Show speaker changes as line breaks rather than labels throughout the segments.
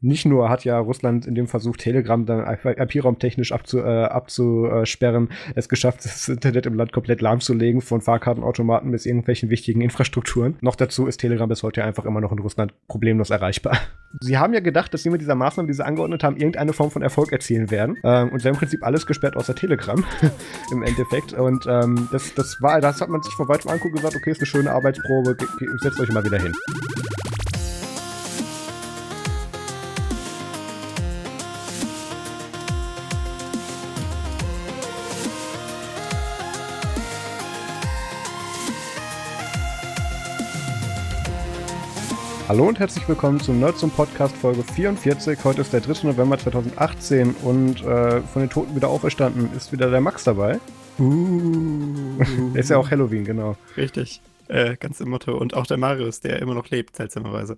nicht nur hat ja Russland in dem Versuch, Telegram dann IP-raumtechnisch abzu, äh, abzusperren, es geschafft, das Internet im Land komplett lahmzulegen, von Fahrkartenautomaten bis irgendwelchen wichtigen Infrastrukturen. Noch dazu ist Telegram bis heute einfach immer noch in Russland problemlos erreichbar. Sie haben ja gedacht, dass sie mit dieser Maßnahme, die sie angeordnet haben, irgendeine Form von Erfolg erzielen werden. Ähm, und sie haben im Prinzip alles gesperrt außer Telegram im Endeffekt. Und ähm, das, das war, das hat man sich von weitem angucken gesagt, okay, ist eine schöne Arbeitsprobe, setzt euch mal wieder hin. Hallo und herzlich willkommen zum Nerds zum Podcast Folge 44. Heute ist der 3. November 2018 und äh, von den Toten wieder auferstanden ist wieder der Max dabei. Uh. ist ja auch Halloween, genau.
Richtig, äh, ganz im Motto. Und auch der Marius, der immer noch lebt, seltsamerweise.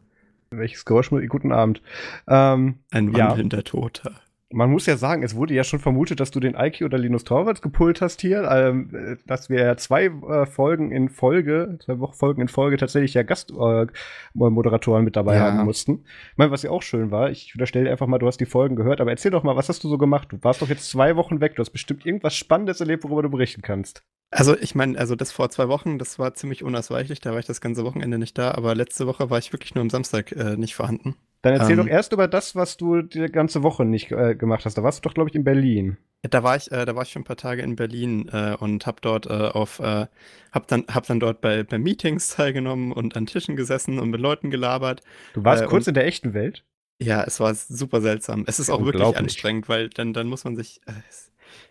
Welches Geräusch? Guten Abend.
Ähm, Ein wandelnder ja. Toter
man muss ja sagen, es wurde ja schon vermutet, dass du den Ike oder Linus Torvalds gepult hast hier, ähm, dass wir ja zwei äh, Folgen in Folge, zwei Wochen Folgen in Folge tatsächlich ja Gastmoderatoren äh, mit dabei ja. haben mussten. Ich meine, was ja auch schön war, ich unterstelle einfach mal, du hast die Folgen gehört, aber erzähl doch mal, was hast du so gemacht? Du warst doch jetzt zwei Wochen weg, du hast bestimmt irgendwas Spannendes erlebt, worüber du berichten kannst.
Also ich meine, also das vor zwei Wochen, das war ziemlich unausweichlich, da war ich das ganze Wochenende nicht da, aber letzte Woche war ich wirklich nur am Samstag äh, nicht vorhanden.
Dann erzähl ähm, doch erst über das, was du die ganze Woche nicht äh, gemacht hast. Da warst du doch, glaube ich, in Berlin.
Da war ich, äh, da war ich schon ein paar Tage in Berlin äh, und habe dort äh, auf, äh, hab dann, hab dann dort bei, bei Meetings teilgenommen und an Tischen gesessen und mit Leuten gelabert.
Du warst äh, kurz in der echten Welt?
Ja, es war super seltsam. Es ist auch wirklich anstrengend, weil dann, dann muss man sich,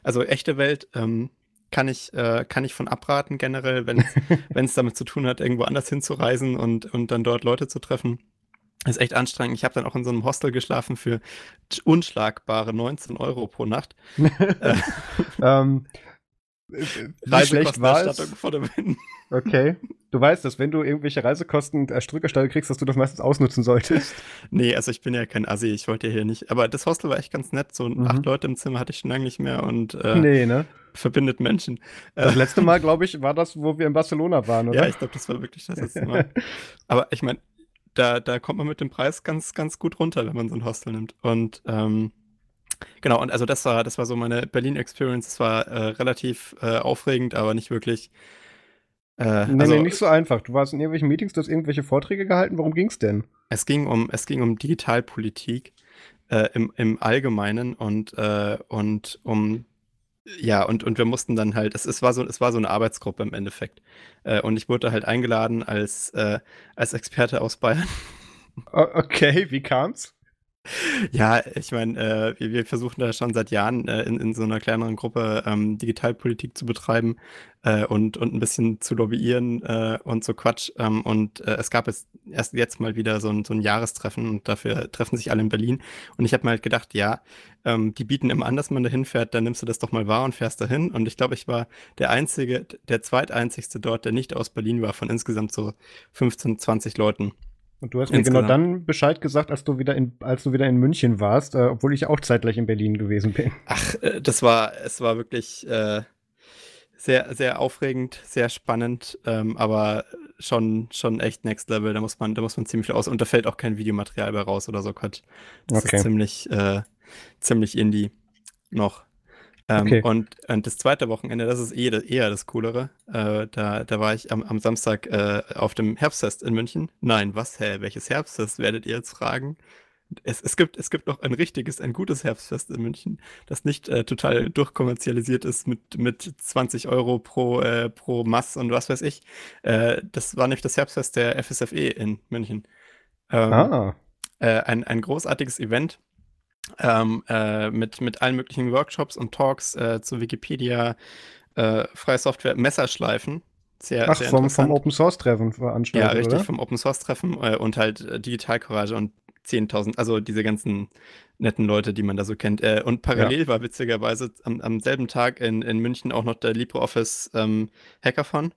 also echte Welt ähm, kann ich, äh, kann ich von abraten generell, wenn es damit zu tun hat, irgendwo anders hinzureisen und, und dann dort Leute zu treffen. Das ist echt anstrengend. Ich habe dann auch in so einem Hostel geschlafen für unschlagbare 19 Euro pro Nacht. äh, ähm,
wie schlecht war es? Okay. Du weißt, dass wenn du irgendwelche Reisekosten äh, Strückerstelle kriegst, dass du das meistens ausnutzen solltest.
nee, also ich bin ja kein Assi, ich wollte ja hier nicht. Aber das Hostel war echt ganz nett. So mhm. acht Leute im Zimmer hatte ich schon lange nicht mehr und äh, nee, ne? verbindet Menschen.
Das letzte Mal, glaube ich, war das, wo wir in Barcelona waren, oder?
Ja, ich glaube, das war wirklich das letzte Mal. Aber ich meine, da, da kommt man mit dem Preis ganz, ganz gut runter, wenn man so ein Hostel nimmt. Und ähm, genau, und also das war, das war so meine Berlin-Experience. Es war äh, relativ äh, aufregend, aber nicht wirklich.
Äh, nee, also, nee, nicht so einfach. Du warst in irgendwelchen Meetings, du hast irgendwelche Vorträge gehalten. Worum ging es denn?
Es ging um, es ging um Digitalpolitik äh, im, im Allgemeinen und, äh, und um ja, und, und wir mussten dann halt, es, es, war so, es war so eine Arbeitsgruppe im Endeffekt. Äh, und ich wurde halt eingeladen als, äh, als Experte aus Bayern.
Okay, wie kam's?
Ja, ich meine, äh, wir, wir, versuchen da schon seit Jahren äh, in, in so einer kleineren Gruppe ähm, Digitalpolitik zu betreiben äh, und, und ein bisschen zu lobbyieren äh, und so Quatsch. Ähm, und äh, es gab jetzt erst jetzt mal wieder so ein, so ein Jahrestreffen und dafür treffen sich alle in Berlin. Und ich habe mir halt gedacht, ja, ähm, die bieten immer an, dass man da hinfährt, dann nimmst du das doch mal wahr und fährst dahin. Und ich glaube, ich war der einzige, der zweiteinzigste dort, der nicht aus Berlin war, von insgesamt so 15, 20 Leuten.
Und du hast mir genau dann Bescheid gesagt, als du wieder in, als du wieder in München warst, äh, obwohl ich auch zeitgleich in Berlin gewesen bin.
Ach, äh, das war, es war wirklich äh, sehr, sehr aufregend, sehr spannend, ähm, aber schon, schon echt Next Level. Da muss man, da muss man ziemlich viel aus. Und da fällt auch kein Videomaterial bei raus oder so Quatsch. Das okay. ist ziemlich, äh, ziemlich Indie noch. Ähm, okay. und, und das zweite Wochenende, das ist eh, eher das Coolere. Äh, da, da war ich am, am Samstag äh, auf dem Herbstfest in München. Nein, was, hä? Welches Herbstfest, werdet ihr jetzt fragen? Es, es, gibt, es gibt noch ein richtiges, ein gutes Herbstfest in München, das nicht äh, total durchkommerzialisiert ist mit, mit 20 Euro pro, äh, pro Mass und was weiß ich. Äh, das war nämlich das Herbstfest der FSFE in München. Ähm, ah. Äh, ein, ein großartiges Event ähm, äh, mit, mit allen möglichen Workshops und Talks äh, zu Wikipedia, äh, freie Software, Messerschleifen.
Sehr, Ach, sehr vom, vom Open Source Treffen veranstaltet.
Ja, richtig, oder? vom Open Source Treffen äh, und halt äh, Digital Courage und 10.000, also diese ganzen netten Leute, die man da so kennt. Äh, und parallel ja. war witzigerweise am, am, selben Tag in, in München auch noch der LibreOffice ähm, Hackathon.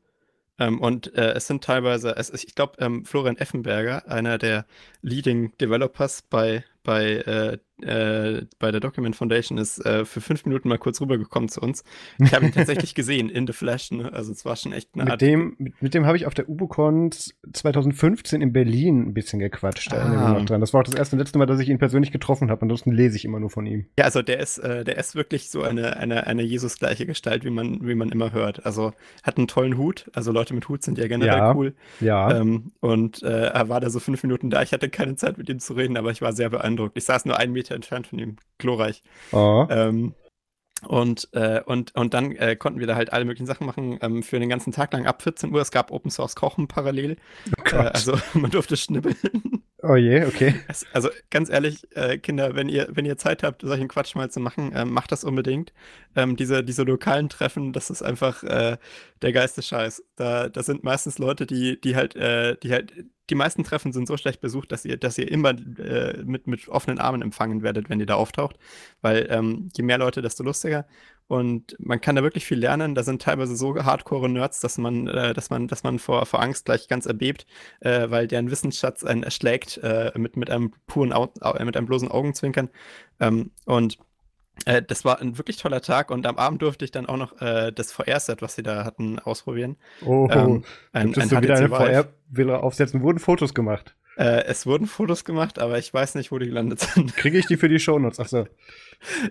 Ähm, und äh, es sind teilweise, es, ich glaube, ähm, Florian Effenberger, einer der Leading Developers bei, bei äh, äh, bei der Document Foundation ist äh, für fünf Minuten mal kurz rübergekommen zu uns. Ich habe ihn tatsächlich gesehen in The Flash. Ne? Also es war schon echt
eine Art. Mit dem, mit, mit dem habe ich auf der UboCon 2015 in Berlin ein bisschen gequatscht. Da ah. dran. Das war auch das erste und letzte Mal, dass ich ihn persönlich getroffen habe. Ansonsten lese ich immer nur von ihm.
Ja, also der ist, äh, der ist wirklich so eine, eine, eine Jesus-gleiche Gestalt, wie man, wie man immer hört. Also hat einen tollen Hut. Also Leute mit Hut sind ja generell
ja,
cool.
Ja.
Ähm, und äh, er war da so fünf Minuten da. Ich hatte keine Zeit mit ihm zu reden, aber ich war sehr beeindruckt. Ich saß nur einen Meter entfernt von ihm. Glorreich.
Oh.
Ähm, und, äh, und, und dann äh, konnten wir da halt alle möglichen Sachen machen ähm, für den ganzen Tag lang ab 14 Uhr. Es gab Open Source Kochen parallel. Oh äh, also man durfte schnibbeln.
Oh je, okay.
Also ganz ehrlich, äh, Kinder, wenn ihr, wenn ihr Zeit habt, solchen Quatsch mal zu machen, ähm, macht das unbedingt. Ähm, diese, diese lokalen Treffen, das ist einfach äh, der geilste Scheiß. Da, das sind meistens Leute, die, die halt, äh, die halt, die meisten Treffen sind so schlecht besucht, dass ihr, dass ihr immer äh, mit, mit offenen Armen empfangen werdet, wenn ihr da auftaucht. Weil ähm, je mehr Leute, desto lustiger. Und man kann da wirklich viel lernen. Da sind teilweise so hardcore Nerds, dass man, äh, dass man, dass man vor, vor Angst gleich ganz erbebt, äh, weil deren Wissensschatz einen erschlägt äh, mit, mit einem puren, Au äh, mit einem bloßen Augenzwinkern. Ähm, und äh, das war ein wirklich toller Tag und am Abend durfte ich dann auch noch äh, das VR-Set, was sie da hatten, ausprobieren.
Oh, ähm, ein, ein du wieder eine VR-Villa aufsetzen? Wurden Fotos gemacht?
Äh, es wurden Fotos gemacht, aber ich weiß nicht, wo die gelandet sind.
Kriege ich die für die Shownotes? Achso.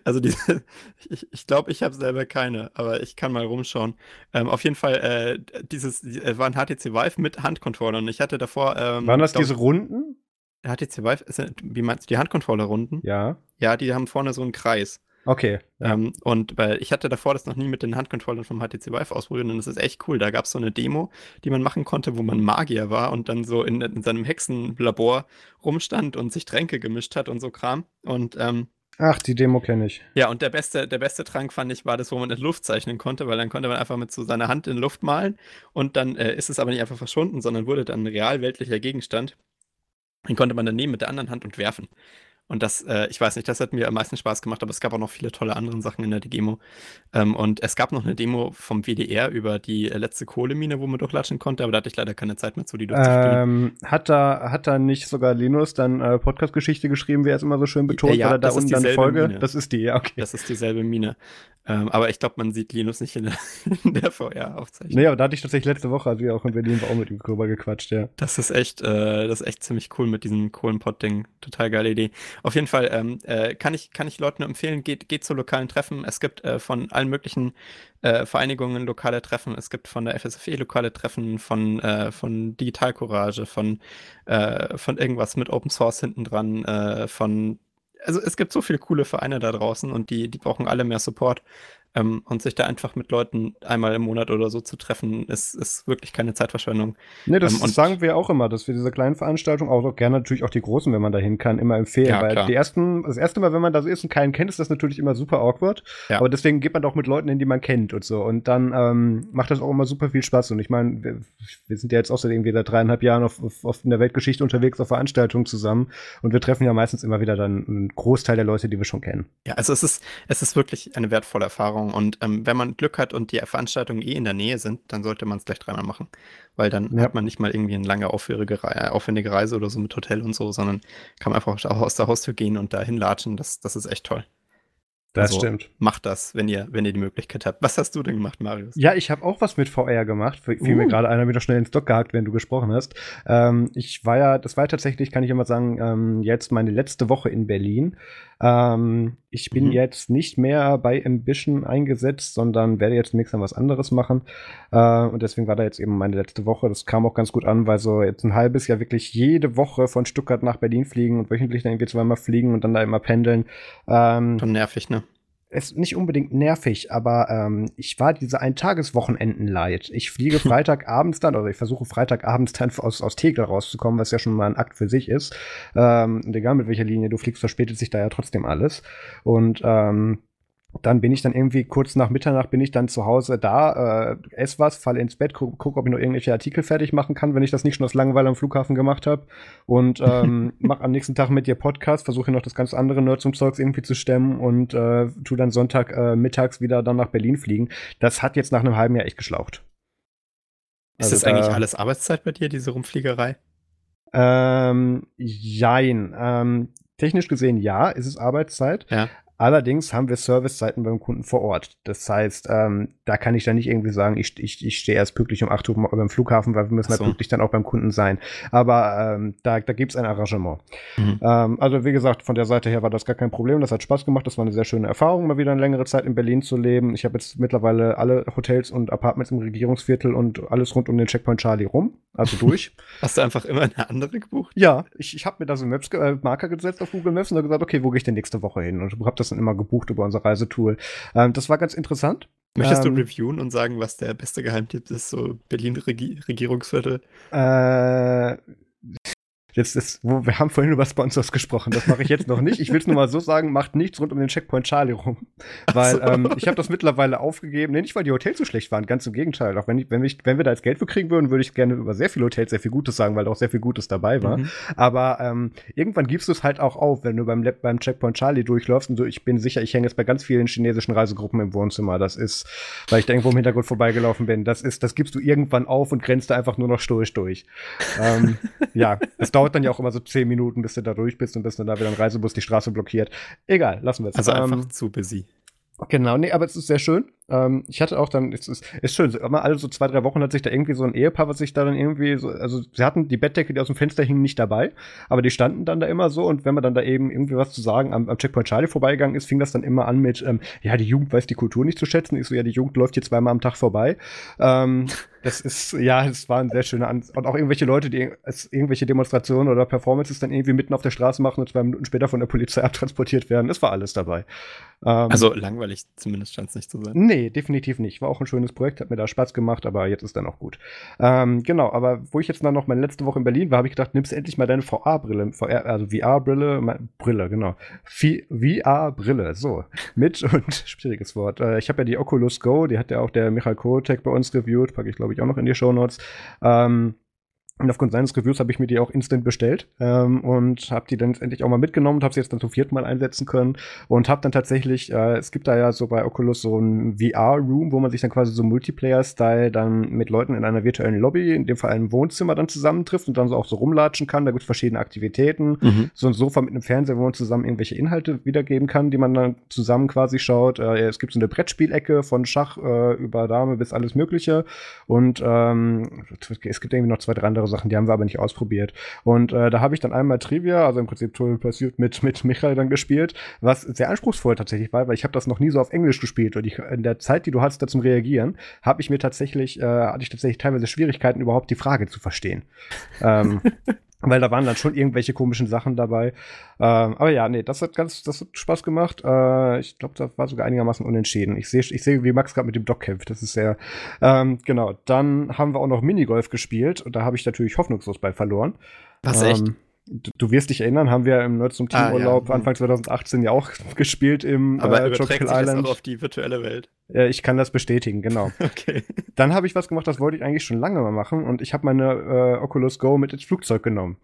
Also diese, ich glaube, ich, glaub, ich habe selber keine, aber ich kann mal rumschauen. Ähm, auf jeden Fall, äh, dieses äh, war ein HTC Vive mit Handcontroller und ich hatte davor. Ähm,
Waren das glaub, diese Runden?
HTC Vive, ist, wie meinst du, die Handcontroller-Runden?
Ja.
Ja, die haben vorne so einen Kreis.
Okay.
Ja. Ähm, und weil ich hatte davor das noch nie mit den Handcontrollern vom HTC Vive ausprobiert und das ist echt cool. Da gab es so eine Demo, die man machen konnte, wo man Magier war und dann so in, in seinem Hexenlabor rumstand und sich Tränke gemischt hat und so Kram. Und ähm,
Ach, die Demo kenne ich.
Ja, und der beste, der beste Trank fand ich, war das, wo man in Luft zeichnen konnte, weil dann konnte man einfach mit so seiner Hand in Luft malen und dann äh, ist es aber nicht einfach verschwunden, sondern wurde dann ein realweltlicher Gegenstand. Den konnte man dann nehmen mit der anderen Hand und werfen. Und das, äh, ich weiß nicht, das hat mir am meisten Spaß gemacht, aber es gab auch noch viele tolle andere Sachen in der Demo. Ähm, und es gab noch eine Demo vom WDR über die äh, letzte Kohlemine, wo man durchlatschen konnte, aber da hatte ich leider keine Zeit mehr zu, die
durchzuspielen. Ähm, hat da, hat da nicht sogar Linus dann äh, Podcast-Geschichte geschrieben, wie er es immer so schön betont,
ja,
oder da unten dann Folge?
Mine.
Das ist die, ja, okay.
Das ist dieselbe Mine. Ähm, aber ich glaube, man sieht Linus nicht in der, der VR-Aufzeichnung.
Nee, aber da hatte ich tatsächlich letzte Woche, als wir auch in Berlin war, auch mit ihm drüber gequatscht, ja.
Das ist echt, äh, das ist echt ziemlich cool mit diesem Kohlenpott-Ding. Total geile Idee. Auf jeden Fall ähm, äh, kann, ich, kann ich Leuten nur empfehlen, geht, geht zu lokalen Treffen. Es gibt äh, von allen möglichen äh, Vereinigungen lokale Treffen. Es gibt von der FSFE lokale Treffen, von, äh, von Digital Courage, von, äh, von irgendwas mit Open Source hinten dran, von also es gibt so viele coole Vereine da draußen und die, die brauchen alle mehr Support. Ähm, und sich da einfach mit Leuten einmal im Monat oder so zu treffen, ist, ist wirklich keine Zeitverschwendung.
Nee, das ähm, sagen wir auch immer, dass wir diese kleinen Veranstaltungen, auch gerne natürlich auch die großen, wenn man da hin kann, immer empfehlen. Ja, weil klar. die ersten, das erste Mal, wenn man da so ist und keinen kennt, ist das natürlich immer super awkward. Ja. Aber deswegen geht man doch mit Leuten hin, die man kennt und so. Und dann ähm, macht das auch immer super viel Spaß. Und ich meine, wir, wir, sind ja jetzt außerdem wieder dreieinhalb Jahren auf, auf, auf in der Weltgeschichte unterwegs auf Veranstaltungen zusammen. Und wir treffen ja meistens immer wieder dann einen Großteil der Leute, die wir schon kennen.
Ja, also es ist, es ist wirklich eine wertvolle Erfahrung. Erfahrung. Und ähm, wenn man Glück hat und die Veranstaltungen eh in der Nähe sind, dann sollte man es gleich dreimal machen. Weil dann ja. hat man nicht mal irgendwie eine lange aufwendige Reise oder so mit Hotel und so, sondern kann man einfach auch aus der Haustür gehen und da hinlatschen. Das, das ist echt toll.
Das also, stimmt.
Macht das, wenn ihr, wenn ihr die Möglichkeit habt. Was hast du denn gemacht, Marius?
Ja, ich habe auch was mit VR gemacht. Fiel uh. mir gerade einer wieder schnell ins Dock gehakt, wenn du gesprochen hast. Ähm, ich war ja, das war tatsächlich, kann ich immer sagen, ähm, jetzt meine letzte Woche in Berlin. Ähm, ich bin mhm. jetzt nicht mehr bei Ambition eingesetzt, sondern werde jetzt nächstes Mal was anderes machen. Äh, und deswegen war da jetzt eben meine letzte Woche. Das kam auch ganz gut an, weil so jetzt ein halbes Jahr wirklich jede Woche von Stuttgart nach Berlin fliegen und wöchentlich dann irgendwie zweimal fliegen und dann da immer pendeln.
Ähm, Schon nervig, ne?
Ist nicht unbedingt nervig, aber ähm, ich war diese Eintageswochenenden leid. Ich fliege Freitagabends dann, oder ich versuche Freitagabends dann aus, aus Tegel rauszukommen, was ja schon mal ein Akt für sich ist. Ähm, egal mit welcher Linie du fliegst, verspätet sich da ja trotzdem alles. Und ähm, dann bin ich dann irgendwie kurz nach Mitternacht bin ich dann zu Hause da, äh, ess was, falle ins Bett, gucke, guck, ob ich noch irgendwelche Artikel fertig machen kann, wenn ich das nicht schon aus Langeweile am Flughafen gemacht habe. Und ähm, mach am nächsten Tag mit dir Podcast, versuche noch das ganz andere Nerds und Zeugs irgendwie zu stemmen und äh, tu dann Sonntag äh, mittags wieder dann nach Berlin fliegen. Das hat jetzt nach einem halben Jahr echt geschlaucht.
Ist also, das eigentlich da, alles Arbeitszeit bei dir, diese Rumfliegerei?
Ähm, jein. Ähm, technisch gesehen ja, ist es Arbeitszeit.
Ja.
Allerdings haben wir Servicezeiten beim Kunden vor Ort. Das heißt, ähm, da kann ich dann nicht irgendwie sagen, ich, ich, ich stehe erst pünktlich um 8 Uhr beim Flughafen, weil wir müssen halt
so.
halt pünktlich dann auch beim Kunden sein. Aber ähm, da, da gibt es ein Arrangement.
Mhm.
Ähm, also wie gesagt, von der Seite her war das gar kein Problem. Das hat Spaß gemacht. Das war eine sehr schöne Erfahrung, mal wieder eine längere Zeit in Berlin zu leben. Ich habe jetzt mittlerweile alle Hotels und Apartments im Regierungsviertel und alles rund um den Checkpoint Charlie rum. Also durch.
Hast du einfach immer eine andere gebucht?
Ja, ich, ich habe mir da so einen Maps äh, Marker gesetzt auf Google Maps und habe gesagt, okay, wo gehe ich denn nächste Woche hin? Und habe das dann immer gebucht über unser Reisetool. Ähm, das war ganz interessant.
Möchtest
Ähm,
du reviewen und sagen, was der beste Geheimtipp ist, so Berlin-Regierungsviertel?
Äh, jetzt ist, wo, wir haben vorhin über Sponsors gesprochen. Das mache ich jetzt noch nicht. Ich will es nur mal so sagen, macht nichts rund um den Checkpoint Charlie rum. Weil
so.
ähm, ich habe das mittlerweile aufgegeben. Nee, nicht, weil die Hotels so schlecht waren, ganz im Gegenteil. Auch wenn, ich, wenn, ich, wenn wir da jetzt Geld für kriegen würden, würde ich gerne über sehr viele Hotels sehr viel Gutes sagen, weil da auch sehr viel Gutes dabei war.
Mhm.
Aber ähm, irgendwann gibst du es halt auch auf, wenn du beim, Lab- beim Checkpoint Charlie durchläufst und so, ich bin sicher, ich hänge jetzt bei ganz vielen chinesischen Reisegruppen im Wohnzimmer. Das ist, weil ich da irgendwo im Hintergrund vorbeigelaufen bin, das ist, das gibst du irgendwann auf und grenzt da einfach nur noch stoisch durch. ähm, ja, es dauert dann ja auch immer so zehn Minuten, bis du da durch bist und bis dann da wieder ein Reisebus die Straße blockiert. Egal, lassen wir es.
Also
Ähm,
einfach zu busy.
Genau, nee, aber es ist sehr schön. Ähm, ich hatte auch dann, es ist, ist schön, immer alle so zwei, drei Wochen hat sich da irgendwie so ein Ehepaar, was sich da dann irgendwie so, also sie hatten die Bettdecke, die aus dem Fenster hing, nicht dabei, aber die standen dann da immer so und wenn man dann da eben irgendwie was zu sagen am, am Checkpoint Charlie vorbeigegangen ist, fing das dann immer an mit, ähm, ja, die Jugend weiß die Kultur nicht zu schätzen. Ich so, ja, die Jugend läuft hier zweimal am Tag vorbei. Ähm, das ist, ja, es war ein sehr schöner An Und auch irgendwelche Leute, die irgendwelche Demonstrationen oder Performances dann irgendwie mitten auf der Straße machen und zwei Minuten später von der Polizei abtransportiert werden. Es war alles dabei. Ähm,
Also langweilig zumindest scheint es nicht zu sein.
Nee, definitiv nicht. War auch ein schönes Projekt, hat mir da Spaß gemacht, aber jetzt ist dann auch gut. Ähm, genau, aber wo ich jetzt dann noch meine letzte Woche in Berlin war, habe ich gedacht, nimmst endlich mal deine VR-Brille, VR, also VR-Brille, Brille, genau. VR-Brille, so. Mit und schwieriges Wort. Äh, ich habe ja die Oculus Go, die hat ja auch der Michael Kotek bei uns reviewt, packe ich glaube ich auch noch in die Shownotes. Ähm, und aufgrund seines Reviews habe ich mir die auch instant bestellt ähm, und habe die dann letztendlich auch mal mitgenommen und habe sie jetzt dann zum vierten Mal einsetzen können und habe dann tatsächlich, äh, es gibt da ja so bei Oculus so ein VR-Room, wo man sich dann quasi so Multiplayer-Style dann mit Leuten in einer virtuellen Lobby, in dem Fall einem Wohnzimmer, dann zusammentrifft und dann so auch so rumlatschen kann. Da gibt es verschiedene Aktivitäten.
Mhm.
So ein Sofa mit einem Fernseher, wo man zusammen irgendwelche Inhalte wiedergeben kann, die man dann zusammen quasi schaut. Äh, es gibt so eine Brettspielecke von Schach äh, über Dame bis alles Mögliche. Und ähm, es gibt irgendwie noch zwei, drei andere Sachen, die haben wir aber nicht ausprobiert. Und äh, da habe ich dann einmal Trivia, also im Prinzip Total Pursuit mit, mit Michael dann gespielt, was sehr anspruchsvoll tatsächlich war, weil ich habe das noch nie so auf Englisch gespielt. Und ich, in der Zeit, die du hattest da zum Reagieren, habe ich mir tatsächlich, äh, hatte ich tatsächlich teilweise Schwierigkeiten, überhaupt die Frage zu verstehen. ähm, weil da waren dann schon irgendwelche komischen Sachen dabei. Ähm, aber ja, nee, das hat ganz, das hat Spaß gemacht. Äh, ich glaube, das war sogar einigermaßen unentschieden. Ich sehe, ich sehe, wie Max gerade mit dem Doc kämpft. Das ist sehr, ähm, genau. Dann haben wir auch noch Minigolf gespielt und da habe ich natürlich hoffnungslos bei verloren.
Was echt?
Du, du wirst dich erinnern, haben wir im Nerd zum
Ah, ja.
Teamurlaub
Mhm.
Anfang 2018 ja auch gespielt im
Aber
äh,
überträgt sich
Tropical
das
Island.
auch auf die virtuelle Welt?
Äh, ich kann das bestätigen, genau.
Okay.
Dann habe ich was gemacht, das wollte ich eigentlich schon lange mal machen und ich habe meine äh, Oculus Go mit ins Flugzeug genommen.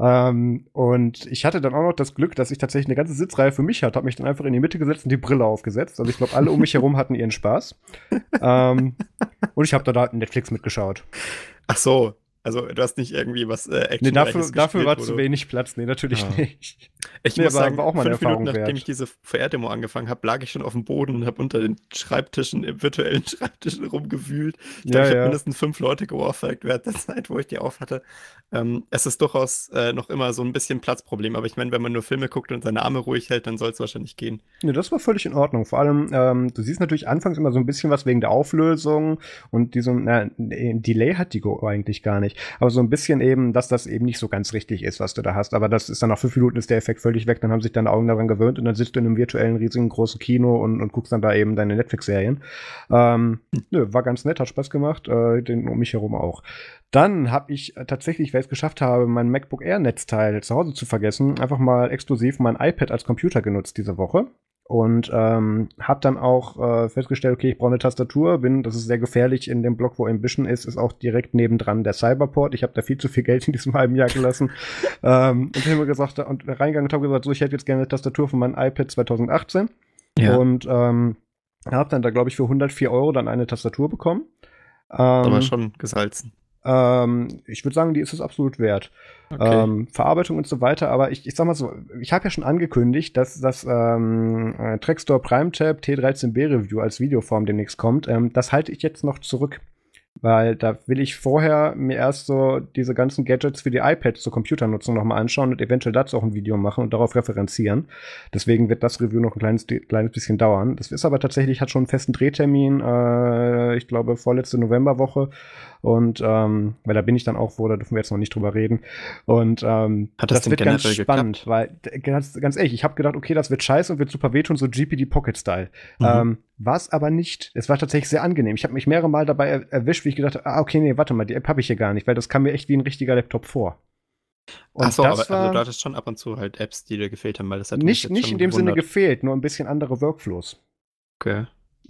Ähm, und ich hatte dann auch noch das Glück, dass ich tatsächlich eine ganze Sitzreihe für mich hatte, habe mich dann einfach in die Mitte gesetzt und die Brille aufgesetzt. Also ich glaube, alle um mich herum hatten ihren Spaß. ähm, und ich habe da, da Netflix mitgeschaut.
Ach so. Also du hast nicht irgendwie was äh,
Nee, dafür, dafür war zu wenig Platz. Nee, natürlich
Ah.
nicht.
Ich
Nee,
muss sagen,
war auch mal
fünf Minuten
Erfahrung
nachdem
wert.
ich diese VR-Demo angefangen habe, lag ich schon auf dem Boden und habe unter den Schreibtischen, im virtuellen Schreibtischen rumgewühlt. Ich glaube,
Ja,
ich habe
ja.
mindestens fünf Leute geohrfeigt während der Zeit, wo ich die auf hatte. Ähm, es ist durchaus äh, noch immer so ein bisschen Platzproblem, aber ich meine, wenn man nur Filme guckt und seine Arme ruhig hält, dann soll es wahrscheinlich gehen.
Nee, das war völlig in Ordnung. Vor allem, ähm, du siehst natürlich anfangs immer so ein bisschen was wegen der Auflösung und diesem, na, Delay hat die Go eigentlich gar nicht. Aber so ein bisschen eben, dass das eben nicht so ganz richtig ist, was du da hast. Aber das ist dann nach fünf Minuten ist der Effekt völlig weg. Dann haben sich deine Augen daran gewöhnt und dann sitzt du in einem virtuellen, riesigen, großen Kino und, und guckst dann da eben deine Netflix-Serien. Ähm, nö, war ganz nett, hat Spaß gemacht, äh, den um mich herum auch. Dann habe ich äh, tatsächlich, weil ich es geschafft habe, mein MacBook Air Netzteil zu Hause zu vergessen, einfach mal exklusiv mein iPad als Computer genutzt diese Woche. Und ähm, habe dann auch äh, festgestellt, okay, ich brauche eine Tastatur, bin, das ist sehr gefährlich in dem Block, wo Ambition ist, ist auch direkt nebendran der Cyberport. Ich habe da viel zu viel Geld in diesem halben Jahr gelassen. ähm, und habe mir gesagt, und reingegangen und habe gesagt, so, ich hätte jetzt gerne eine Tastatur von meinem iPad 2018. Und ähm, habe dann da, glaube ich, für 104 Euro dann eine Tastatur bekommen. Ähm,
aber schon gesalzen.
Ähm, ich würde sagen, die ist es absolut wert. Okay. Ähm, Verarbeitung und so weiter, aber ich, ich sag mal so, ich habe ja schon angekündigt, dass das ähm, äh, Trackstore Prime Tab T13B Review als Videoform demnächst kommt. Ähm, das halte ich jetzt noch zurück. Weil da will ich vorher mir erst so diese ganzen Gadgets für die iPads zur Computernutzung nochmal anschauen und eventuell dazu auch ein Video machen und darauf referenzieren. Deswegen wird das Review noch ein kleines, kleines bisschen dauern. Das ist aber tatsächlich, hat schon einen festen Drehtermin, äh, ich glaube vorletzte Novemberwoche. Und ähm, weil da bin ich dann auch wo, da dürfen wir jetzt noch nicht drüber reden. Und ähm,
Hat das, das wird ganz spannend,
geklappt? weil ganz, ganz ehrlich, ich habe gedacht, okay, das wird scheiße und wird super wehtun, so GPD Pocket Style. Mhm. Ähm, war es aber nicht. Es war tatsächlich sehr angenehm. Ich habe mich mehrere Mal dabei er erwischt, wie ich gedacht habe, ah, okay, nee, warte mal, die App habe ich hier gar nicht, weil das kam mir echt wie ein richtiger Laptop vor.
Und Ach so, aber war, also du hattest schon ab und zu halt Apps, die dir gefehlt haben, weil das hat
nicht, nicht in dem gewundert. Sinne gefehlt, nur ein bisschen andere Workflows.
Okay.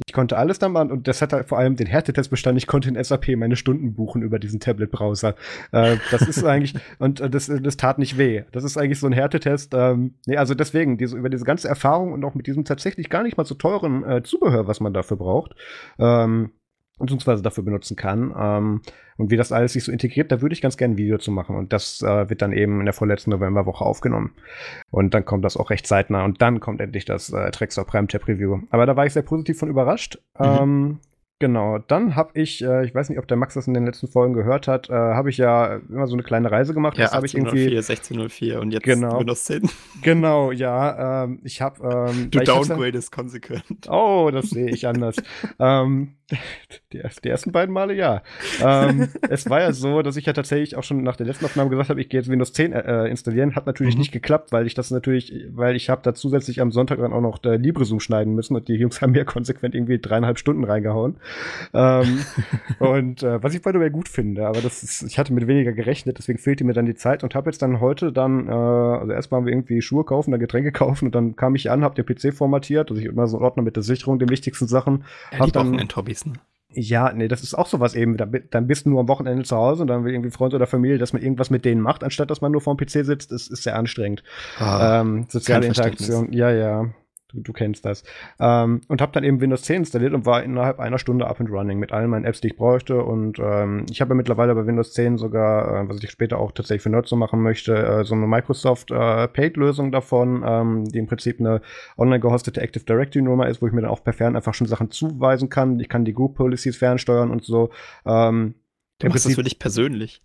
Ich konnte alles dann machen und das hat halt vor allem den Härtetest bestanden. Ich konnte in SAP meine Stunden buchen über diesen Tablet-Browser. Äh, das ist eigentlich, und äh, das, das tat nicht weh. Das ist eigentlich so ein Härtetest. Ähm, nee, also deswegen, diese, über diese ganze Erfahrung und auch mit diesem tatsächlich gar nicht mal so teuren äh, Zubehör, was man dafür braucht, ähm, beziehungsweise dafür benutzen kann. Ähm, und wie das alles sich so integriert, da würde ich ganz gerne ein Video zu machen. Und das äh, wird dann eben in der vorletzten Novemberwoche aufgenommen. Und dann kommt das auch recht zeitnah. Und dann kommt endlich das äh, Traxor Prime Tab Review. Aber da war ich sehr positiv von überrascht. Mhm. Ähm, Genau, dann habe ich, äh, ich weiß nicht, ob der Max das in den letzten Folgen gehört hat, äh, habe ich ja immer so eine kleine Reise gemacht.
Ja,
habe
ich irgendwie 1604 und jetzt
genau,
Windows 10.
Genau, ja, ähm, ich habe. Ähm,
du downgradest konsequent.
Oh, das sehe ich anders. ähm, die, die, ersten beiden Male ja. Ähm, es war ja so, dass ich ja tatsächlich auch schon nach der letzten Aufnahme gesagt habe, ich gehe jetzt Windows 10 äh, installieren. Hat natürlich mhm. nicht geklappt, weil ich das natürlich, weil ich habe da zusätzlich am Sonntag dann auch noch der LibreZoom schneiden müssen und die Jungs haben mir konsequent irgendwie dreieinhalb Stunden reingehauen. ähm, und äh, was ich bei gut finde, aber das ist, ich hatte mit weniger gerechnet, deswegen fehlte mir dann die Zeit und habe jetzt dann heute dann, äh, also erstmal haben wir irgendwie Schuhe kaufen, dann Getränke kaufen und dann kam ich an, habe den PC formatiert, also ich immer so einen Ordner mit der Sicherung, den wichtigsten Sachen.
Ja, hab dann, Hobbys, ne?
Ja, nee, das ist auch sowas eben. Dann bist du nur am Wochenende zu Hause und dann will irgendwie Freund oder Familie, dass man irgendwas mit denen macht, anstatt dass man nur vorm PC sitzt. Das ist sehr anstrengend. Ah, ähm, soziale Interaktion. Ja, ja. Du, du kennst das. Ähm, und habe dann eben Windows 10 installiert und war innerhalb einer Stunde up and running mit allen meinen Apps, die ich bräuchte. Und ähm, ich habe ja mittlerweile bei Windows 10 sogar, äh, was ich später auch tatsächlich für Nerds so machen möchte, äh, so eine Microsoft äh, Paid-Lösung davon, ähm, die im Prinzip eine online gehostete Active Directory-Nummer ist, wo ich mir dann auch per Fern einfach schon Sachen zuweisen kann. Ich kann die Group Policies fernsteuern und so. Ähm,
du machst das für dich persönlich.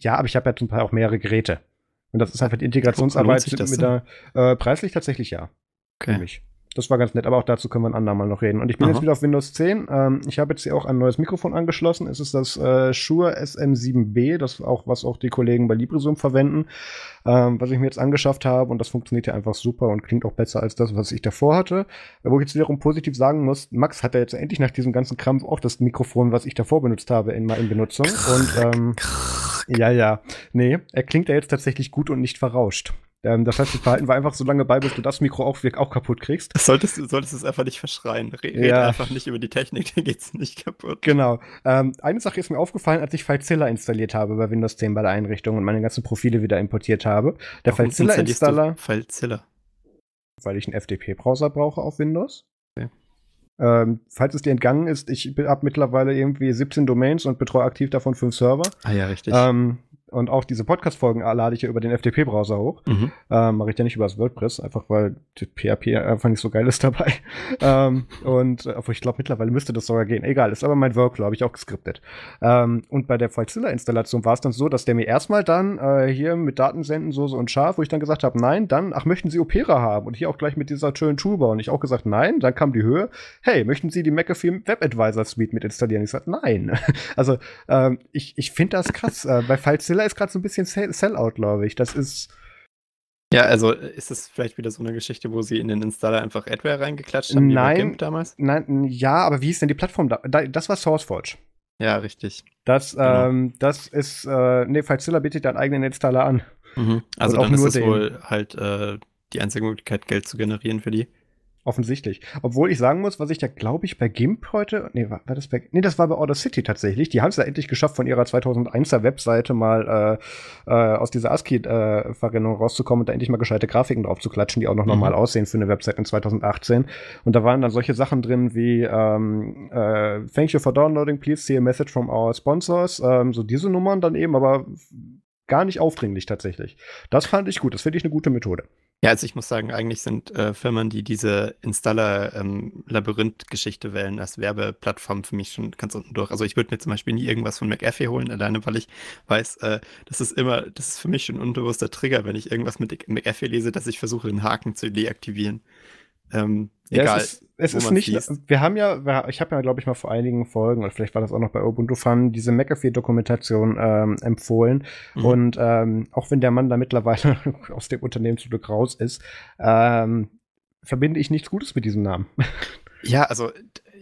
Ja, aber ich habe ja zum Teil auch mehrere Geräte. Und das ist einfach die Integrationsarbeit mit der äh, preislich tatsächlich ja. Okay. Für mich. Das war ganz nett, aber auch dazu können wir ein andermal noch reden. Und ich bin Aha. jetzt wieder auf Windows 10. Ähm, ich habe jetzt hier auch ein neues Mikrofon angeschlossen. Es ist das äh, Shure SM7B, das auch, was auch die Kollegen bei LibreZoom verwenden, ähm, was ich mir jetzt angeschafft habe. Und das funktioniert ja einfach super und klingt auch besser als das, was ich davor hatte. Wo ich jetzt wiederum positiv sagen muss, Max hat ja jetzt endlich nach diesem ganzen Krampf auch das Mikrofon, was ich davor benutzt habe, in, in Benutzung. Und ähm, ja, ja. Nee, er klingt ja jetzt tatsächlich gut und nicht verrauscht. Ähm, das heißt, das Verhalten war einfach so lange bei, bis du das Mikro auch, auch kaputt kriegst.
solltest du solltest es einfach nicht verschreien. Red ja. einfach nicht über die Technik, dann geht's nicht kaputt.
Genau. Ähm, eine Sache ist mir aufgefallen, als ich FileZilla installiert habe bei Windows 10 bei der Einrichtung und meine ganzen Profile wieder importiert habe. Der FileZilla-Installer.
FileZilla.
Weil ich einen FTP-Browser brauche auf Windows. Okay. Ähm, falls es dir entgangen ist, ich habe mittlerweile irgendwie 17 Domains und betreue aktiv davon fünf Server.
Ah ja, richtig.
Ähm, und auch diese Podcast-Folgen lade ich ja über den FTP-Browser hoch. Mhm. Ähm, Mache ich ja nicht über das WordPress, einfach weil die PHP einfach nicht so geil ist dabei. ähm, und obwohl ich glaube, mittlerweile müsste das sogar gehen. Egal, ist aber mein Workflow, habe ich auch geskriptet. Ähm, und bei der FileZilla-Installation war es dann so, dass der mir erstmal dann äh, hier mit Datensenden so, so und scharf, wo ich dann gesagt habe, nein, dann, ach, möchten Sie Opera haben? Und hier auch gleich mit dieser schönen Toolbar. Und ich auch gesagt, nein. Dann kam die Höhe, hey, möchten Sie die McAfee Web Advisor Suite mit installieren? Ich sagte, nein. also, ähm, ich, ich finde das krass. äh, bei FileZilla ist gerade so ein bisschen Sellout, glaube ich. Das ist.
Ja, also ist es vielleicht wieder so eine Geschichte, wo sie in den Installer einfach Adware reingeklatscht haben,
nein, damals? Nein, ja, aber wie ist denn die Plattform da? Das war SourceForge.
Ja, richtig.
Das, genau. ähm, das ist, äh, nee, FileZilla bietet deinen eigenen Installer an.
Mhm. Also dann ist es wohl halt äh, die einzige Möglichkeit, Geld zu generieren für die.
Offensichtlich. Obwohl ich sagen muss, was ich da, glaube ich, bei GIMP heute, nee, war, war, das bei, nee, das war bei Order City tatsächlich. Die haben es ja endlich geschafft, von ihrer 2001er Webseite mal äh, äh, aus dieser ASCII-Verrennung rauszukommen und da endlich mal gescheite Grafiken drauf zu klatschen, die auch noch mhm. normal aussehen für eine Webseite in 2018. Und da waren dann solche Sachen drin wie ähm, äh, Thank you for downloading, please see a message from our sponsors. Ähm, so diese Nummern dann eben, aber gar nicht aufdringlich tatsächlich. Das fand ich gut, das finde ich eine gute Methode.
Ja, also ich muss sagen, eigentlich sind äh, Firmen, die diese Installer-Labyrinth-Geschichte ähm, wählen als Werbeplattform für mich schon ganz unten durch. Also ich würde mir zum Beispiel nie irgendwas von McAfee holen, alleine weil ich weiß, äh, das ist immer, das ist für mich schon ein unbewusster Trigger, wenn ich irgendwas mit McAfee lese, dass ich versuche, den Haken zu deaktivieren.
Ähm, egal. Ja, es ist, es ist nicht, liest. wir haben ja, ich habe ja, glaube ich, mal vor einigen Folgen, oder vielleicht war das auch noch bei Ubuntu Fun, diese McAfee-Dokumentation ähm, empfohlen. Mhm. Und ähm, auch wenn der Mann da mittlerweile aus dem Unternehmen zum Glück raus ist, ähm, verbinde ich nichts Gutes mit diesem Namen.
Ja, also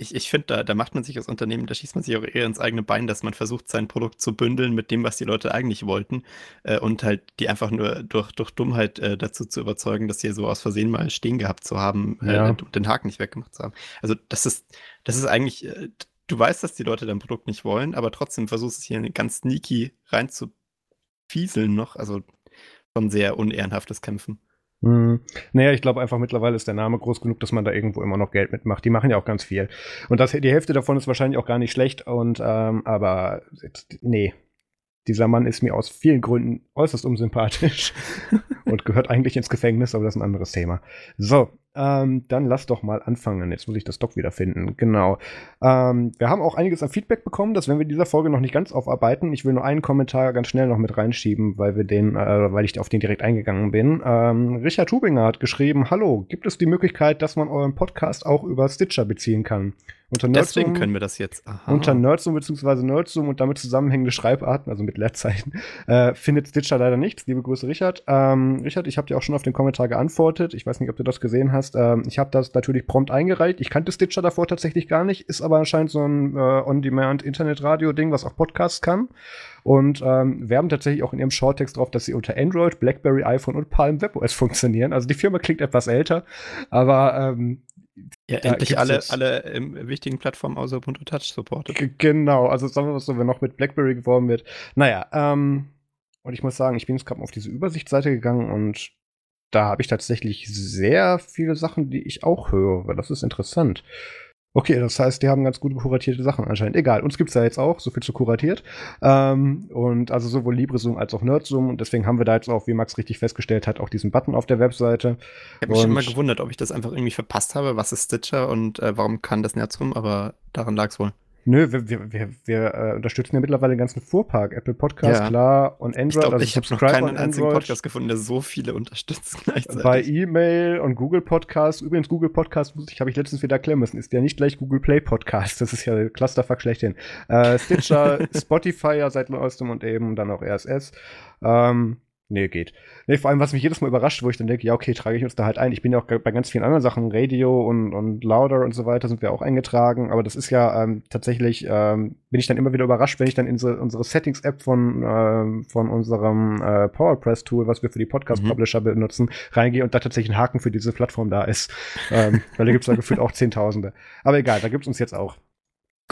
ich, ich finde, da, da macht man sich als Unternehmen, da schießt man sich auch eher ins eigene Bein, dass man versucht, sein Produkt zu bündeln mit dem, was die Leute eigentlich wollten äh, und halt die einfach nur durch, durch Dummheit äh, dazu zu überzeugen, dass sie so aus Versehen mal stehen gehabt zu haben äh, ja. und den Haken nicht weggemacht zu haben. Also das ist, das ist eigentlich, äh, du weißt, dass die Leute dein Produkt nicht wollen, aber trotzdem versuchst es hier ganz sneaky reinzufieseln noch. Also schon sehr unehrenhaftes Kämpfen.
Hm. Naja, ich glaube einfach mittlerweile ist der Name groß genug, dass man da irgendwo immer noch Geld mitmacht. Die machen ja auch ganz viel. Und das, die Hälfte davon ist wahrscheinlich auch gar nicht schlecht. Und ähm, aber nee, dieser Mann ist mir aus vielen Gründen äußerst unsympathisch und gehört eigentlich ins Gefängnis, aber das ist ein anderes Thema. So, ähm, dann lass doch mal anfangen. Jetzt muss ich das Doc wiederfinden. Genau. Ähm, wir haben auch einiges an Feedback bekommen, das werden wir in dieser Folge noch nicht ganz aufarbeiten. Ich will nur einen Kommentar ganz schnell noch mit reinschieben, weil wir den, äh, weil ich auf den direkt eingegangen bin. Ähm, Richard Tubinger hat geschrieben: Hallo, gibt es die Möglichkeit, dass man euren Podcast auch über Stitcher beziehen kann?
Unter Nerdsum, Deswegen können wir das jetzt.
Aha. Unter Nerdsum bzw. Nerdsum und damit zusammenhängende Schreibarten, also mit Leerzeichen, äh, findet Stitcher leider nichts. Liebe Grüße, Richard. Ähm, Richard, ich habe dir auch schon auf den Kommentar geantwortet. Ich weiß nicht, ob du das gesehen hast. Ähm, ich habe das natürlich prompt eingereicht. Ich kannte Stitcher davor tatsächlich gar nicht, ist aber anscheinend so ein äh, On-Demand-Internet-Radio-Ding, was auch Podcasts kann. Und ähm, wir haben tatsächlich auch in ihrem Shorttext drauf, dass sie unter Android, BlackBerry, iPhone und Palm WebOS funktionieren. Also die Firma klingt etwas älter, aber ähm,
ja, endlich alle, alle im wichtigen Plattformen außer Ubuntu Touch supportet.
Genau, also sagen wir mal so, wenn noch mit BlackBerry geworben wird. Naja, ähm, und ich muss sagen, ich bin jetzt gerade mal auf diese Übersichtsseite gegangen und da habe ich tatsächlich sehr viele Sachen, die ich auch höre. Das ist interessant. Okay, das heißt, die haben ganz gut kuratierte Sachen anscheinend. Egal, uns gibt's ja jetzt auch, so viel zu kuratiert. Ähm, und also sowohl LibreSum als auch Nerdsum. Und deswegen haben wir da jetzt auch, wie Max richtig festgestellt hat, auch diesen Button auf der Webseite.
Ich habe mich immer gewundert, ob ich das einfach irgendwie verpasst habe. Was ist Stitcher und äh, warum kann das Nerdsum? Aber daran lag's wohl.
Nö, wir, wir, wir, wir äh, unterstützen ja mittlerweile den ganzen Fuhrpark. Apple Podcast, ja. klar, und Android. Ich
also ich habe noch keinen einzigen Podcast gefunden, der so viele unterstützt
gleichzeitig. Bei E-Mail und Google Podcast. Übrigens, Google Podcast, ich habe ich letztens wieder erklären müssen, ist ja nicht gleich Google Play Podcast. Das ist ja Clusterfuck schlechthin. Äh, Stitcher, Spotify ja seit neuestem und eben dann auch RSS. Ähm, Nee, geht. Nee, vor allem, was mich jedes Mal überrascht, wo ich dann denke, ja, okay, trage ich uns da halt ein. Ich bin ja auch bei ganz vielen anderen Sachen, Radio und, und Louder und so weiter, sind wir auch eingetragen. Aber das ist ja ähm, tatsächlich, ähm, bin ich dann immer wieder überrascht, wenn ich dann in so, unsere Settings-App von, äh, von unserem äh, PowerPress-Tool, was wir für die Podcast-Publisher mhm. benutzen, reingehe und da tatsächlich ein Haken für diese Plattform da ist. ähm, weil da gibt es da gefühlt auch Zehntausende. Aber egal, da gibt es uns jetzt auch.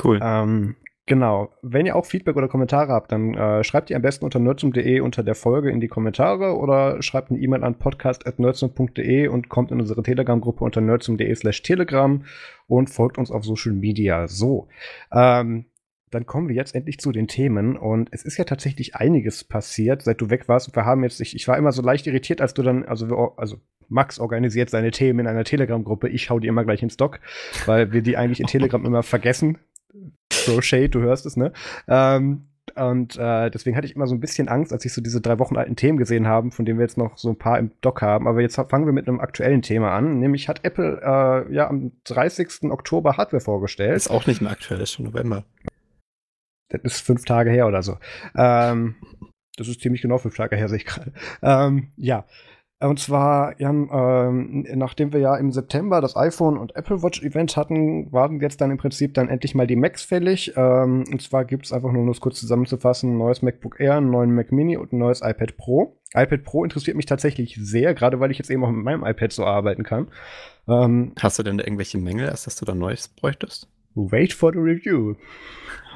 Cool.
Ähm, Genau. Wenn ihr auch Feedback oder Kommentare habt, dann äh, schreibt ihr am besten unter nerdsum.de unter der Folge in die Kommentare oder schreibt eine E-Mail an podcast.nerdsum.de und kommt in unsere Telegram-Gruppe unter nerdsum.de slash telegram und folgt uns auf Social Media. So. Ähm, dann kommen wir jetzt endlich zu den Themen und es ist ja tatsächlich einiges passiert, seit du weg warst. Wir haben jetzt, ich, ich war immer so leicht irritiert, als du dann, also, wir, also Max organisiert seine Themen in einer Telegram-Gruppe. Ich hau die immer gleich ins Stock, weil wir die eigentlich in Telegram immer vergessen. Shade, du hörst es, ne? Ähm, und äh, deswegen hatte ich immer so ein bisschen Angst, als ich so diese drei Wochen alten Themen gesehen habe, von denen wir jetzt noch so ein paar im Doc haben. Aber jetzt fangen wir mit einem aktuellen Thema an. Nämlich hat Apple äh, ja am 30. Oktober Hardware vorgestellt.
Ist auch nicht mehr aktuell, ist schon November.
Das ist fünf Tage her oder so. Ähm, das ist ziemlich genau fünf Tage her, sehe ich gerade. Ähm, ja. Und zwar, Jan, ähm, nachdem wir ja im September das iPhone und Apple Watch Event hatten, waren jetzt dann im Prinzip dann endlich mal die Macs fällig. Ähm, und zwar gibt es einfach nur, um das kurz zusammenzufassen, ein neues MacBook Air, einen neuen Mac Mini und ein neues iPad Pro. iPad Pro interessiert mich tatsächlich sehr, gerade weil ich jetzt eben auch mit meinem iPad so arbeiten kann.
Ähm, Hast du denn da irgendwelche Mängel, als dass du da Neues bräuchtest?
Wait for the review.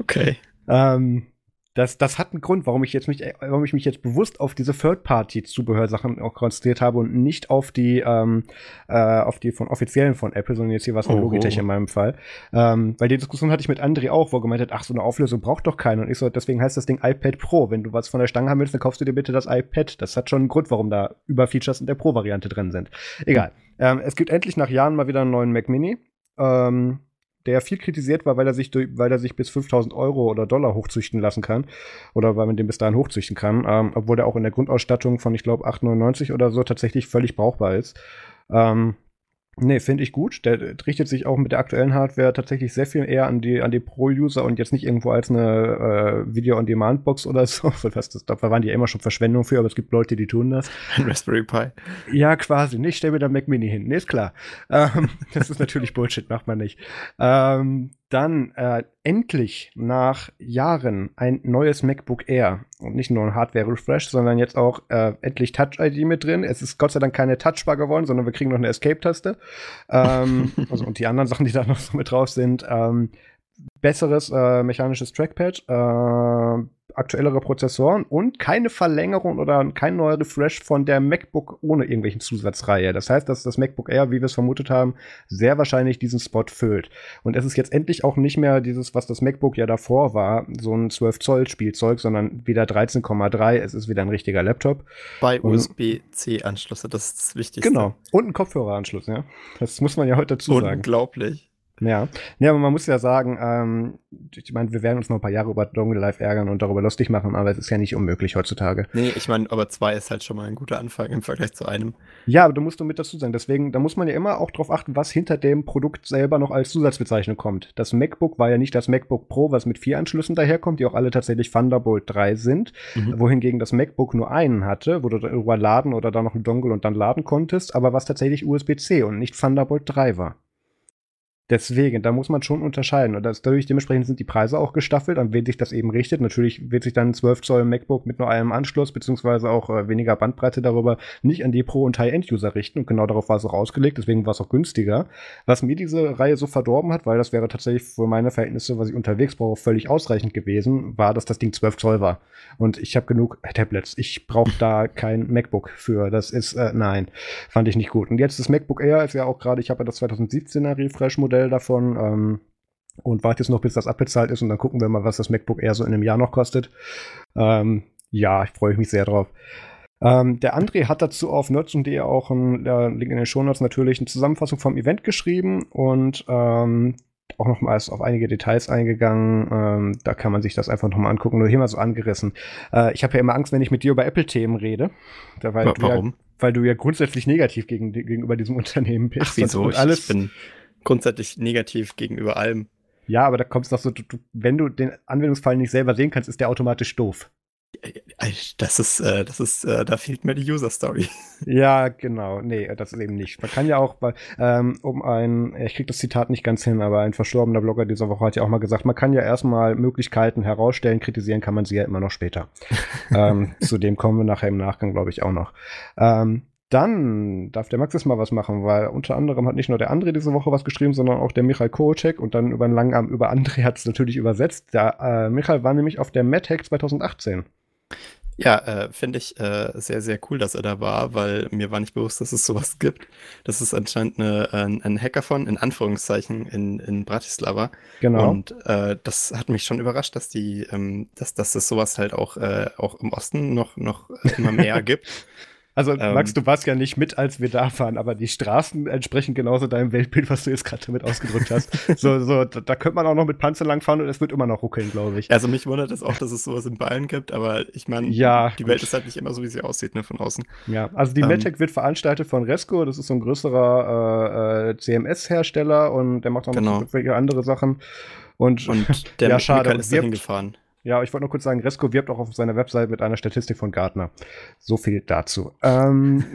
Okay.
Ähm, das, das hat einen Grund, warum ich jetzt mich, warum ich mich jetzt bewusst auf diese Third-Party-Zubehörsachen auch konzentriert habe und nicht auf die, ähm, äh, auf die von offiziellen von Apple, sondern jetzt hier was von Logitech in meinem Fall. Ähm, weil die Diskussion hatte ich mit André auch, wo er gemeint hat, ach, so eine Auflösung braucht doch keiner. Und ich so, deswegen heißt das Ding iPad Pro. Wenn du was von der Stange haben willst, dann kaufst du dir bitte das iPad. Das hat schon einen Grund, warum da Überfeatures in der Pro-Variante drin sind. Egal. Ähm, es gibt endlich nach Jahren mal wieder einen neuen Mac Mini. Ähm, der viel kritisiert war, weil er sich, durch, weil er sich bis 5000 Euro oder Dollar hochzüchten lassen kann. Oder weil man den bis dahin hochzüchten kann. Ähm, obwohl der auch in der Grundausstattung von, ich glaube, 8,99 oder so tatsächlich völlig brauchbar ist. Ähm, Nee, finde ich gut. Der richtet sich auch mit der aktuellen Hardware tatsächlich sehr viel eher an die, an die Pro-User und jetzt nicht irgendwo als eine äh, Video-on-Demand-Box oder so. Das, das, da waren die ja immer schon Verschwendung für, aber es gibt Leute, die tun das.
Ein Raspberry Pi.
Ja, quasi. Nicht, stell mir da Mac Mini hin. Nee, ist klar. Ähm, das ist natürlich Bullshit, macht man nicht. Ähm, dann äh, endlich nach Jahren ein neues MacBook Air. Und nicht nur ein Hardware-Refresh, sondern jetzt auch äh, endlich Touch-ID mit drin. Es ist Gott sei Dank keine Touchbar geworden, sondern wir kriegen noch eine Escape-Taste. Ähm, also, und die anderen Sachen, die da noch so mit drauf sind. Ähm, besseres äh, mechanisches Trackpad, äh, aktuellere Prozessoren und keine Verlängerung oder kein neuer Refresh von der MacBook ohne irgendwelchen Zusatzreihe. Das heißt, dass das MacBook Air, wie wir es vermutet haben, sehr wahrscheinlich diesen Spot füllt. Und es ist jetzt endlich auch nicht mehr dieses, was das MacBook ja davor war, so ein 12 Zoll Spielzeug, sondern wieder 13,3. Es ist wieder ein richtiger Laptop.
Bei USB-C-Anschlüsse, das ist das Wichtigste.
Genau. Und ein Kopfhöreranschluss, ja. Das muss man ja heute dazu sagen.
Unglaublich.
Ja. ja, aber man muss ja sagen, ähm, ich meine, wir werden uns noch ein paar Jahre über Dongle Live ärgern und darüber lustig machen, aber es ist ja nicht unmöglich heutzutage.
Nee, ich meine, aber zwei ist halt schon mal ein guter Anfang im Vergleich zu einem.
Ja, aber du musst du mit dazu sagen. Deswegen, da muss man ja immer auch drauf achten, was hinter dem Produkt selber noch als Zusatzbezeichnung kommt. Das MacBook war ja nicht das MacBook Pro, was mit vier Anschlüssen daherkommt, die auch alle tatsächlich Thunderbolt 3 sind, mhm. wohingegen das MacBook nur einen hatte, wo du darüber laden oder da noch einen Dongle und dann laden konntest, aber was tatsächlich USB-C und nicht Thunderbolt 3 war. Deswegen, da muss man schon unterscheiden. Und das, dadurch dementsprechend sind die Preise auch gestaffelt, an wen sich das eben richtet. Natürlich wird sich dann ein 12 Zoll MacBook mit nur einem Anschluss, beziehungsweise auch äh, weniger Bandbreite darüber, nicht an die Pro- und High-End-User richten. Und genau darauf war es auch ausgelegt, deswegen war es auch günstiger. Was mir diese Reihe so verdorben hat, weil das wäre tatsächlich für meine Verhältnisse, was ich unterwegs brauche, völlig ausreichend gewesen, war, dass das Ding 12 Zoll war. Und ich habe genug Tablets. Ich brauche da kein MacBook für. Das ist, äh, nein, fand ich nicht gut. Und jetzt das MacBook Air ist ja auch gerade, ich habe ja das 2017er Refresh-Modell Modell davon. Ähm, und warte jetzt noch, bis das abbezahlt ist und dann gucken wir mal, was das MacBook Air so in einem Jahr noch kostet. Ähm, ja, ich freue mich sehr drauf. Ähm, der André hat dazu auf nerds.de auch einen äh, Link in den Shownotes natürlich eine Zusammenfassung vom Event geschrieben und ähm, auch nochmals auf einige Details eingegangen. Ähm, da kann man sich das einfach nochmal angucken. Nur hier mal so angerissen. Äh, ich habe ja immer Angst, wenn ich mit dir über Apple-Themen rede. Da, weil
Warum?
Ja, weil du ja grundsätzlich negativ gegen, gegenüber diesem Unternehmen bist.
Ach, wieso? alles, ich bin grundsätzlich negativ gegenüber allem.
Ja, aber da kommst du doch so, du, du, wenn du den Anwendungsfall nicht selber sehen kannst, ist der automatisch doof.
Das ist, äh, das ist, äh, da fehlt mir die User Story.
Ja, genau. Nee, das ist eben nicht. Man kann ja auch, ähm, um ein, ich krieg das Zitat nicht ganz hin, aber ein verstorbener Blogger dieser Woche hat ja auch mal gesagt, man kann ja erstmal Möglichkeiten herausstellen, kritisieren kann man sie ja immer noch später. ähm, zu dem kommen wir nachher im Nachgang, glaube ich, auch noch. Ähm, dann darf der Max jetzt mal was machen, weil unter anderem hat nicht nur der André diese Woche was geschrieben, sondern auch der Michael Kołczek und dann über einen langen Arm über André hat es natürlich übersetzt. Der äh, Michael war nämlich auf der MadHack 2018.
Ja, äh, finde ich äh, sehr, sehr cool, dass er da war, weil mir war nicht bewusst, dass es sowas gibt. Das ist anscheinend eine, ein, ein Hackathon, in Anführungszeichen, in, in Bratislava.
Genau.
Und äh, das hat mich schon überrascht, dass die, ähm, dass, dass es sowas halt auch, äh, auch im Osten noch, noch immer mehr gibt.
Also, ähm, Max, du warst ja nicht mit, als wir da fahren, aber die Straßen entsprechen genauso deinem Weltbild, was du jetzt gerade damit ausgedrückt hast. so, so, da, da könnte man auch noch mit Panzer langfahren und es wird immer noch ruckeln, glaube ich.
Also, mich wundert es auch, dass es sowas in Bayern gibt, aber ich meine,
ja,
die Welt ist halt nicht immer so, wie sie aussieht, ne, von außen.
Ja, also die ähm, MedTech wird veranstaltet von Resco, das ist so ein größerer äh, äh CMS-Hersteller und der macht auch
genau.
noch andere Sachen. Und,
und der
ja, schade.
ist dahin gefahren.
Ja, ich wollte nur kurz sagen, Resco wirbt auch auf seiner Website mit einer Statistik von Gartner. So viel dazu. Ähm.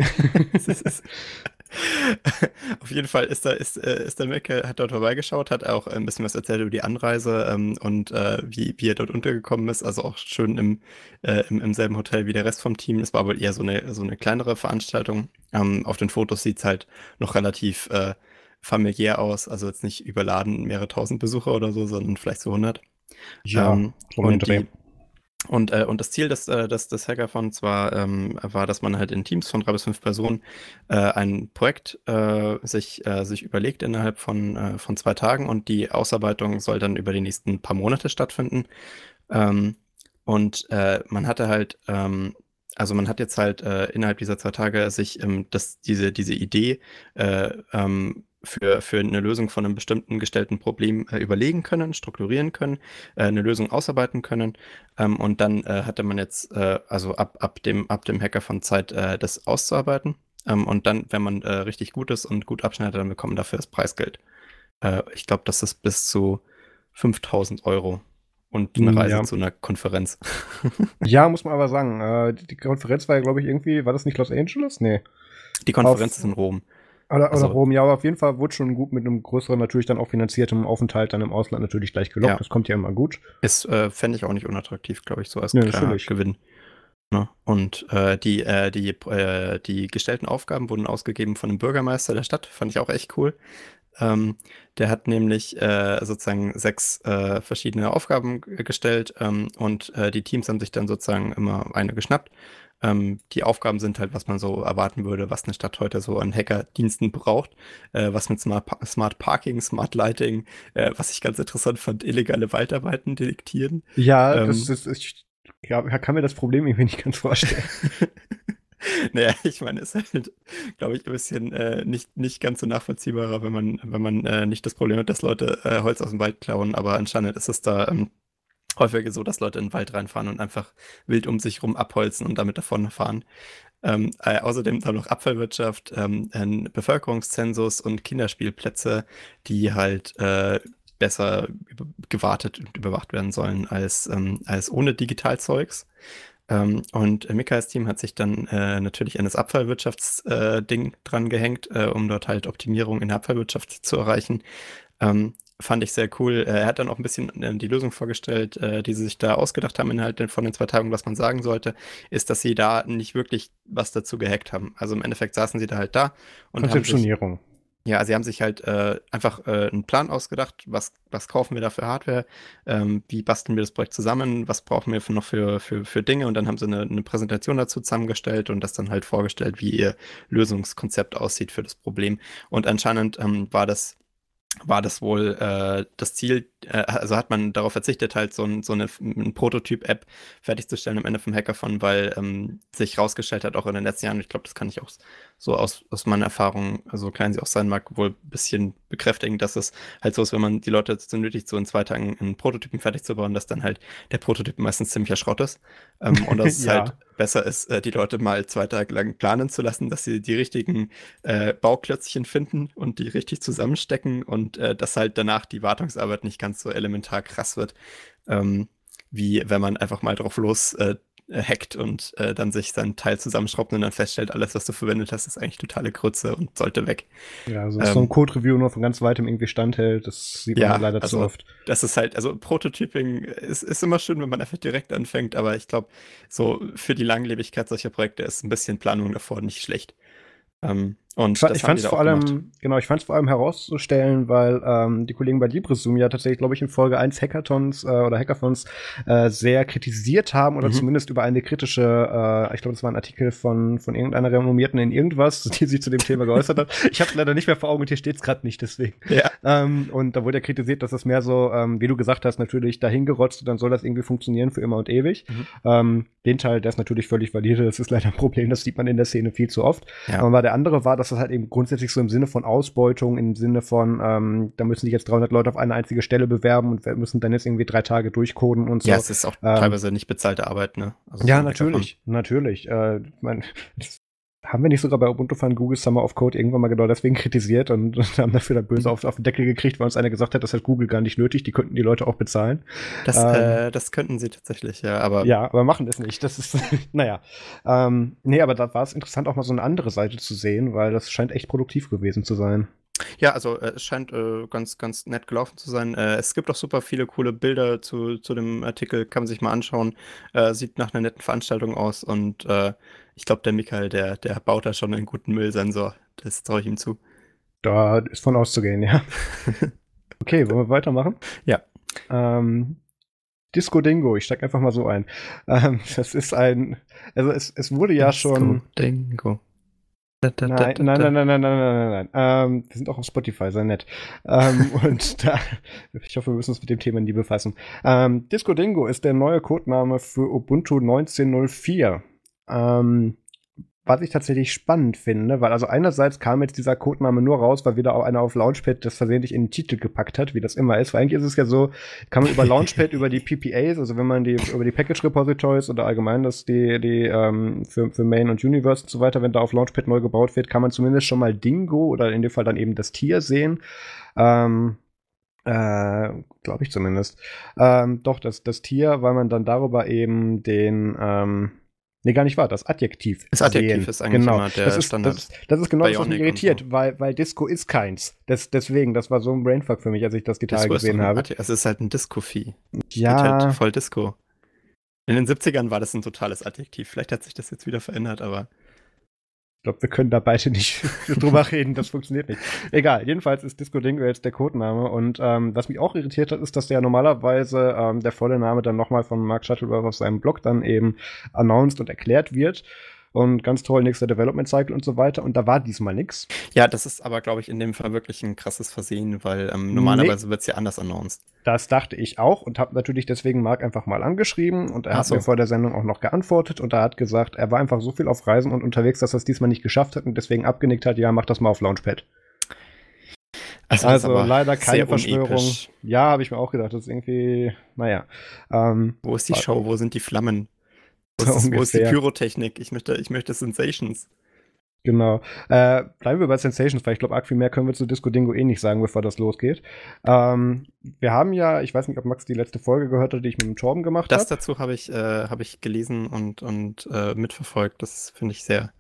auf jeden Fall ist da ist, äh, ist der Mecke, hat dort vorbeigeschaut, hat auch ein bisschen was erzählt über die Anreise ähm, und äh, wie, wie er dort untergekommen ist. Also auch schön im, äh, im, im, selben Hotel wie der Rest vom Team. Es war wohl eher so eine, so eine kleinere Veranstaltung. Ähm, auf den Fotos sieht es halt noch relativ äh, familiär aus, also jetzt nicht überladen, mehrere tausend Besucher oder so, sondern vielleicht so 100.
Ja,
Ähm, und, die, und, äh, und das Ziel des, äh, des, des Hackathons war, ähm, war, dass man halt in Teams von drei bis fünf Personen äh, ein Projekt äh, sich, äh, sich überlegt innerhalb von, äh, von zwei Tagen und die Ausarbeitung soll dann über die nächsten paar Monate stattfinden. Ähm, und man hatte halt, ähm, also man hat jetzt halt äh, innerhalb dieser zwei Tage sich ähm, das, diese, diese Idee äh, ähm, für, für eine Lösung von einem bestimmten gestellten Problem äh, überlegen können, strukturieren können, äh, eine Lösung ausarbeiten können. Ähm, und dann äh, hatte man jetzt, äh, also ab, ab, dem, ab dem Hacker von Zeit, äh, das auszuarbeiten. Ähm, und dann, wenn man äh, richtig gut ist und gut abschneidet, dann bekommt man dafür das Preisgeld. Ich glaube, das ist bis zu 5000 Euro. Und eine
Mm,
Reise
ja.
zu einer Konferenz.
Ja, muss man aber sagen. Die, die Konferenz war ja, glaube ich, irgendwie, war das nicht Los Angeles? Nee.
Die Konferenz
Auf-
ist in Rom.
Oder, oder
Also-
Rom, ja, aber auf jeden Fall wurde schon gut mit einem größeren, natürlich dann auch finanziertem Aufenthalt dann im Ausland natürlich gleich gelockt.
Ja.
Das kommt ja immer gut.
Ist, äh, fände ich auch nicht unattraktiv, glaube ich, so als
natürlich.
Gewinn. Ne? Und äh, die, äh, die, äh, die gestellten Aufgaben wurden ausgegeben von dem Bürgermeister der Stadt, fand ich auch echt cool. Ähm, der hat nämlich äh, sozusagen sechs äh, verschiedene Aufgaben g- gestellt ähm, und äh, die Teams haben sich dann sozusagen immer eine geschnappt. Ähm, die Aufgaben sind halt, was man so erwarten würde, was eine Stadt heute so an Hackerdiensten braucht. Äh, was mit Smart, Pa- Smart Parking, Smart Lighting, äh, was ich ganz interessant fand, illegale Waldarbeiten detektieren.
Ja,
Ähm.
das ist, ich, ja, kann mir das Problem irgendwie nicht ganz vorstellen.
Naja, ich meine, ist halt, glaube ich, ein bisschen äh, nicht, nicht ganz so nachvollziehbarer, wenn man, wenn man äh, nicht das Problem hat, dass Leute äh, Holz aus dem Wald klauen, aber anscheinend ist es da ähm, häufiger so, dass Leute in den Wald reinfahren und einfach wild um sich rum abholzen und damit davonfahren. Ähm, äh, außerdem dann noch Abfallwirtschaft, ähm, ein Bevölkerungszensus und Kinderspielplätze, die halt äh, besser gewartet und überwacht werden sollen als, ähm, als ohne Digitalzeugs. Ähm, und äh, Michaels Team hat sich dann äh, natürlich an das Abfallwirtschaftsding dran gehängt, äh, um dort halt Optimierung in der Abfallwirtschaft zu erreichen. Ähm, fand ich sehr cool. Äh, Er hat dann auch ein bisschen äh, die Lösung vorgestellt, äh, die sie sich da ausgedacht haben innerhalb von den zwei Tagen. Was man sagen sollte, ist, dass sie da nicht wirklich was dazu gehackt haben. Also im Endeffekt saßen sie da halt da und haben sich ja, sie haben sich halt äh, einfach äh, einen Plan ausgedacht, was, was kaufen wir da für Hardware, ähm, wie basteln wir das Projekt zusammen, was brauchen wir für, noch für, für, für Dinge und dann haben sie eine, eine Präsentation dazu zusammengestellt und das dann halt vorgestellt, wie ihr Lösungskonzept aussieht für das Problem. Und anscheinend ähm, war das war das wohl äh, das Ziel, äh, also hat man darauf verzichtet, halt so, ein, so eine, eine Prototyp-App fertigzustellen am Ende vom Hackathon, weil ähm, sich rausgestellt hat, auch in den letzten Jahren, ich glaube, das kann ich auch so aus, aus meiner Erfahrung, so klein sie auch sein mag, wohl ein bisschen bekräftigen, dass es halt so ist, wenn man die Leute dazu nötigt, so in zwei Tagen einen Prototypen fertig zu bauen, dass dann halt der Prototyp meistens ziemlicher Schrott ist. Ähm, und dass es
Ja.
halt besser ist, äh, die Leute mal zwei Tage lang planen zu lassen, dass sie die richtigen äh, Bauklötzchen finden und die richtig zusammenstecken und äh, dass halt danach die Wartungsarbeit nicht ganz so elementar krass wird, ähm, wie wenn man einfach mal drauf los äh, äh, hackt und äh, dann sich sein Teil zusammenschraubt und dann feststellt, alles, was du verwendet hast, ist eigentlich totale Grütze und sollte weg.
Ja, also dass so
Ähm,
ein Code-Review nur von ganz weitem irgendwie standhält, das sieht man
Ja,
ja, leider zu
also-
oft.
Das ist halt, also Prototyping ist, ist immer schön, wenn man einfach direkt anfängt, aber ich glaube, so für die Langlebigkeit solcher Projekte ist ein bisschen Planung davor nicht schlecht. Ähm, und
Ich, ich fand es vor allem,
gemacht.
genau, ich fand es vor allem herauszustellen, weil ähm, die Kollegen bei LibreZoom ja tatsächlich, glaube ich, in Folge 1 Hackathons äh, oder Hackathons äh, sehr kritisiert haben oder
Mhm.
zumindest über eine kritische, äh, ich glaube, das war ein Artikel von, von irgendeiner Renommierten in irgendwas, die sich zu dem Thema geäußert hat. Ich habe leider nicht mehr vor Augen und hier steht es gerade nicht, deswegen.
Ja,
Ähm, und da wurde ja kritisiert, dass das mehr so, ähm, wie du gesagt hast, natürlich dahingerotzt und dann soll das irgendwie funktionieren für immer und ewig.
Mhm.
Ähm, den Teil, der ist natürlich völlig valide, das ist leider ein Problem, das sieht man in der Szene viel zu oft.
Ja.
Aber der andere war, dass das halt eben grundsätzlich so im Sinne von Ausbeutung, im Sinne von, ähm, da müssen sich jetzt 300 Leute auf eine einzige Stelle bewerben und wir müssen dann jetzt irgendwie drei Tage durchcoden und so.
ja, es ist auch
Ähm,
teilweise nicht bezahlte Arbeit, ne? Also
ja,
ein Hackathon.
natürlich, natürlich. Äh, mein, das haben wir nicht sogar bei Ubuntu Fun Google Summer of Code irgendwann mal genau deswegen kritisiert und haben dafür dann böse auf, auf den Deckel gekriegt, weil uns einer gesagt hat, das hat Google gar nicht nötig, die könnten die Leute auch bezahlen.
Das,
Ähm,
äh, das könnten sie tatsächlich, ja, aber
Ja, aber machen es nicht. Das ist, naja. Ähm, nee, aber da war es interessant, auch mal so eine andere Seite zu sehen, weil das scheint echt produktiv gewesen zu sein.
Ja, also äh, es scheint äh, ganz, ganz nett gelaufen zu sein. Äh, es gibt auch super viele coole Bilder zu, zu dem Artikel, kann man sich mal anschauen. Äh, sieht nach einer netten Veranstaltung aus und äh, ich glaube, der Michael, der, der baut da schon einen guten Müllsensor. Das traue ich ihm zu.
Da ist von auszugehen, ja. okay, wollen wir weitermachen?
Ja.
Ähm, Disco Dingo, ich steig einfach mal so ein. Ähm, das ist ein, also es, es wurde ja
Disco
schon.
Dingo.
Nein, nein, nein, nein, nein, nein, nein, nein, nein. Ähm, wir sind auch auf Spotify, sehr nett. ähm, und da, ich hoffe, wir müssen uns mit dem Thema nie befassen. Ähm, Disco Dingo ist der neue Codename für Ubuntu 1904. Ähm, was ich tatsächlich spannend finde, weil also einerseits kam jetzt dieser Codename nur raus, weil wieder auch einer auf Launchpad das versehentlich in den Titel gepackt hat, wie das immer ist. Weil eigentlich ist es ja so, kann man über Launchpad, über die PPAs, also wenn man die über die Package Repositories oder allgemein das die, die ähm, für, für Main und Universe und so weiter, wenn da auf Launchpad neu gebaut wird, kann man zumindest schon mal Dingo oder in dem Fall dann eben das Tier sehen. Ähm, äh, glaube ich zumindest. Ähm, doch, das, das Tier, weil man dann darüber eben den, ähm, Nee, gar nicht wahr, das Adjektiv.
Das Adjektiv
sehen.
ist eigentlich
genau.
immer der
das ist,
Standard.
Das, das ist genau das, was mich
Bionic
irritiert,
so.
weil, weil Disco ist keins. Das, deswegen, das war so ein Brainfuck für mich, als ich das Tage
Disco
gesehen habe.
Adjektiv. Es ist halt ein Disco-Vieh.
Ja,
Halt voll Disco. In den 70ern war das ein totales Adjektiv. Vielleicht hat sich das jetzt wieder verändert, aber
ich glaube, wir können da beide nicht drüber reden, das funktioniert nicht. Egal, jedenfalls ist Disco Dingo jetzt der Codename und ähm, was mich auch irritiert hat, ist, dass der normalerweise ähm, der volle Name dann nochmal von Mark Shuttleworth auf seinem Blog dann eben announced und erklärt wird. Und ganz toll, nächster Development Cycle und so weiter. Und da war diesmal nix.
ja, das ist aber, glaube ich, in dem Fall wirklich ein krasses Versehen, weil ähm, normalerweise wird es ja anders announced.
Das dachte ich auch und habe natürlich deswegen Mark einfach mal angeschrieben und er
Ach
hat
so.
mir vor der Sendung auch noch geantwortet und er hat gesagt, er war einfach so viel auf Reisen und unterwegs, dass er es diesmal nicht geschafft hat und deswegen abgenickt hat, ja, mach das mal auf Launchpad.
das
Also leider keine Verschwörung.
unepisch.
Ja, habe ich mir auch gedacht, das ist irgendwie, naja. Ähm,
Wo ist die
Warte.
Show? Wo sind die Flammen? Wo ist, wo ist die. Pyrotechnik? Ich möchte, ich möchte Sensations.
Genau. Äh, bleiben wir bei Sensations, weil ich glaube, arg viel mehr können wir zu Disco Dingo eh nicht sagen, bevor das losgeht. Ähm, wir haben ja, ich weiß nicht, ob Max die letzte Folge gehört hat, die ich mit dem Torben gemacht
Das
habe.
dazu habe ich, äh, habe ich gelesen und, und äh, mitverfolgt. Das finde ich sehr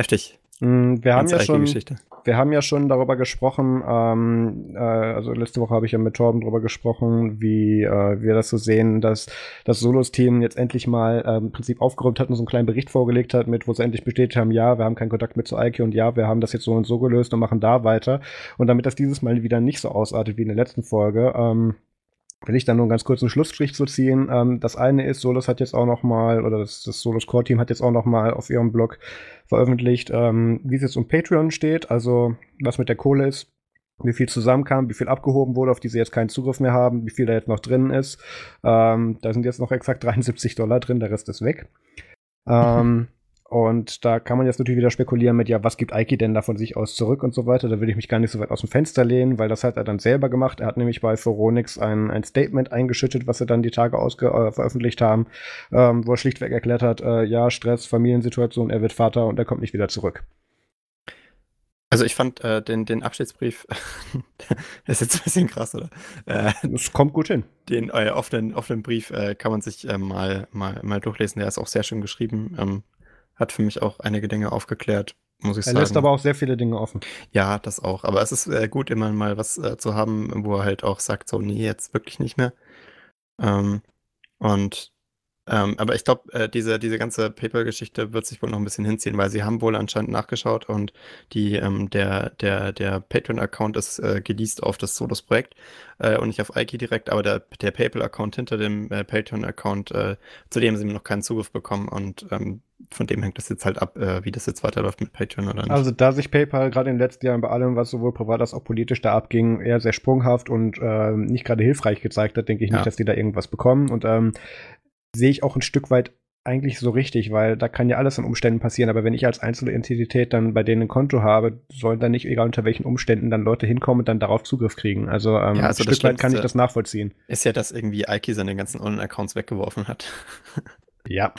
heftig.
Mm, Wir haben ja schon,
Geschichte.
Wir haben ja schon darüber gesprochen, ähm, äh, also letzte Woche habe ich ja mit Torben darüber gesprochen, wie äh, wir das so sehen, dass das Solos-Team jetzt endlich mal ähm, im Prinzip aufgeräumt hat und so einen kleinen Bericht vorgelegt hat, mit wo sie endlich bestätigt haben, ja, wir haben keinen Kontakt mehr zu Ike und ja, wir haben das jetzt so und so gelöst und machen da weiter. Und damit das dieses Mal wieder nicht so ausartet wie in der letzten Folge, ähm, will ich dann nur einen ganz kurzen Schlussstrich zu ziehen. Ähm, das eine ist, Solos hat jetzt auch noch mal, oder das, das Solos Core Team hat jetzt auch noch mal auf ihrem Blog veröffentlicht, ähm, wie es jetzt um Patreon steht, also was mit der Kohle ist, wie viel zusammenkam, wie viel abgehoben wurde, auf die sie jetzt keinen Zugriff mehr haben, wie viel da jetzt noch drin ist. Ähm, da sind jetzt noch exakt 73 Dollar drin, der Rest ist weg. Ähm, und da kann man jetzt natürlich wieder spekulieren mit, ja, was gibt Ike denn da von sich aus zurück und so weiter. Da will ich mich gar nicht so weit aus dem Fenster lehnen, weil das hat er dann selber gemacht. Er hat nämlich bei Phoronix ein, ein Statement eingeschüttet, was sie dann die Tage ausge äh, veröffentlicht haben, ähm, wo er schlichtweg erklärt hat, äh, ja, Stress, Familiensituation, er wird Vater und er kommt nicht wieder zurück.
Also ich fand äh, den, den Abschiedsbrief, ist jetzt ein bisschen krass, oder? Äh,
Das kommt gut hin.
den äh, offenen, offenen Brief äh, kann man sich äh, mal, mal, mal durchlesen. Der ist auch sehr schön geschrieben. Ähm, hat für mich auch einige Dinge aufgeklärt, muss ich
Er
sagen.
lässt aber auch sehr viele Dinge offen.
Ja, das auch. Aber es ist äh, gut, immer mal was äh, zu haben, wo er halt auch sagt, so, nee, jetzt wirklich nicht mehr. Ähm, und ähm, aber ich glaube, äh, diese, diese ganze PayPal-Geschichte wird sich wohl noch ein bisschen hinziehen, weil sie haben wohl anscheinend nachgeschaut und die, ähm, der, der, der Patreon-Account ist äh, geleast auf das Solos-Projekt äh, und nicht auf Ike direkt, aber der, der PayPal-Account hinter dem äh, Patreon-Account, äh, zu dem haben sie noch keinen Zugriff bekommen und ähm, von dem hängt das jetzt halt ab, äh, wie das jetzt weiterläuft mit Patreon oder nicht.
Also da sich PayPal gerade in den letzten Jahren bei allem, was sowohl privat als auch politisch da abging, eher sehr sprunghaft und äh, nicht gerade hilfreich gezeigt hat, denke ich
Ja.
nicht, dass die da irgendwas bekommen. Und ähm, sehe ich auch ein Stück weit eigentlich so richtig, weil da kann ja alles an Umständen passieren. Aber wenn ich als einzelne Entität dann bei denen ein Konto habe, sollen dann nicht, egal unter welchen Umständen, dann Leute hinkommen und dann darauf Zugriff kriegen. Also, ähm,
Ja, also
ein Stück weit kann ich das nachvollziehen.
ist ja, dass irgendwie Ike seine ganzen Online-Accounts weggeworfen hat.
Ja.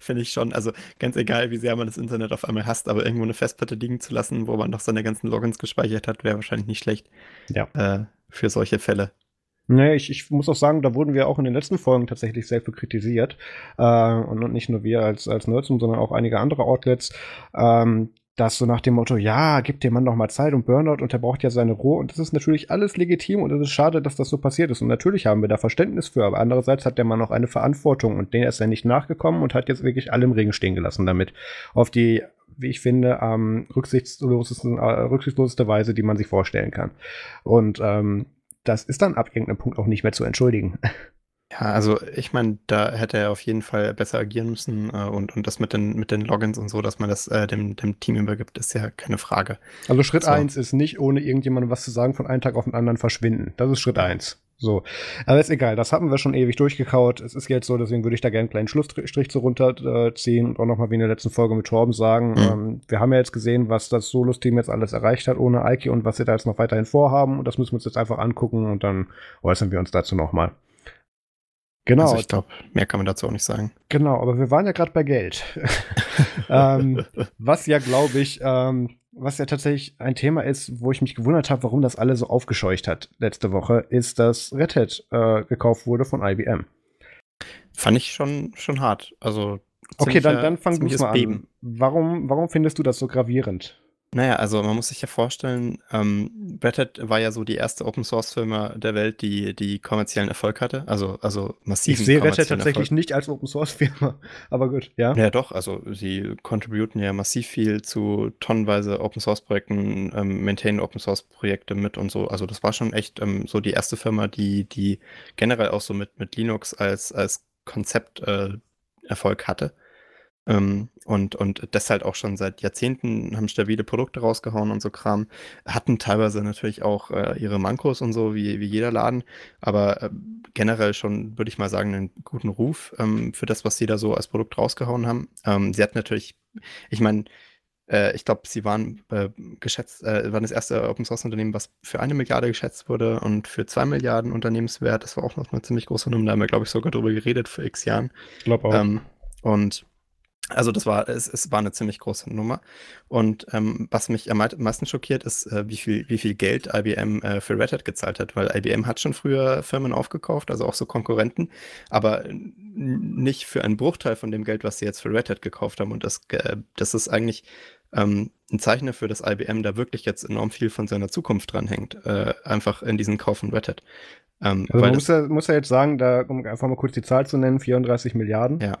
Finde ich schon. Also ganz egal, wie sehr man das Internet auf einmal hasst, aber irgendwo eine Festplatte liegen zu lassen, wo man noch seine ganzen Logins gespeichert hat, wäre wahrscheinlich nicht schlecht
Ja.
äh, für solche Fälle.
Nee, ich, ich muss auch sagen, da wurden wir auch in den letzten Folgen tatsächlich sehr viel kritisiert. Äh, und, und nicht nur wir als, als Nerdsum, sondern auch einige andere Outlets. Ähm, das so nach dem Motto, ja, gib dem Mann noch mal Zeit und Burnout und er braucht ja seine Ruhe. Und das ist natürlich alles legitim und es ist schade, dass das so passiert ist. Und natürlich haben wir da Verständnis für, aber andererseits hat der Mann auch eine Verantwortung und der ist ja nicht nachgekommen und hat jetzt wirklich alle im Regen stehen gelassen damit. Auf die wie ich finde, am rücksichtslosesten, äh, rücksichtsloseste Weise, die man sich vorstellen kann. Und ähm, das ist dann ab irgendeinem Punkt auch nicht mehr zu entschuldigen.
Ja, also ich meine, da hätte er auf jeden Fall besser agieren müssen äh, und, und das mit den, mit den Logins und so, dass man das äh, dem, dem Team übergibt, ist ja keine Frage.
Also Schritt so. eins ist nicht, ohne irgendjemandem was zu sagen, von einem Tag auf den anderen verschwinden. Das ist Schritt eins. So. Aber ist egal, das hatten wir schon ewig durchgekaut. Es ist jetzt so, deswegen würde ich da gerne einen kleinen Schlussstrich so runterziehen und auch nochmal wie in der letzten Folge mit Torben sagen. Mhm. Ähm, wir haben ja jetzt gesehen, was das Solos-Team jetzt alles erreicht hat ohne Eiki und was sie da jetzt noch weiterhin vorhaben. Und das müssen wir uns jetzt einfach angucken und dann äußern wir uns dazu nochmal.
Genau. Also ich glaube, mehr kann man dazu auch nicht sagen.
Genau, aber wir waren ja gerade bei Geld. ähm, was ja, glaube ich, ähm, was ja tatsächlich ein Thema ist, wo ich mich gewundert habe, warum das alle so aufgescheucht hat letzte Woche, ist, dass Red Hat äh, gekauft wurde von IBM.
Fand ich schon, schon hart. Also
okay, dann, dann fang du mal an. Warum, warum findest du das so gravierend?
Naja, also man muss sich ja vorstellen, ähm, Red Hat war ja so die erste Open Source Firma der Welt, die, die kommerziellen Erfolg hatte. Also, also massiv.
Ich sehe Red Hat tatsächlich Erfolg. nicht als Open Source Firma, aber gut, ja.
Ja, doch, also sie contributen ja massiv viel zu tonnenweise Open Source Projekten, ähm, maintainen Open Source Projekte mit und so. Also das war schon echt ähm, so die erste Firma, die, die generell auch so mit, mit Linux als, als Konzept äh, Erfolg hatte. Ähm, und, und das halt auch schon seit Jahrzehnten haben stabile Produkte rausgehauen und so Kram. Hatten teilweise natürlich auch äh, ihre Mankos und so, wie, wie jeder Laden, aber äh, generell schon, würde ich mal sagen, einen guten Ruf ähm, für das, was sie da so als Produkt rausgehauen haben. Ähm, sie hat natürlich, ich meine, äh, ich glaube, sie waren äh, geschätzt, äh, waren das erste Open Source Unternehmen, was für eine Milliarde geschätzt wurde und für zwei Milliarden Unternehmenswert. Das war auch noch eine ziemlich große Nummer. Da haben wir, glaube ich, sogar drüber geredet vor x Jahren.
Ich glaube auch.
Ähm, und also das war, es, es war eine ziemlich große Nummer. Und ähm, was mich am meisten schockiert, ist, äh, wie, viel, wie viel Geld IBM äh, für Red Hat gezahlt hat, weil IBM hat schon früher Firmen aufgekauft, also auch so Konkurrenten, aber nicht für einen Bruchteil von dem Geld, was sie jetzt für Red Hat gekauft haben. Und das, äh, das ist eigentlich ähm, ein Zeichen dafür, dass IBM da wirklich jetzt enorm viel von seiner Zukunft dranhängt, äh, einfach in diesen Kauf von Red Hat.
Ähm, also man muss ja, muss ja jetzt sagen, da um einfach mal kurz die Zahl zu nennen, 34 Milliarden.
Ja.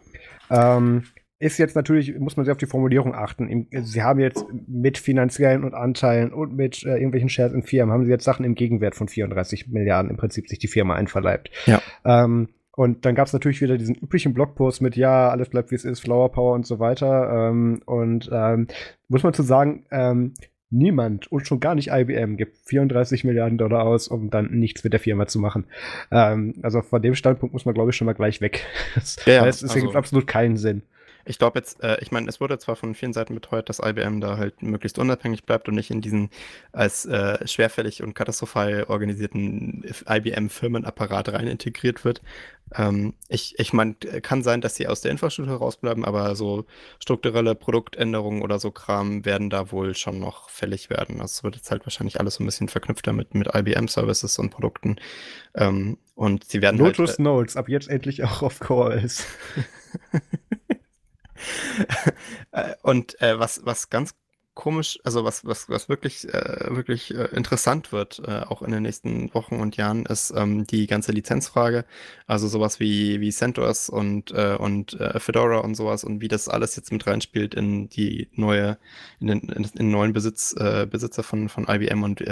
Ähm, ist jetzt natürlich, muss man sehr auf die Formulierung achten. Sie haben jetzt mit finanziellen und Anteilen und mit äh, irgendwelchen Shares in Firmen, haben sie jetzt Sachen im Gegenwert von 34 Milliarden im Prinzip sich die Firma einverleibt.
Ja.
Ähm, und dann gab es natürlich wieder diesen üblichen Blogpost mit, ja, alles bleibt wie es ist, Flower Power und so weiter. Ähm, und ähm, muss man zu sagen, ähm, niemand und schon gar nicht IBM gibt 34 Milliarden Dollar aus, um dann nichts mit der Firma zu machen. Ähm, also von dem Standpunkt muss man, glaube ich, schon mal gleich weg. Das ja, heißt, es also, ergibt absolut keinen Sinn.
Ich glaube jetzt, äh, ich meine, es wurde zwar von vielen Seiten beteuert, dass IBM da halt möglichst unabhängig bleibt und nicht in diesen als äh, schwerfällig und katastrophal organisierten IBM-Firmenapparat rein integriert wird. Ähm, ich ich meine, kann sein, dass sie aus der Infrastruktur rausbleiben, aber so strukturelle Produktänderungen oder so Kram werden da wohl schon noch fällig werden. Also es wird jetzt halt wahrscheinlich alles so ein bisschen verknüpfter mit, mit IBM-Services und Produkten. Ähm, und sie werden
Lotus halt, Notes, ab jetzt endlich auch auf.
Äh, und äh, was, was ganz komisch, also was, was, was wirklich, äh, wirklich äh, interessant wird, äh, auch in den nächsten Wochen und Jahren, ist ähm, die ganze Lizenzfrage. Also sowas wie, wie CentOS und, äh, und Fedora und sowas und wie das alles jetzt mit reinspielt in die neue, in den, in den neuen Besitz, Besitzer von, von IBM und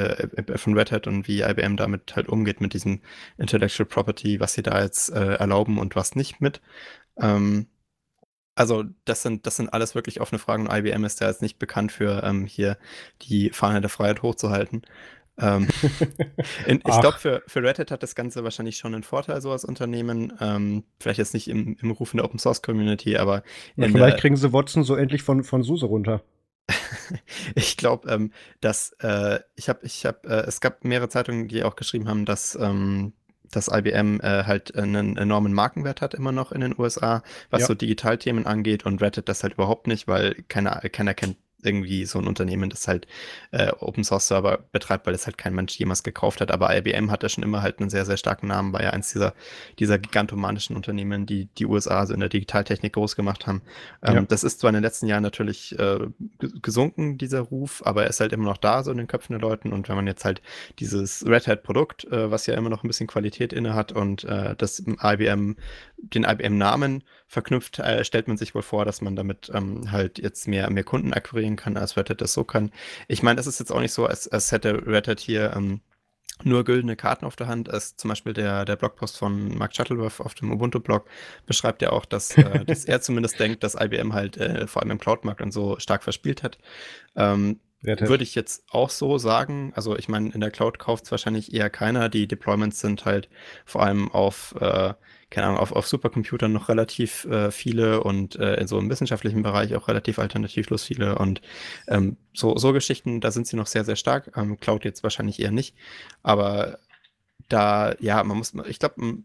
von Red Hat und wie IBM damit halt umgeht mit diesem Intellectual Property, was sie da jetzt erlauben und was nicht mit. Ähm, also, das sind, das sind alles wirklich offene Fragen und IBM ist ja jetzt nicht bekannt für ähm, hier die Fahne der Freiheit hochzuhalten. Ähm, in, ich glaube, für, für Red Hat hat das Ganze wahrscheinlich schon einen Vorteil, so als Unternehmen. Ähm, vielleicht jetzt nicht im, im Ruf in der Open Source Community, aber.
Ja, vielleicht der, kriegen sie Watson so endlich von, von SUSE runter.
ich glaube, ähm, dass äh, ich habe, ich habe, äh, es gab mehrere Zeitungen, die auch geschrieben haben, dass ähm, dass IBM äh, halt einen enormen Markenwert hat immer noch in den USA, was ja. so Digitalthemen angeht und Red Hat das halt überhaupt nicht, weil keiner, keiner kennt irgendwie so ein Unternehmen, das halt äh, Open Source Server betreibt, weil das halt kein Mensch jemals gekauft hat. Aber IBM hat ja schon immer halt einen sehr, sehr starken Namen, war ja eins dieser, dieser gigantomanischen Unternehmen, die die USA also in der Digitaltechnik groß gemacht haben. Ähm, ja. Das ist zwar in den letzten Jahren natürlich äh, gesunken, dieser Ruf, aber er ist halt immer noch da, so in den Köpfen der Leuten. Und wenn man jetzt halt dieses Red Hat Produkt, äh, was ja immer noch ein bisschen Qualität inne hat und äh, das IBM, den IBM-Namen verknüpft, äh, stellt man sich wohl vor, dass man damit ähm, halt jetzt mehr, mehr Kunden akquirieren kann, als Red Hat das so kann. Ich meine, das ist jetzt auch nicht so, als, als hätte Red Hat hier ähm, nur güldene Karten auf der Hand. Als zum Beispiel der, der Blogpost von Mark Shuttleworth auf dem Ubuntu-Blog beschreibt ja auch, dass, äh, dass er zumindest denkt, dass IBM halt äh, vor allem im Cloud-Markt und so stark verspielt hat. Ähm, würde ich jetzt auch so sagen. Also ich meine, in der Cloud kauft es wahrscheinlich eher keiner. Die Deployments sind halt vor allem auf äh, keine Ahnung, auf, auf Supercomputern noch relativ äh, viele und äh, in so einem wissenschaftlichen Bereich auch relativ alternativlos viele. Und ähm, so, so Geschichten, da sind sie noch sehr, sehr stark. Ähm, Cloud jetzt wahrscheinlich eher nicht. Aber da, ja, man muss, ich glaube,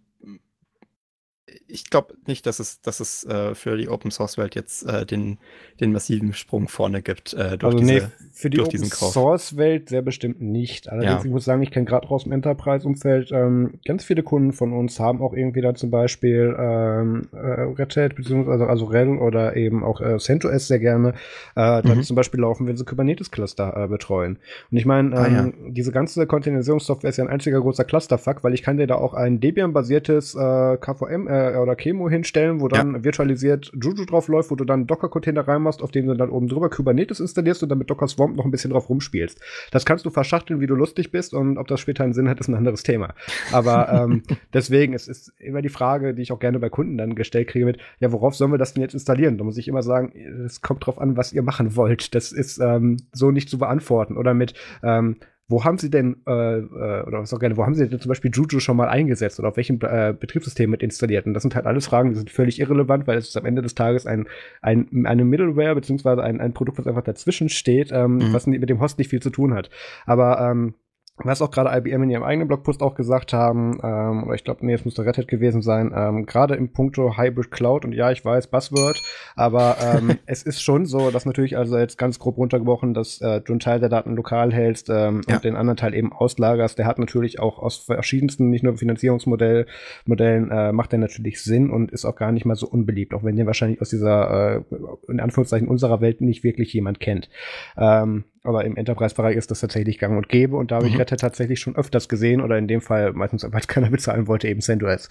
ich glaube nicht, dass es, dass es äh, für die Open Source Welt jetzt äh, den, den massiven Sprung vorne gibt
äh, durch, also, diese, nee, für die Open Source Welt sehr bestimmt nicht. Allerdings, ja. ich muss sagen, ich kenne gerade aus dem Enterprise-Umfeld ähm, ganz viele Kunden von uns haben auch irgendwie da zum Beispiel ähm, äh, Red Hat beziehungsweise also RHEL oder eben auch äh, CentOS sehr gerne äh, mhm. zum Beispiel laufen, wenn sie Kubernetes-Cluster äh, betreuen. Und ich meine, ähm, ah, ja. Ähm, diese ganze Containerisierungssoftware ist ja ein einziger großer Clusterfuck, weil ich kann dir da auch ein Debian-basiertes KVM äh, oder Chemo hinstellen, wo dann ja. virtualisiert Juju drauf läuft, wo du dann Docker-Container reinmachst, auf dem du dann oben drüber Kubernetes installierst und dann mit Docker Swamp noch ein bisschen drauf rumspielst. Das kannst du verschachteln, wie du lustig bist und ob das später einen Sinn hat, ist ein anderes Thema. Aber ähm, deswegen, es ist immer die Frage, die ich auch gerne bei Kunden dann gestellt kriege mit, ja, worauf sollen wir das denn jetzt installieren? Da muss ich immer sagen, es kommt drauf an, was ihr machen wollt. Das ist ähm, so nicht zu beantworten. Oder mit, ähm, wo haben Sie denn, äh, äh, oder was auch gerne, wo haben Sie denn zum Beispiel Juju schon mal eingesetzt oder auf welchem äh, Betriebssystem mit installiert? Und das sind halt alles Fragen, die sind völlig irrelevant, weil es ist am Ende des Tages ein, ein, eine Middleware, beziehungsweise ein, ein Produkt, was einfach dazwischen steht, ähm, mhm. was mit dem Host nicht viel zu tun hat. Aber ähm, was auch gerade IBM in ihrem eigenen Blogpost auch gesagt haben, ähm, oder ich glaube, nee, es müsste Red Hat gewesen sein, ähm, gerade im Punkto Hybrid Cloud und ja, ich weiß, Buzzword, aber ähm, es ist schon so, dass natürlich also jetzt ganz grob runtergebrochen, dass äh, du einen Teil der Daten lokal hältst ähm, ja. und den anderen Teil eben auslagerst. Der hat natürlich auch aus verschiedensten, nicht nur Finanzierungsmodellen, Modellen, äh, macht der natürlich Sinn und ist auch gar nicht mal so unbeliebt, auch wenn den wahrscheinlich aus dieser, äh, in Anführungszeichen, unserer Welt nicht wirklich jemand kennt. Ähm, aber im Enterprise-Bereich ist das tatsächlich gang und gäbe und da habe ich mhm. Red Hat tatsächlich schon öfters gesehen oder in dem Fall meistens, weil es keiner bezahlen wollte, eben CentOS.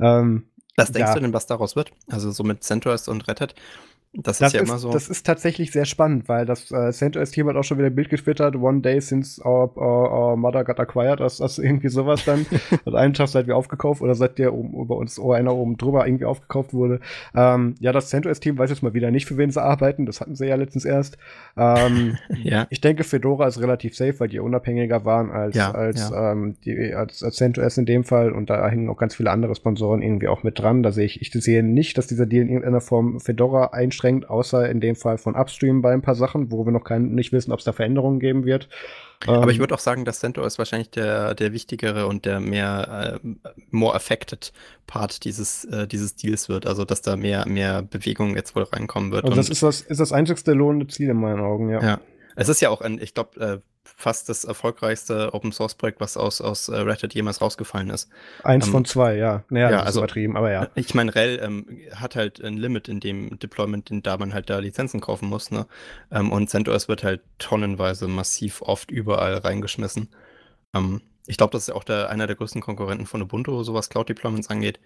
Ähm, was denkst ja. du denn, was daraus wird? Also so mit CentOS und Red Hat?
Das, das ist ja ist, immer so. Das ist tatsächlich sehr spannend, weil das äh, CentOS-Team hat auch schon wieder ein Bild getwittert, one day since our, our, our mother got acquired, das, das irgendwie sowas dann. und einen Tag seit wir aufgekauft oder seit der um, über uns oh, einer oben drüber irgendwie aufgekauft wurde. Ähm, ja, das CentOS-Team weiß jetzt mal wieder nicht, für wen sie arbeiten. Das hatten sie ja letztens erst. Ähm, ja. Ich denke, Fedora ist relativ safe, weil die unabhängiger waren als, ja, als, ja. Ähm, die, als, als CentOS in dem Fall. Und da hängen auch ganz viele andere Sponsoren irgendwie auch mit dran. Da sehe ich, ich sehe nicht, dass dieser Deal in irgendeiner Form Fedora einschränkt eingeschränkt, außer in dem Fall von Upstream bei ein paar Sachen, wo wir noch kein, nicht wissen, ob es da Veränderungen geben wird.
Aber ähm, ich würde auch sagen, dass CentOS wahrscheinlich der, der wichtigere und der mehr äh, more affected Part dieses, äh, dieses Deals wird. Also, dass da mehr, mehr Bewegung jetzt wohl reinkommen wird.
Also, das ist das, ist das einzigste lohnende Ziel in meinen Augen, ja.
Ja. Es ist ja auch ein, ich glaube, äh, fast das erfolgreichste Open Source Projekt, was aus, aus äh, Red Hat jemals rausgefallen ist.
Eins ähm, von zwei, ja. Naja, ja, also übertrieben, aber ja.
Ich meine, RHEL ähm, hat halt ein Limit in dem Deployment, in da man halt da Lizenzen kaufen muss, ne? Ähm, und CentOS wird halt tonnenweise massiv oft überall reingeschmissen. Ähm, ich glaube, das ist ja auch der, einer der größten Konkurrenten von Ubuntu, so was Cloud-Deployments angeht.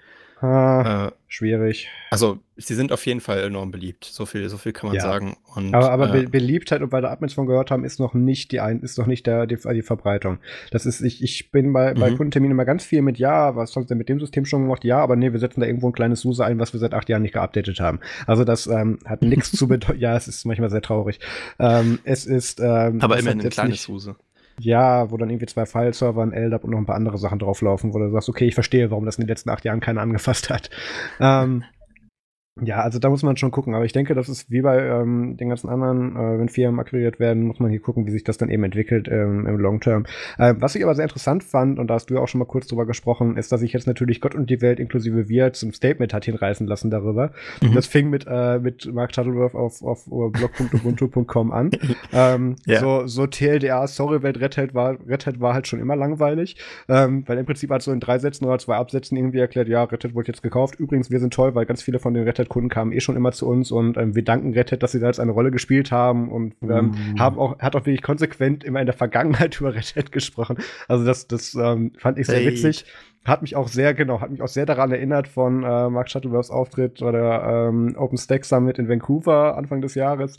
Ah, äh, schwierig.
Also, sie sind auf jeden Fall enorm beliebt. So viel, so viel kann man ja. sagen.
Und, aber aber äh, Beliebtheit, und weil da Admins von gehört haben, ist noch nicht die ein, ist noch nicht der, die, die Verbreitung. Das ist, ich, ich bin bei, mhm. bei Kundenterminen immer ganz viel mit Ja, was haben sie denn mit dem System schon gemacht? Ja, aber nee, wir setzen da irgendwo ein kleines SUSE ein, was wir seit acht Jahren nicht geupdatet haben. Also das ähm, hat nichts zu bedeuten. Ja, es ist manchmal sehr traurig. Ähm, es ist. Ähm,
aber immerhin ein kleines SUSE.
Ja, wo dann irgendwie zwei File-Server, ein LDAP und noch ein paar andere Sachen drauflaufen, wo du sagst, okay, ich verstehe, warum das in den letzten acht Jahren keiner angefasst hat. Ähm, Ja, also da muss man schon gucken. Aber ich denke, das ist wie bei ähm, den ganzen anderen, äh, wenn Firmen akquiriert werden, muss man hier gucken, wie sich das dann eben entwickelt ähm, im Long Term. Äh, was ich aber sehr interessant fand, und da hast du ja auch schon mal kurz drüber gesprochen, ist, dass sich jetzt natürlich Gott und die Welt inklusive wir zum Statement hat hinreißen lassen darüber. Mhm. Das fing mit, äh, mit Mark Shuttleworth auf, auf blog.ubuntu.com an. ähm, ja. So, so TLDR, sorry, Welt Red Hat war, Red Hat war halt schon immer langweilig, ähm, weil im Prinzip hat so in drei Sätzen oder zwei Absätzen irgendwie erklärt, ja, Red Hat wurde jetzt gekauft. Übrigens, wir sind toll, weil ganz viele von den Red Hat Kunden kamen eh schon immer zu uns und ähm, wir danken Red Hat, dass sie da jetzt eine Rolle gespielt haben und ähm, mm. haben auch, hat auch wirklich konsequent immer in der Vergangenheit über Red Hat gesprochen. Also das, das ähm, fand ich sehr hey. witzig. Hat mich auch sehr, genau, hat mich auch sehr daran erinnert von äh, Mark Shuttleworths Auftritt bei der ähm, OpenStack Summit in Vancouver Anfang des Jahres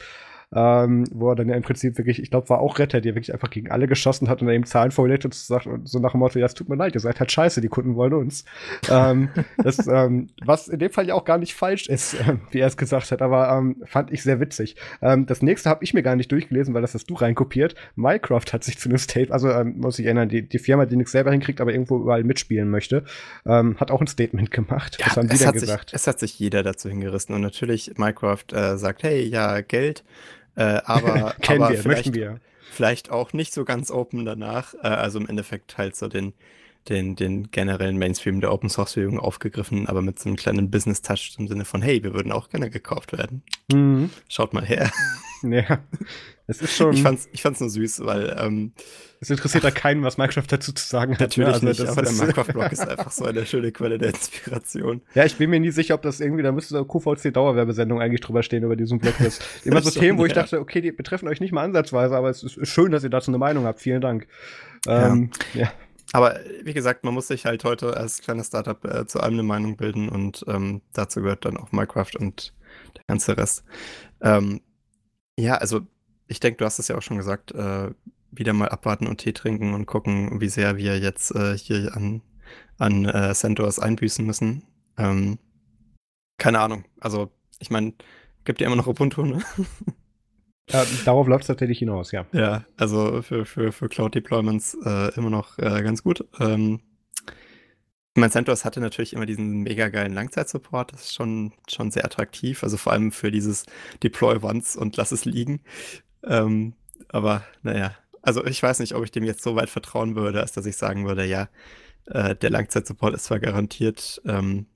ähm, wo er dann ja im Prinzip wirklich, ich glaube, war auch Retter, der wirklich einfach gegen alle geschossen hat und dann eben Zahlen vorgelegt und sagt und so nach dem Motto, ja, es tut mir leid, ihr seid halt scheiße, die Kunden wollen uns. ähm, das, ähm, was in dem Fall ja auch gar nicht falsch ist, äh, wie er es gesagt hat, aber ähm, fand ich sehr witzig. Ähm, das nächste habe ich mir gar nicht durchgelesen, weil das hast du reinkopiert. Minecraft hat sich zu einem Statement, also ähm, muss ich erinnern, die, die Firma, die nichts selber hinkriegt, aber irgendwo überall mitspielen möchte, ähm, hat auch ein Statement gemacht.
Ja, Was haben die denn gesagt? Sich, es hat sich jeder dazu hingerissen und natürlich Minecraft äh, sagt, hey, ja, Geld äh, aber
Kennen
aber
wir, vielleicht, wir.
Vielleicht auch nicht so ganz open danach. Äh, also im Endeffekt halt so den, den, den generellen Mainstream der Open Source Bewegung aufgegriffen, aber mit so einem kleinen Business Touch im Sinne von, hey, wir würden auch gerne gekauft werden. Mhm. Schaut mal her.
Ja, es ist schon.
Ich fand's, ich fand's nur süß, weil. Ähm,
es interessiert da keinen, was Minecraft dazu zu sagen hat.
Ne? Natürlich also nicht, aber der Minecraft-Blog ist einfach so eine schöne Quelle der Inspiration.
Ja, ich bin mir nie sicher, ob das irgendwie, da müsste so QVC-Dauerwerbesendung eigentlich drüber stehen über diesen Blog. Das immer so Themen, wo ich dachte, okay, die betreffen euch nicht mal ansatzweise, aber es ist schön, dass ihr dazu eine Meinung habt. Vielen Dank.
Ähm, ja. ja. Aber wie gesagt, man muss sich halt heute als kleines Startup äh, zu allem eine Meinung bilden und ähm, dazu gehört dann auch Minecraft und der ganze Rest. Ähm, ja, also ich denke, du hast es ja auch schon gesagt, äh, wieder mal abwarten und Tee trinken und gucken, wie sehr wir jetzt äh, hier an, an äh, Centaurs einbüßen müssen. Ähm, keine Ahnung. Also, ich meine, gibt ja immer noch Ubuntu, ne?
Ja, darauf läuft es tatsächlich hinaus, ja.
Ja, also für, für, für Cloud-Deployments äh, immer noch äh, ganz gut. Ähm, ich CentOS hatte natürlich immer diesen mega geilen Langzeitsupport. Das ist schon, schon sehr attraktiv. Also vor allem für dieses Deploy once und lass es liegen. Ähm, aber naja, also ich weiß nicht, ob ich dem jetzt so weit vertrauen würde, als dass ich sagen würde, ja, äh, der Langzeitsupport ist zwar garantiert. Ähm,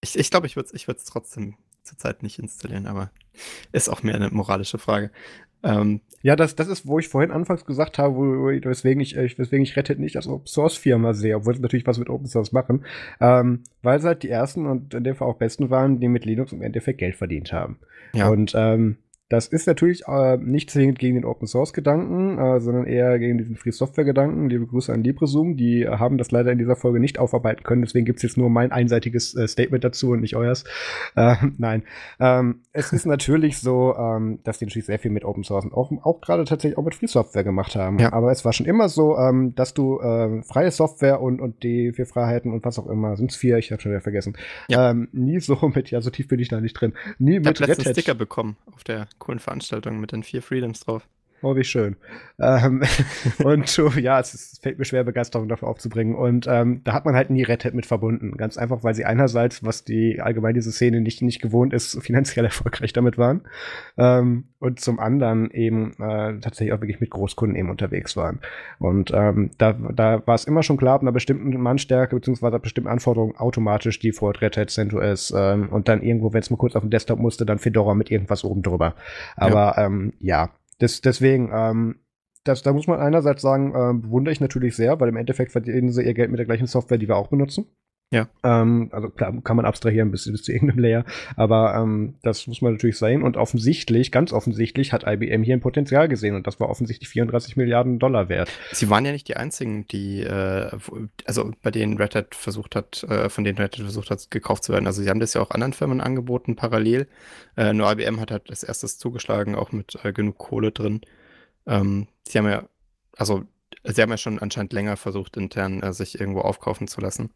ich ich glaube, ich würde es ich trotzdem zurzeit nicht installieren, aber ist auch mehr eine moralische Frage.
Ähm, ja, das, das ist, wo ich vorhin anfangs gesagt habe, wo, weswegen ich, äh, weswegen ich Reddit nicht als Open Source Firma sehe, obwohl sie natürlich was mit Open Source machen, ähm, weil sie halt die ersten und in dem Fall auch besten waren, die mit Linux im Endeffekt Geld verdient haben. Ja. Und ähm, das ist natürlich äh, nicht zwingend gegen den Open Source Gedanken, äh, sondern eher gegen diesen Free Software Gedanken. Liebe Grüße an LibreZoom, die haben das leider in dieser Folge nicht aufarbeiten können, deswegen gibt es jetzt nur mein einseitiges äh, Statement dazu und nicht euers. Äh, nein. Ähm, es ist natürlich so, ähm, dass die natürlich sehr viel mit Open Source und auch, auch gerade tatsächlich auch mit Free Software gemacht haben. Ja. Aber es war schon immer so, ähm, dass du äh, freie Software und, und die vier Freiheiten und was auch immer, sind es vier, ich habe schon wieder vergessen, ja. ähm, nie so mit, ja, so tief bin ich da nicht drin, nie ich mit
Red Hat. Sticker bekommen auf der coolen Veranstaltung mit den vier Freedoms drauf.
Oh, wie schön. Ähm, und ja, es, ist, fällt mir schwer, Begeisterung dafür aufzubringen. Und ähm, da hat man halt nie Red Hat mit verbunden. Ganz einfach, weil sie einerseits, was die allgemein diese Szene nicht, nicht gewohnt ist, finanziell erfolgreich damit waren. Ähm, und zum anderen eben äh, tatsächlich auch wirklich mit Großkunden eben unterwegs waren. Und ähm, da, da war es immer schon klar, ab einer bestimmten Mannstärke beziehungsweise bestimmten Anforderungen automatisch Default Red Hat CentOS ähm, und dann irgendwo, wenn es mal kurz auf den Desktop musste, dann Fedora mit irgendwas oben drüber. Aber ja, ähm, ja das, deswegen, ähm, das, da muss man einerseits sagen, äh, bewundere ich natürlich sehr, weil im Endeffekt verdienen sie ihr Geld mit der gleichen Software, die wir auch benutzen.
Ja.
Ähm, also klar, kann man abstrahieren bis, bis zu irgendeinem Layer, aber ähm, das muss man natürlich sehen. Und offensichtlich, ganz offensichtlich, hat IBM hier ein Potenzial gesehen und das war offensichtlich 34 Milliarden Dollar wert.
Sie waren ja nicht die einzigen, die, äh, also bei denen Red Hat versucht hat, äh, von denen Red Hat versucht hat, gekauft zu werden. Also sie haben das ja auch anderen Firmen angeboten, parallel. Äh, nur IBM hat halt als erstes zugeschlagen, auch mit äh, genug Kohle drin. Ähm, sie haben ja, also Sie haben ja schon anscheinend länger versucht, intern äh, sich irgendwo aufkaufen zu lassen.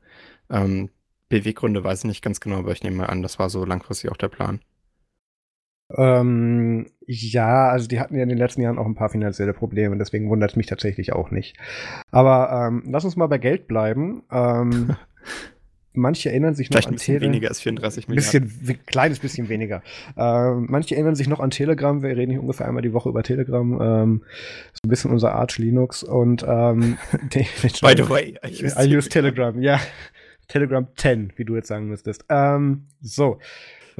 Ähm, Beweggründe weiß ich nicht ganz genau, aber ich nehme mal an, das war so langfristig auch der Plan.
Ähm, ja, also die hatten ja in den letzten Jahren auch ein paar finanzielle Probleme, deswegen wundert es mich tatsächlich auch nicht. Aber ähm, lass uns mal bei Geld bleiben. Ähm, manche erinnern sich noch an
ein bisschen
Telegram.
weniger als 34 Milliarden.
Bisschen, wi- kleines bisschen weniger. Ähm, manche erinnern sich noch an Telegram. Wir reden hier ungefähr einmal die Woche über Telegram. Ähm, so ein bisschen unser Arch Linux und ähm,
By the way, I use,
I use Telegram, ja. Telegram 10, wie du jetzt sagen müsstest. Ähm, so.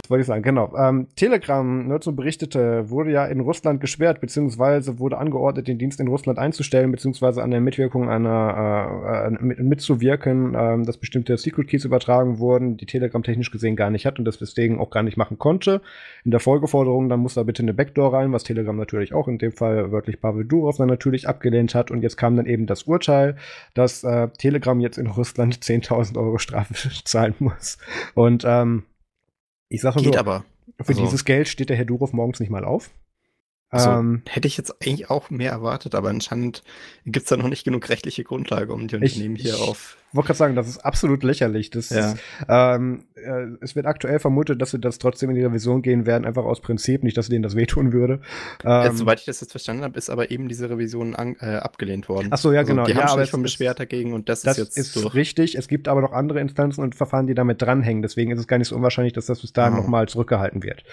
Was wollte ich sagen? Genau. Ähm, Telegram, Nerdzoom berichtete, wurde ja in Russland gesperrt, beziehungsweise wurde angeordnet, den Dienst in Russland einzustellen, beziehungsweise an der Mitwirkung einer, äh, äh, mit, mitzuwirken, ähm, dass bestimmte Secret Keys übertragen wurden, die Telegram technisch gesehen gar nicht hat und das deswegen auch gar nicht machen konnte. In der Folgeforderung, dann muss da bitte eine Backdoor rein, was Telegram natürlich auch in dem Fall wörtlich Pavel Durov dann natürlich abgelehnt hat. Und jetzt kam dann eben das Urteil, dass äh, Telegram jetzt in Russland 10.000 Euro Strafe zahlen muss. Und ähm, ich sag mal
Geht
so,
aber.
für
also-
dieses Geld steht der Herr Durov morgens nicht mal auf.
Also,
Ähm,
hätte ich jetzt eigentlich auch mehr erwartet, aber anscheinend gibt es da noch nicht genug rechtliche Grundlage, um die
Ich-
Unternehmen hier
ich-
auf.
Wollte gerade sagen, das ist absolut lächerlich. Das
Ja.
ist, ähm, äh, es wird aktuell vermutet, dass sie das trotzdem in die Revision gehen werden, einfach aus Prinzip, nicht, dass denen das wehtun würde. Ähm,
Jetzt, soweit ich das jetzt verstanden habe, ist aber eben diese Revision an, äh, abgelehnt worden.
Ach so, ja,
Also,
genau.
Die
Ja,
haben
aber
sich schon beschwert dagegen und das,
Das
ist jetzt
ist
durch.
richtig. Es gibt aber noch andere Instanzen und Verfahren, die damit dranhängen. Deswegen ist es gar nicht so unwahrscheinlich, dass das bis dahin
Ah.
nochmal zurückgehalten wird.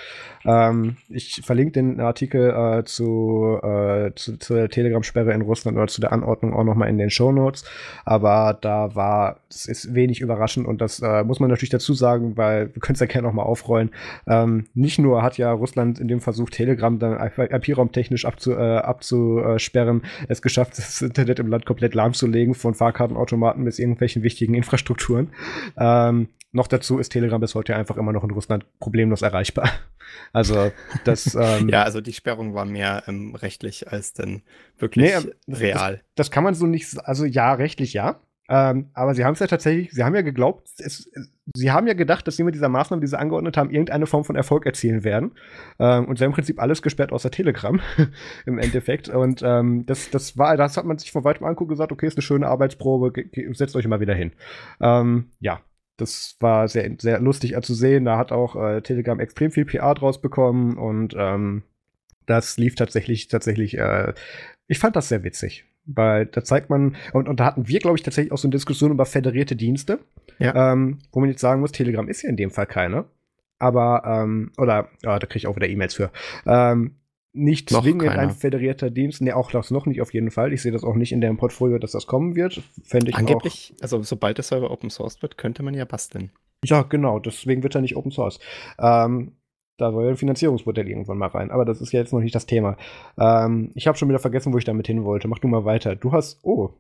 Ähm, ich verlinke den Artikel äh, zu, äh, zu, zur Telegram-Sperre in Russland oder zu der Anordnung auch nochmal in den Shownotes. Aber da war, es ist wenig überraschend und das äh, muss man natürlich dazu sagen, weil wir können es ja gerne nochmal aufrollen. Ähm, nicht nur hat ja Russland in dem Versuch, Telegram dann IP-Raum technisch abzu, äh, abzusperren, es geschafft, das Internet im Land komplett lahmzulegen, von Fahrkartenautomaten bis irgendwelchen wichtigen Infrastrukturen. Ähm, noch dazu ist Telegram bis heute einfach immer noch in Russland problemlos erreichbar. Also das, ähm,
Ja, also die Sperrung war mehr ähm, rechtlich als denn wirklich
Nee, ähm, das-
real.
das kann man so nicht, also ja, rechtlich ja. Ähm, aber sie haben es ja tatsächlich, sie haben ja geglaubt, es, sie haben ja gedacht, dass sie mit dieser Maßnahme, die sie angeordnet haben, irgendeine Form von Erfolg erzielen werden. Ähm, und sie haben im Prinzip alles gesperrt außer Telegram im Endeffekt. Und ähm, das, das war, das hat man sich von weitem angeguckt und gesagt, okay, ist eine schöne Arbeitsprobe, setzt euch mal wieder hin. Ähm, ja. Das war sehr, sehr lustig zu sehen. Da hat auch äh, Telegram extrem viel PR draus bekommen und ähm, das lief tatsächlich, tatsächlich, äh, ich fand das sehr witzig. Weil da zeigt man, und, und da hatten wir, glaube ich, tatsächlich auch so eine Diskussion über föderierte Dienste,
Ja.
ähm, wo man jetzt sagen muss, Telegram ist ja in dem Fall keine. Aber, ähm, oder, ja, da kriege ich auch wieder E-Mails für. Ähm, nicht
Noch
zwingend
keiner.
ein föderierter Dienst, ne, auch das noch nicht auf jeden Fall. Ich sehe das auch nicht in dem Portfolio, dass das kommen wird. Fände ich auch.
Angeblich, also sobald der Server Open Source wird, könnte man ja basteln.
Ja, genau, deswegen wird er nicht Open Source. Ähm, da soll ja ein Finanzierungsmodell irgendwann mal rein, aber das ist ja jetzt noch nicht das Thema. Ähm, ich habe schon wieder vergessen, wo ich damit hin wollte. Mach du mal weiter. Du hast, oh,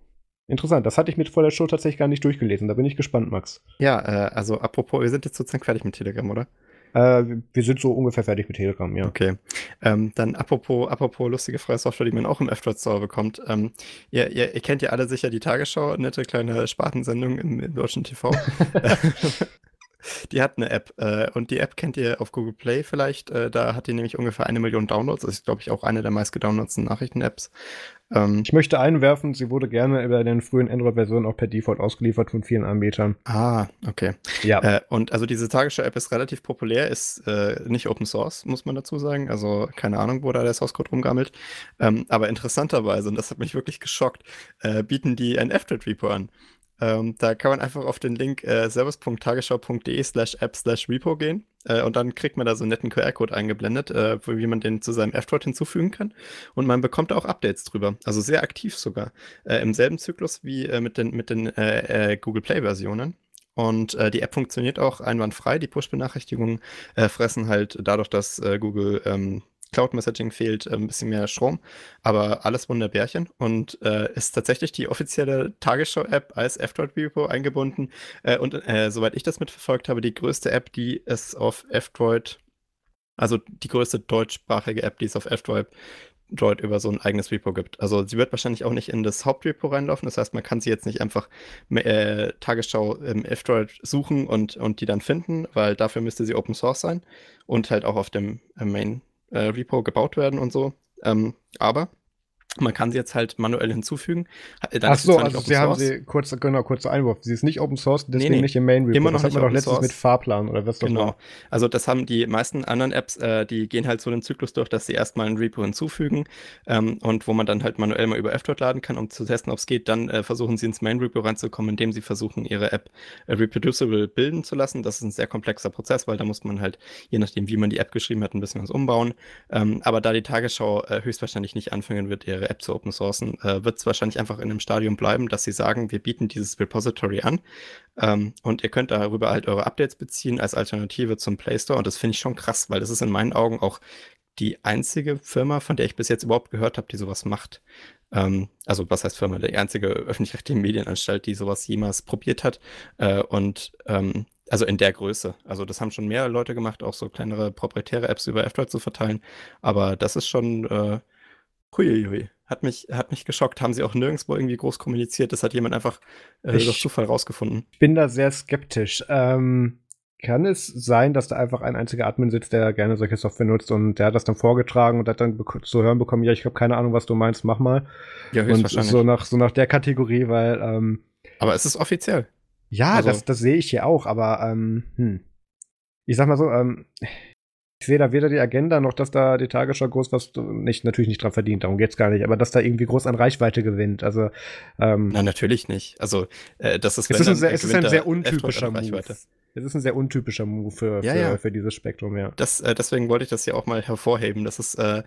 interessant, das hatte ich mit vor der Show tatsächlich gar nicht durchgelesen. Da bin ich gespannt, Max.
Ja, äh, also apropos, wir sind jetzt sozusagen fertig mit Telegram, oder?
Äh, wir sind so ungefähr fertig mit Telegram, ja.
Okay. Ähm, dann apropos, apropos lustige freie Software, die man auch im F-Droid Store bekommt. Ähm, ihr, ihr, ihr kennt ja alle sicher die Tagesschau, nette kleine Spartensendung im, im deutschen TV. die hat eine App äh, und die App kennt ihr auf Google Play vielleicht. Äh, da hat die nämlich ungefähr eine Million Downloads. Das ist, glaube ich, auch eine der meistgedownloadeten Nachrichten-Apps. Ähm,
Ich möchte einwerfen, sie wurde gerne über den frühen Android-Versionen auch per Default ausgeliefert von vielen Anbietern.
ah, okay.
Ja.
Äh, und also diese Tagesschau-App ist relativ populär, ist äh, nicht Open Source, muss man dazu sagen. Also keine Ahnung, wo da der Source-Code rumgammelt. Ähm, aber interessanterweise, und das hat mich wirklich geschockt, äh, bieten die ein F-Droid-Repo an. Ähm, da kann man einfach auf den Link äh, service.tagesschau.de slash app slash repo gehen äh, und dann kriegt man da so einen netten QR-Code eingeblendet, äh, wie man den zu seinem F-Droid hinzufügen kann. Und man bekommt auch Updates drüber. Also sehr aktiv sogar. Äh, Im selben Zyklus wie äh, mit den, mit den äh, Google Play-Versionen. Und äh, die App funktioniert auch einwandfrei. Die Push-Benachrichtigungen äh, fressen halt dadurch, dass äh, Google ähm, Cloud Messaging fehlt, äh, ein bisschen mehr Strom. Aber alles Wunderbärchen. Und äh, ist tatsächlich die offizielle Tagesschau-App als F-Droid Repo eingebunden. Äh, und äh, soweit ich das mitverfolgt habe, die größte App, die es auf F-Droid, also die größte deutschsprachige App, die es auf F-Droid Droid über so ein eigenes Repo gibt. Also sie wird wahrscheinlich auch nicht in das Hauptrepo reinlaufen. Das heißt, man kann sie jetzt nicht einfach äh, Tagesschau im F-Droid suchen und, und die dann finden, weil dafür müsste sie Open Source sein und halt auch auf dem äh, Main Repo gebaut werden und so. Ähm, aber Man kann sie jetzt halt manuell hinzufügen.
Dann Ach so, also sie haben sie, kurz, genau, kurzer Einwurf, sie ist nicht Open Source, deswegen nee, nee, nicht im Main
Repo. Immer noch
das hat man doch letztens Source. mit Fahrplan oder was
Genau. War. Also das haben die meisten anderen Apps, äh, die gehen halt so den Zyklus durch, dass sie erstmal ein Repo hinzufügen ähm, und wo man dann halt manuell mal über F-Droid laden kann, um zu testen, ob es geht. Dann äh, versuchen sie ins Main Repo reinzukommen, indem sie versuchen, ihre App äh, reproducible bilden zu lassen. Das ist ein sehr komplexer Prozess, weil da muss man halt, je nachdem, wie man die App geschrieben hat, ein bisschen was umbauen. Ähm, aber da die Tagesschau äh, höchstwahrscheinlich nicht anfangen wird, ihre App zu open sourcen, äh, wird es wahrscheinlich einfach in einem Stadium bleiben, dass sie sagen, wir bieten dieses Repository an ähm, und ihr könnt darüber halt eure Updates beziehen als Alternative zum Play Store. Und das finde ich schon krass, weil das ist in meinen Augen auch die einzige Firma, von der ich bis jetzt überhaupt gehört habe, die sowas macht. Ähm, also was heißt Firma? Die einzige öffentlich-rechtliche Medienanstalt, die sowas jemals probiert hat. Äh, und ähm, also in der Größe. Also das haben schon mehr Leute gemacht, auch so kleinere proprietäre Apps über F-Droid zu verteilen. Aber das ist schon äh, huiuiui. Hat mich, hat mich geschockt. Haben sie auch nirgendwo irgendwie groß kommuniziert. Das hat jemand einfach äh, durch Zufall rausgefunden.
Ich bin da sehr skeptisch. Ähm, kann es sein, dass da einfach ein einziger Admin sitzt, der gerne solche Software nutzt und der hat das dann vorgetragen und hat dann zu hören bekommen, ja, ich habe keine Ahnung, was du meinst, mach mal. Ja, höchstwahrscheinlich. Und so nach, so nach der Kategorie, weil ähm,
Aber es ist offiziell.
Ja, also. das, das sehe ich hier auch, aber ähm, hm. ich sag mal so, ähm, ich sehe da weder die Agenda noch, dass da die Tagesschau groß was nicht, natürlich nicht dran verdient, darum geht's gar nicht, aber dass da irgendwie groß an Reichweite gewinnt. Also
ähm, Nein, natürlich nicht. Also äh, das ist,
es ist, ein sehr, es ist ein sehr untypischer Move. Es ist ein sehr untypischer Move für, ja, für, ja. für dieses Spektrum, ja.
Das, äh, deswegen wollte ich das ja auch mal hervorheben. Das ist äh,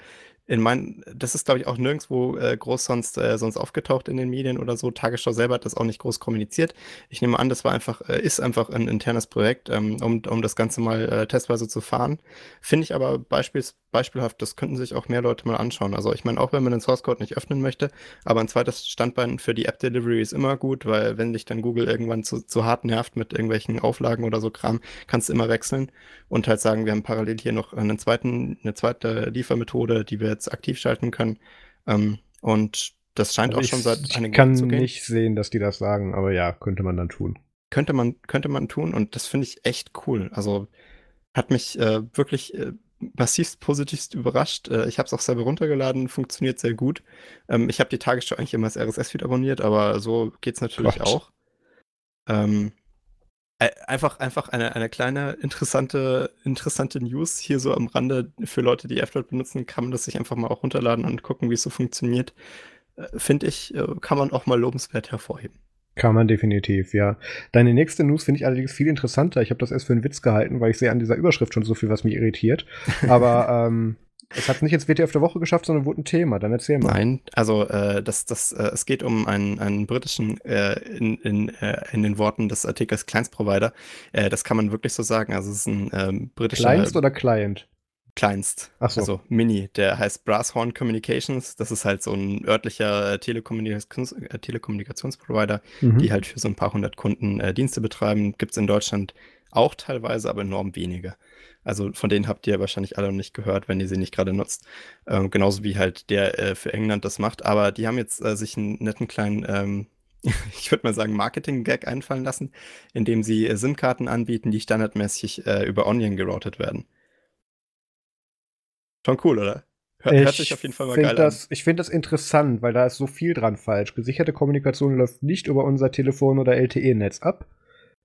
in mein, das ist, glaube ich, auch nirgendwo äh, groß sonst, äh, sonst aufgetaucht in den Medien oder so. Tagesschau selber hat das auch nicht groß kommuniziert. Ich nehme an, das war einfach, äh, ist einfach ein internes Projekt, ähm, um, um das Ganze mal äh, testweise zu fahren. Finde ich aber beispielsweise beispielhaft, das könnten sich auch mehr Leute mal anschauen. Also ich meine, auch wenn man den Source Code nicht öffnen möchte, aber ein zweites Standbein für die App Delivery ist immer gut, weil wenn dich dann Google irgendwann zu, zu hart nervt mit irgendwelchen Auflagen oder so Kram, kannst du immer wechseln und halt sagen, wir haben parallel hier noch einen zweiten, eine zweite Liefermethode, die wir jetzt aktiv schalten können. Ähm, und das scheint also auch schon seit
einigen Jahren zu gehen. Ich kann nicht sehen, dass die das sagen, aber ja, könnte man dann tun.
Könnte man, könnte man tun und das finde ich echt cool. Also hat mich äh, wirklich äh, massivst positivst überrascht. Äh, ich habe es auch selber runtergeladen, funktioniert sehr gut. Ähm, ich habe die Tagesschau eigentlich immer als RSS-Feed abonniert, aber so geht es natürlich Gott. auch. Ähm, einfach, einfach eine, eine kleine interessante, interessante News hier so am Rande für Leute, die F-Droid benutzen, kann man das sich einfach mal auch runterladen und gucken, wie es so funktioniert. Äh, Finde ich, äh, kann man auch mal lobenswert hervorheben.
Kann man definitiv, ja. Deine nächste News finde ich allerdings viel interessanter. Ich habe das erst für einen Witz gehalten, weil ich sehe an dieser Überschrift schon so viel, was mich irritiert. Aber ähm, es hat nicht ins WTF der Woche geschafft, sondern wurde ein Thema. Dann erzähl mal.
Nein, also äh, das, das, äh, es geht um einen, einen britischen, äh, in, in, äh, in den Worten des Artikels Kleinstprovider. Äh, das kann man wirklich so sagen. Also es ist ein ähm, britischer.
Kleinst oder Client?
kleinst. Ach so. Also Mini, der heißt Brasshorn Communications. Das ist halt so ein örtlicher Telekommunikations äh, Telekommunikationsprovider, mhm. die halt für so ein paar hundert Kunden Dienste betreiben. Gibt es in Deutschland auch teilweise, aber enorm wenige. Also von denen habt ihr wahrscheinlich alle noch nicht gehört, wenn ihr sie nicht gerade nutzt. Ähm, genauso wie halt der äh, für England das macht. Aber die haben jetzt äh, sich einen netten kleinen ähm, ich würde mal sagen, Marketing-Gag einfallen lassen, indem sie äh, SIM-Karten anbieten, die standardmäßig äh, über Onion geroutet werden. Schon cool, oder?
Hört, hört sich auf jeden Fall mal geil das, an. Ich finde das interessant, weil da ist so viel dran falsch. Gesicherte Kommunikation läuft nicht über unser Telefon- oder LTE-Netz ab.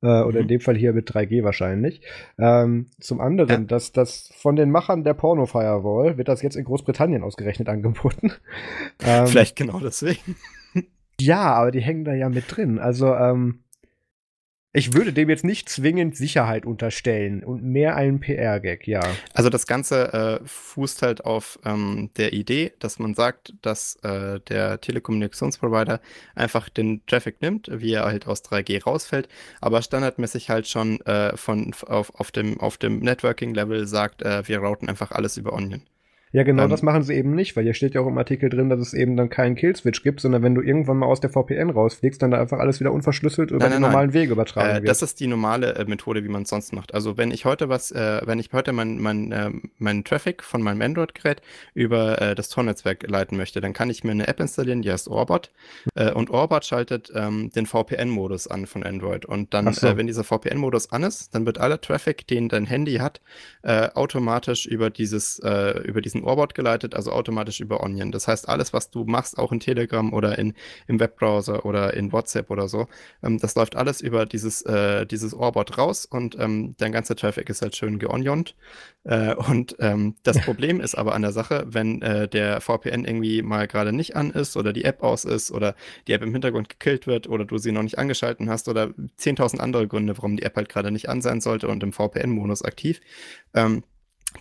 Äh. Oder in mhm. dem Fall hier mit 3G wahrscheinlich. Ähm, zum anderen, ja. dass das von den Machern der Porno-Firewall wird das jetzt in Großbritannien ausgerechnet angeboten.
ähm, Vielleicht genau deswegen.
ja, aber die hängen da ja mit drin. Also, ähm, ich würde dem jetzt nicht zwingend Sicherheit unterstellen und mehr einen PR-Gag, ja.
Also das Ganze äh, fußt halt auf ähm, der Idee, dass man sagt, dass äh, der Telekommunikationsprovider einfach den Traffic nimmt, wie er halt aus 3G rausfällt, aber standardmäßig halt schon äh, von, auf, auf dem, auf dem Networking-Level sagt, äh, wir routen einfach alles über Onion.
Ja, genau, ähm, das machen sie eben nicht, weil hier steht ja auch im Artikel drin, dass es eben dann keinen Killswitch gibt, sondern wenn du irgendwann mal aus der VPN rausfliegst, dann da einfach alles wieder unverschlüsselt über nein, den normalen nein. Weg übertragen äh, wird.
Das ist die normale äh, Methode, wie man es sonst macht. Also wenn ich heute was, äh, wenn ich heute meinen mein, äh, mein Traffic von meinem Android-Gerät über äh, das Tor-Netzwerk leiten möchte, dann kann ich mir eine App installieren, die heißt Orbot. Äh, und Orbot schaltet ähm, den VPN-Modus an von Android. Und dann, so. wenn dieser VPN-Modus an ist, dann wird aller Traffic, den dein Handy hat, automatisch über dieses, über diesen ein Orbot geleitet, also automatisch über Onion. Das heißt, alles, was du machst, auch in Telegram oder in, im Webbrowser oder in WhatsApp oder so, ähm, das läuft alles über dieses, äh, dieses Orbot raus und ähm, dein ganzer Traffic ist halt schön geoniont. Äh, und ähm, das Problem ist aber an der Sache, wenn äh, der VPN irgendwie mal gerade nicht an ist oder die App aus ist oder die App im Hintergrund gekillt wird oder du sie noch nicht angeschalten hast oder 10.000 andere Gründe, warum die App halt gerade nicht an sein sollte und im VPN-Modus aktiv, ähm,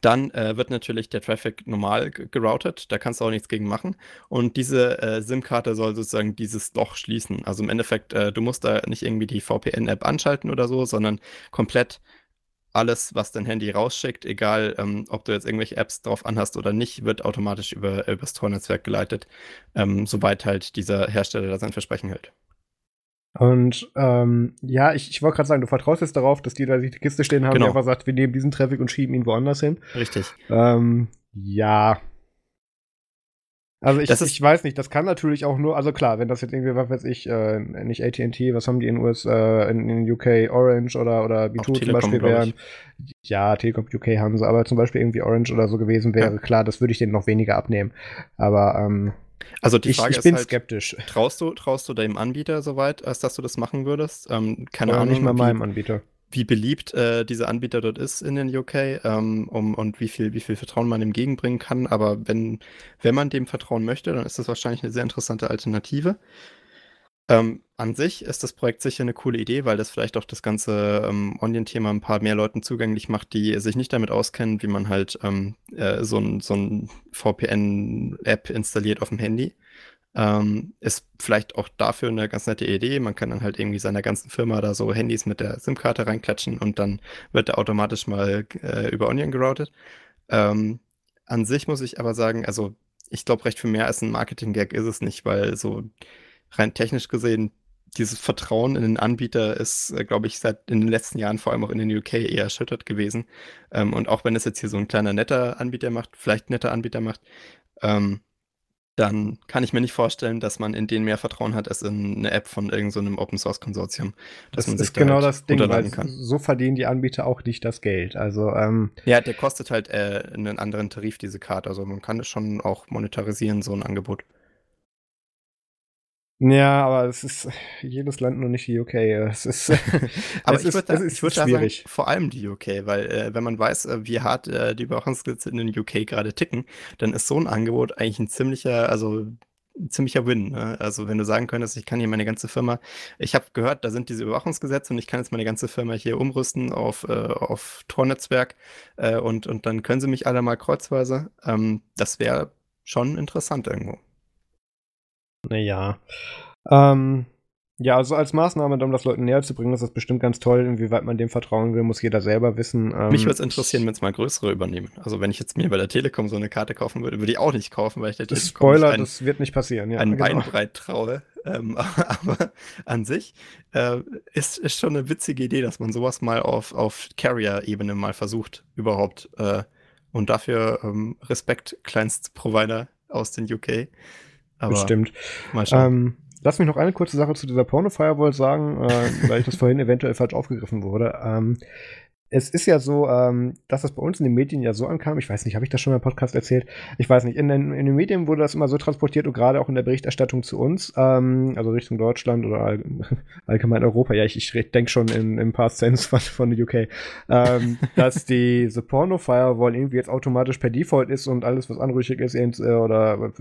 dann äh, wird natürlich der Traffic normal geroutet, da kannst du auch nichts gegen machen. Und diese äh, SIM-Karte soll sozusagen dieses Loch schließen. Also im Endeffekt, äh, du musst da nicht irgendwie die VPN-App anschalten oder so, sondern komplett alles, was dein Handy rausschickt, egal ähm, ob du jetzt irgendwelche Apps drauf anhast oder nicht, wird automatisch über, über das Tor-Netzwerk geleitet, ähm, sobald halt dieser Hersteller da sein Versprechen hält.
Und ähm, ja, ich, ich wollte gerade sagen, du vertraust jetzt darauf, dass die da die Kiste stehen haben, genau. die einfach sagt, wir nehmen diesen Traffic und schieben ihn woanders hin.
Richtig.
Ähm, ja. Also ich, ich weiß nicht, das kann natürlich auch nur, also klar, wenn das jetzt irgendwie, was weiß ich, äh, nicht AT&T, was haben die in US, äh, in, in UK Orange oder oder B2 zum Beispiel wären. Ja, Telekom UK haben sie, aber zum Beispiel irgendwie Orange oder so gewesen wäre, ja. klar, das würde ich denen noch weniger abnehmen. Aber ähm,
also die Frage
ich, ich bin
halt,
skeptisch.
Traust du, traust du dem Anbieter soweit, als dass du das machen würdest? Ähm, keine
ja,
Ahnung.
Nicht mal meinem Anbieter.
Wie beliebt äh, dieser Anbieter dort ist in den UK ähm, um, und wie viel, wie viel Vertrauen man ihm entgegenbringen kann. Aber wenn, wenn man dem vertrauen möchte, dann ist das wahrscheinlich eine sehr interessante Alternative. Ähm, an sich ist das Projekt sicher eine coole Idee, weil das vielleicht auch das ganze ähm, Onion-Thema ein paar mehr Leuten zugänglich macht, die sich nicht damit auskennen, wie man halt ähm, äh, so ein, so ein VPN-App installiert auf dem Handy. Ähm, ist vielleicht auch dafür eine ganz nette Idee. Man kann dann halt irgendwie seiner ganzen Firma da so Handys mit der SIM-Karte reinklatschen und dann wird er automatisch mal äh, über Onion geroutet. Ähm, an sich muss ich aber sagen, also ich glaube, recht viel mehr als ein Marketing-Gag ist es nicht, weil so rein technisch gesehen, dieses Vertrauen in den Anbieter ist, äh, glaube ich, seit in den letzten Jahren, vor allem auch in den UK, eher erschüttert gewesen. Ähm, und auch wenn es jetzt hier so ein kleiner netter Anbieter macht, vielleicht netter Anbieter macht, ähm, dann kann ich mir nicht vorstellen, dass man in denen mehr Vertrauen hat als in eine App von irgendeinem so Open Source Konsortium.
Das ist genau halt das Ding, weil kann. so verdienen die Anbieter auch nicht das Geld. Also ähm,
ja, der kostet halt äh, einen anderen Tarif diese Karte. Also man kann es schon auch monetarisieren so ein Angebot.
Ja, aber es ist jedes Land nur nicht die UK. Es ist,
aber es ich würde würd schwierig. Sagen, vor allem die UK, weil äh, wenn man weiß, äh, wie hart äh, die Überwachungsgesetze in den UK gerade ticken, dann ist so ein Angebot eigentlich ein ziemlicher, also ein ziemlicher Win. Ne? Also wenn du sagen könntest, ich kann hier meine ganze Firma, ich habe gehört, da sind diese Überwachungsgesetze und ich kann jetzt meine ganze Firma hier umrüsten auf, äh, auf Tor-Netzwerk äh, und, und dann können sie mich alle mal kreuzweise. Ähm, das wäre schon interessant irgendwo.
Naja. Ähm, ja, also als Maßnahme, um das Leuten näher zu bringen, ist das bestimmt ganz toll. Inwieweit man dem vertrauen will, muss jeder selber wissen.
Ähm, Mich würde es interessieren, wenn es mal größere übernehmen. Also wenn ich jetzt mir bei der Telekom so eine Karte kaufen würde, würde ich auch nicht kaufen, weil ich der
Telekom Spoiler, ein, das wird nicht passieren. Ja,
ein genau. Beinbreit traue. Ähm, aber an sich äh, ist, ist schon eine witzige Idee, dass man sowas mal auf, auf Carrier-Ebene mal versucht, überhaupt. Äh, und dafür ähm, Respekt, Kleinstprovider aus den UK.
Aber Bestimmt. Mal schauen. Ähm, lass mich noch eine kurze Sache zu dieser Porno-Firewall sagen, äh, weil ich das vorhin eventuell falsch aufgegriffen wurde. Ähm, es ist ja so, ähm, dass das bei uns in den Medien ja so ankam. Ich weiß nicht, habe ich das schon mal im Podcast erzählt? Ich weiß nicht. In den, in den Medien wurde das immer so transportiert und gerade auch in der Berichterstattung zu uns, ähm, also Richtung Deutschland oder all, allgemein Europa. Ja, ich, ich denke schon in, in Past Sense von, von der UK, ähm, dass diese Porno Firewall irgendwie jetzt automatisch per Default ist und alles, was anrüchig ist, äh, oder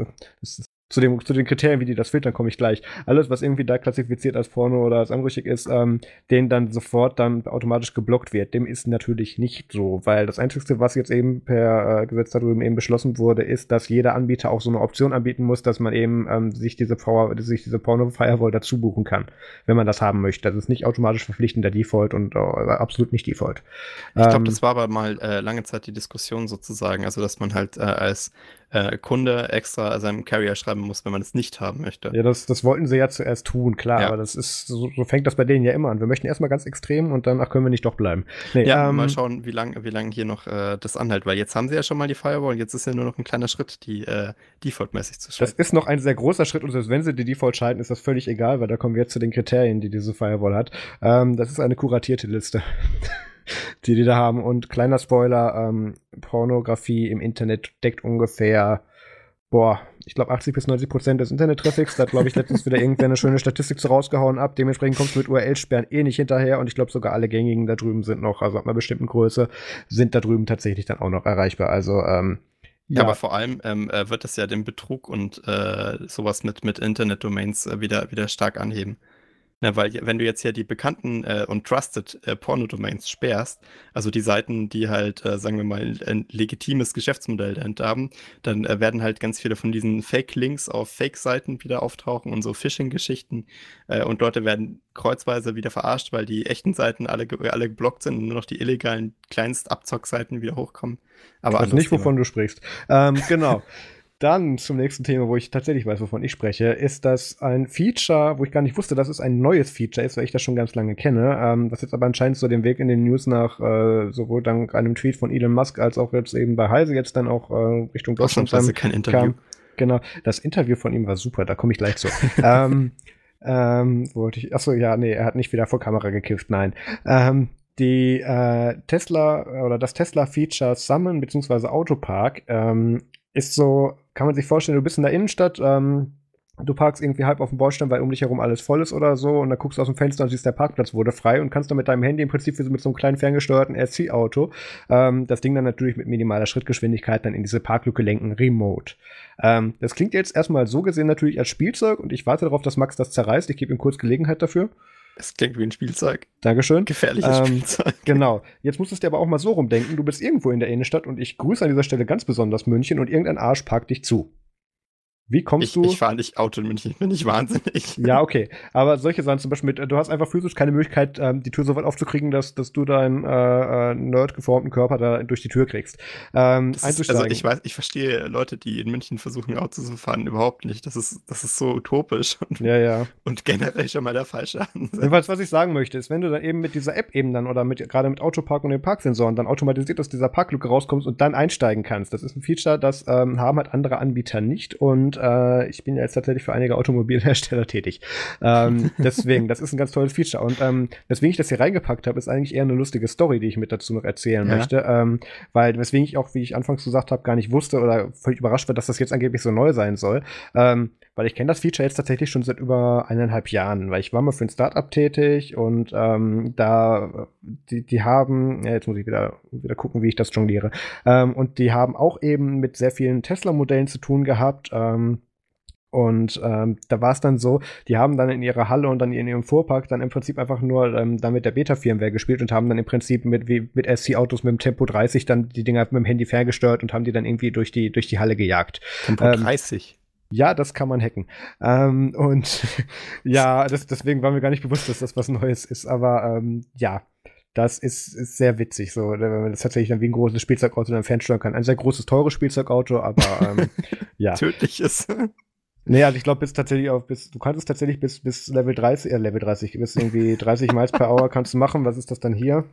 das zu, dem, zu den Kriterien, wie die das filtern, komme ich gleich. Alles, was irgendwie da klassifiziert als Porno oder als anrüchig ist, ähm, den dann sofort dann automatisch geblockt wird. Dem ist natürlich nicht so, weil das Einzige, was jetzt eben per äh, Gesetz darüber eben beschlossen wurde, ist, dass jeder Anbieter auch so eine Option anbieten muss, dass man eben ähm, sich diese, sich diese Porno-Firewall dazu buchen kann, wenn man das haben möchte. Das ist nicht automatisch verpflichtender Default und äh, absolut nicht Default.
Ich glaube, ähm, das war aber mal äh, lange Zeit die Diskussion sozusagen, also dass man halt äh, als äh, Kunde extra seinem Carrier schreiben muss, wenn man es nicht haben möchte.
Ja, das, das wollten sie ja zuerst tun, klar, ja. aber das ist, so, so, fängt das bei denen ja immer an. Wir möchten erstmal ganz extrem und dann, ach, können wir nicht doch bleiben.
Nee, ja, ähm, mal schauen, wie lange wie lang hier noch äh, das anhält, weil jetzt haben sie ja schon mal die Firewall und jetzt ist ja nur noch ein kleiner Schritt, die äh, Default-mäßig zu
schalten. Das ist noch ein sehr großer Schritt und selbst wenn sie die Default schalten, ist das völlig egal, weil da kommen wir jetzt zu den Kriterien, die diese Firewall hat. Ähm, das ist eine kuratierte Liste. die die da haben. Und kleiner Spoiler, ähm, Pornografie im Internet deckt ungefähr, boah, ich glaube 80 bis 90 Prozent des Internet-Traffics. Da glaube ich, letztens wieder irgendwer eine schöne Statistik so rausgehauen ab. Dementsprechend kommst du mit URL-Sperren eh nicht hinterher. Und ich glaube, sogar alle gängigen da drüben sind noch, also ab einer bestimmten Größe, sind da drüben tatsächlich dann auch noch erreichbar. Also, ähm,
ja, aber vor allem ähm, äh, wird es ja den Betrug und äh, sowas mit, mit Internet-Domains äh, wieder, wieder stark anheben. Na, weil wenn du jetzt hier die bekannten äh, und trusted äh, Porno-Domains sperrst, also die Seiten, die halt, äh, sagen wir mal, ein legitimes Geschäftsmodell dahinter haben, dann äh, werden halt ganz viele von diesen Fake-Links auf Fake-Seiten wieder auftauchen und so Phishing-Geschichten. Äh, und Leute werden kreuzweise wieder verarscht, weil die echten Seiten alle, alle geblockt sind und nur noch die illegalen Kleinstabzock-Seiten wieder hochkommen.
Aber ich weiß nicht, wovon du sprichst. Ähm, genau. Dann zum nächsten Thema, wo ich tatsächlich weiß, wovon ich spreche, ist das ein Feature, wo ich gar nicht wusste, dass es ein neues Feature ist, weil ich das schon ganz lange kenne, ähm, was jetzt aber anscheinend so den Weg in den News nach äh, sowohl dank einem Tweet von Elon Musk als auch jetzt eben bei Heise jetzt dann auch äh, Richtung
Deutschland kam. kein Interview. Kam.
Genau, das Interview von ihm war super, da komme ich gleich zu. ähm, ähm, wollte ich, achso, ja, nee, er hat nicht wieder vor Kamera gekifft, nein. Ähm, die äh, Tesla oder das Tesla-Feature Summon bzw. Autopark ähm, ist so kann man sich vorstellen, du bist in der Innenstadt, ähm, du parkst irgendwie halb auf dem Bordstein, weil um dich herum alles voll ist oder so, und dann guckst du aus dem Fenster und siehst, der Parkplatz wurde frei und kannst dann mit deinem Handy im Prinzip wie so mit so einem kleinen ferngesteuerten RC-Auto ähm, das Ding dann natürlich mit minimaler Schrittgeschwindigkeit dann in diese Parklücke lenken, remote. Ähm, das klingt jetzt erstmal so gesehen natürlich als Spielzeug und ich warte darauf, dass Max das zerreißt. Ich gebe ihm kurz Gelegenheit dafür.
Es klingt wie ein Spielzeug.
Dankeschön.
Gefährliches ähm, Spielzeug.
Genau. Jetzt musst du es dir aber auch mal so rumdenken. Du bist irgendwo in der Innenstadt und ich grüße an dieser Stelle ganz besonders München und irgendein Arsch parkt dich zu. Wie kommst
ich,
du?
Ich fahre nicht Auto in München, ich bin nicht wahnsinnig.
Ja, okay. Aber solche Sachen zum Beispiel mit, du hast einfach physisch keine Möglichkeit, ähm, die Tür so weit aufzukriegen, dass, dass du deinen äh, äh, nerd-geformten Körper da durch die Tür kriegst.
Ähm, ist, also ich weiß, ich verstehe Leute, die in München versuchen, Auto zu fahren, überhaupt nicht. Das ist, das ist so utopisch
und, ja, ja.
und generell schon mal der falsche
Ansatz. Jedenfalls, was ich sagen möchte, ist, wenn du dann eben mit dieser App eben dann oder mit gerade mit Autopark und den Parksensoren dann automatisiert aus dieser Parklücke rauskommst und dann einsteigen kannst. Das ist ein Feature, das ähm, haben halt andere Anbieter nicht und äh, ich bin ja jetzt tatsächlich für einige Automobilhersteller tätig. Ähm, deswegen, das ist ein ganz tolles Feature. Und ähm, weswegen ich das hier reingepackt habe, ist eigentlich eher eine lustige Story, die ich mit dazu noch erzählen ja. möchte. Ähm, weil, weswegen ich auch, wie ich anfangs gesagt habe, gar nicht wusste oder völlig überrascht war, dass das jetzt angeblich so neu sein soll. Ähm, weil ich kenne das Feature jetzt tatsächlich schon seit über eineinhalb Jahren, weil ich war mal für ein Startup tätig und ähm, da, die, die haben, ja, jetzt muss ich wieder, wieder gucken, wie ich das jongliere, ähm, und die haben auch eben mit sehr vielen Tesla-Modellen zu tun gehabt. Ähm, und ähm, da war es dann so, die haben dann in ihrer Halle und dann in ihrem Fuhrpark dann im Prinzip einfach nur ähm, dann mit der Beta-Firmware gespielt und haben dann im Prinzip mit, wie, mit SC-Autos mit dem Tempo 30 dann die Dinger mit dem Handy ferngesteuert und haben die dann irgendwie durch die, durch die Halle gejagt.
Tempo ähm, 30?
Ja, das kann man hacken. Ähm, und ja, das, deswegen war mir gar nicht bewusst, dass das was Neues ist. Aber ähm, ja, das ist, ist sehr witzig, so, wenn man das tatsächlich dann wie ein großes Spielzeugauto dann fernsteuern kann. Ein sehr großes, teures Spielzeugauto, aber ähm, ja.
Tödliches.
Nee, also ich glaube, bis tatsächlich auf, bis, du kannst es tatsächlich bis, bis Level 30, äh, Level 30, bis irgendwie 30 Miles per Hour kannst du machen. Was ist das dann hier?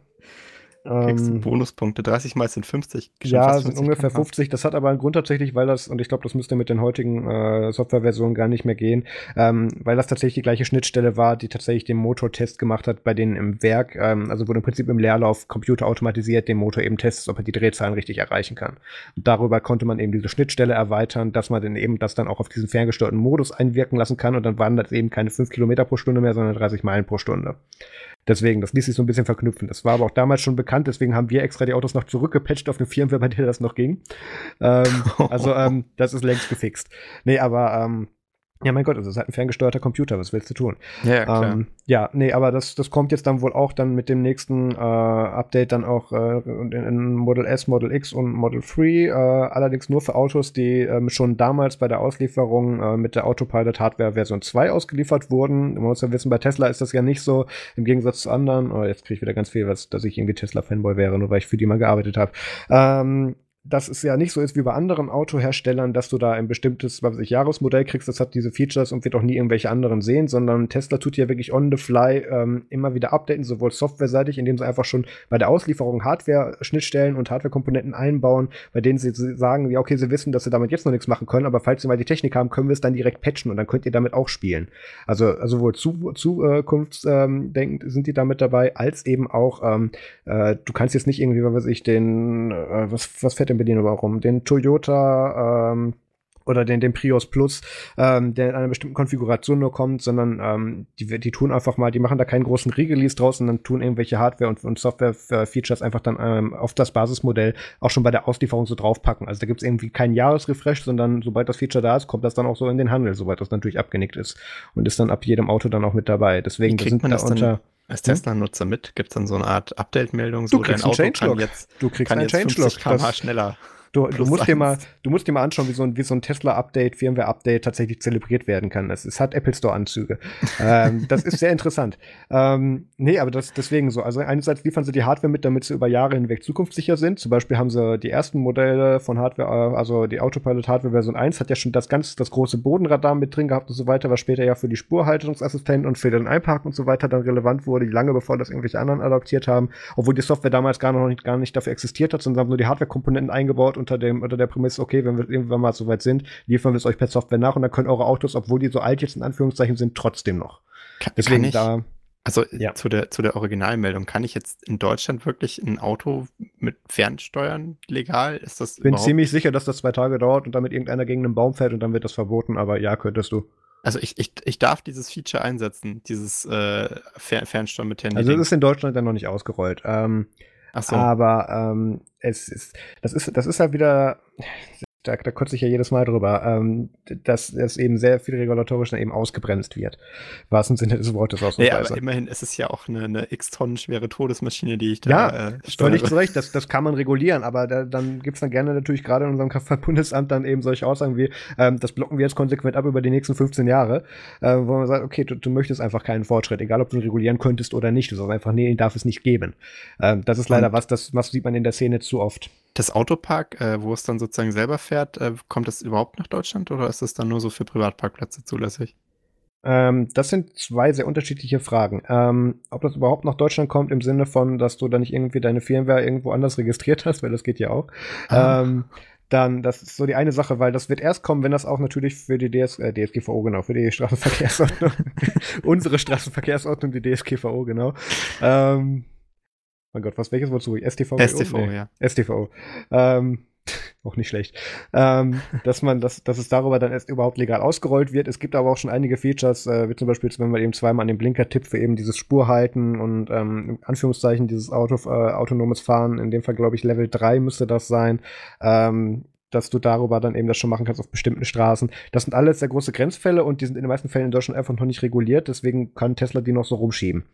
Kriegst ähm, Bonuspunkte. 30 mal sind 50.
Ja, 50 sind ungefähr 50. Das hat aber einen Grund tatsächlich, weil das, und ich glaube, das müsste mit den heutigen äh, Softwareversionen gar nicht mehr gehen, ähm, weil das tatsächlich die gleiche Schnittstelle war, die tatsächlich den Motortest gemacht hat bei denen im Werk. Ähm, also wo im Prinzip im Leerlauf Computer automatisiert den Motor eben testet, ob er die Drehzahlen richtig erreichen kann. Und darüber konnte man eben diese Schnittstelle erweitern, dass man dann eben das dann auch auf diesen ferngesteuerten Modus einwirken lassen kann und dann waren das eben keine 5 Kilometer pro Stunde mehr, sondern 30 Meilen pro Stunde. Deswegen, das ließ sich so ein bisschen verknüpfen. Das war aber auch damals schon bekannt, deswegen haben wir extra die Autos noch zurückgepatcht auf eine Firmware, bei der das noch ging. Ähm, also, ähm, das ist längst gefixt. Nee, aber ähm, ja, mein Gott, also es ist halt ein ferngesteuerter Computer, was willst du tun?
Ja, klar.
Ähm, ja, nee, aber das, das kommt jetzt dann wohl auch dann mit dem nächsten äh, Update dann auch äh, in, in, Model S, Model X und Model 3, äh, allerdings nur für Autos, die ähm, schon damals bei der Auslieferung äh, mit der Autopilot Hardware Version 2 ausgeliefert wurden. Man muss ja wissen, bei Tesla ist das ja nicht so, im Gegensatz zu anderen, oh, jetzt kriege ich wieder ganz viel, was, dass ich irgendwie Tesla-Fanboy wäre, nur weil ich für die mal gearbeitet habe. Ähm, dass es ja nicht so ist wie bei anderen Autoherstellern, dass du da ein bestimmtes, was weiß ich, Jahresmodell kriegst, das hat diese Features und wird auch nie irgendwelche anderen sehen, sondern Tesla tut ja wirklich on the fly ähm, immer wieder updaten, sowohl softwareseitig, indem sie einfach schon bei der Auslieferung Hardware-Schnittstellen und Hardware-Komponenten einbauen, bei denen sie sagen, ja, okay, sie wissen, dass sie damit jetzt noch nichts machen können, aber falls sie mal die Technik haben, können wir es dann direkt patchen und dann könnt ihr damit auch spielen. Also, also wohl zu, zukunftsdenkend ähm, sind die damit dabei, als eben auch, ähm, äh, du kannst jetzt nicht irgendwie, was weiß ich, den, äh, was, was fährt denn Berlin rum? Den Toyota, ähm, oder den, den Prius Plus, ähm, der in einer bestimmten Konfiguration nur kommt, sondern ähm, die, die tun einfach mal, die machen da keinen großen Re-Release draus, sondern tun irgendwelche Hardware- und, und Software-Features einfach dann ähm, auf das Basismodell auch schon bei der Auslieferung so draufpacken. Also da gibt es irgendwie keinen Jahresrefresh, sondern sobald das Feature da ist, kommt das dann auch so in den Handel, soweit das natürlich abgenickt ist. Und ist dann ab jedem Auto dann auch mit dabei. Deswegen
sind man da unter. Als? Tesla-Nutzer mit? Gibt es dann so eine Art Update-Meldung, so
dein Auto kann jetzt,
du kriegst kann einen jetzt 50 km schneller
Du, du, musst dir mal, du musst dir mal anschauen, wie so ein, wie so ein Tesla-Update, Firmware-Update tatsächlich zelebriert werden kann. Es, es hat Apple Store-Anzüge. ähm, das ist sehr interessant. Ähm, nee, aber das deswegen so. Also einerseits liefern sie die Hardware mit, damit sie über Jahre hinweg zukunftssicher sind. Zum Beispiel haben sie die ersten Modelle von Hardware, also die Autopilot-Hardware Version 1 hat ja schon das ganz, das große Bodenradar mit drin gehabt und so weiter, was später ja für die Spurhaltungsassistenten und für den Einparken und so weiter dann relevant wurde, lange bevor das irgendwelche anderen adaptiert haben, obwohl die Software damals gar noch nicht, gar nicht dafür existiert hat, sondern haben nur die Hardware-Komponenten eingebaut unter dem, unter der Prämisse, okay, wenn wir irgendwann mal so weit sind, liefern wir es euch per Software nach und dann können eure Autos, obwohl die so alt jetzt in Anführungszeichen sind, trotzdem noch.
Kann, Deswegen kann ich, da. Also ja. zu, der, zu der Originalmeldung, kann ich jetzt in Deutschland wirklich ein Auto mit Fernsteuern legal? Ist das
Ich bin ziemlich sicher, dass das zwei Tage dauert und damit irgendeiner gegen einen Baum fährt und dann wird das verboten, aber ja, könntest du.
Also ich, ich, ich darf dieses Feature einsetzen, dieses äh, Fernsteuern mit Handy.
Also es ist in Deutschland dann noch nicht ausgerollt. Ähm, Ach so. Aber ähm, es ist, das ist, das ist halt wieder, da, da kotze ich ja jedes Mal drüber, ähm, dass es eben sehr viel regulatorisch dann eben ausgebremst wird. Wahrsten Sinne des Wortes
ausnahmsweise. Ja, aber immerhin ist es ja auch eine, eine x Tonnen schwere Todesmaschine, die ich da
Ja, äh, völlig zu Recht, das, das kann man regulieren, aber da, dann gibt es dann gerne natürlich gerade in unserem Kraftfahrtbundesamt dann eben solche Aussagen wie, ähm, das blocken wir jetzt konsequent ab über die nächsten 15 Jahre, äh, wo man sagt, okay, du, du, möchtest einfach keinen Fortschritt, egal ob du ihn regulieren könntest oder nicht, du sagst einfach, nee, ihn darf es nicht geben. Ähm, das ist leider was, das was sieht man in der Szene zu oft.
Das Autopark, äh, wo es dann sozusagen selber fährt, äh, kommt das überhaupt nach Deutschland oder ist das dann nur so für Privatparkplätze zulässig?
Ähm, das sind zwei sehr unterschiedliche Fragen. Ähm, ob das überhaupt nach Deutschland kommt im Sinne von, dass du da nicht irgendwie deine Firmware irgendwo anders registriert hast, weil das geht ja auch. Ah. Ähm, dann, das ist so die eine Sache, weil das wird erst kommen, wenn das auch natürlich für die DS, äh, DSGVO, genau, für die Straßenverkehrsordnung, unsere Straßenverkehrsordnung, die DSGVO, genau, ähm, mein Gott, was welches Wort suche ich? STV?
STV, nee. ja.
STV. Ähm, auch nicht schlecht. Ähm, dass man, dass, dass es darüber dann erst überhaupt legal ausgerollt wird. Es gibt aber auch schon einige Features, äh, wie zum Beispiel, wenn man eben zweimal an den Blinker tippt für eben dieses Spurhalten und ähm, in Anführungszeichen dieses Auto, äh, autonomes Fahren. In dem Fall, glaube ich, Level 3 müsste das sein. Ähm, dass du darüber dann eben das schon machen kannst auf bestimmten Straßen. Das sind alles sehr große Grenzfälle und die sind in den meisten Fällen in Deutschland einfach noch nicht reguliert, deswegen kann Tesla die noch so rumschieben.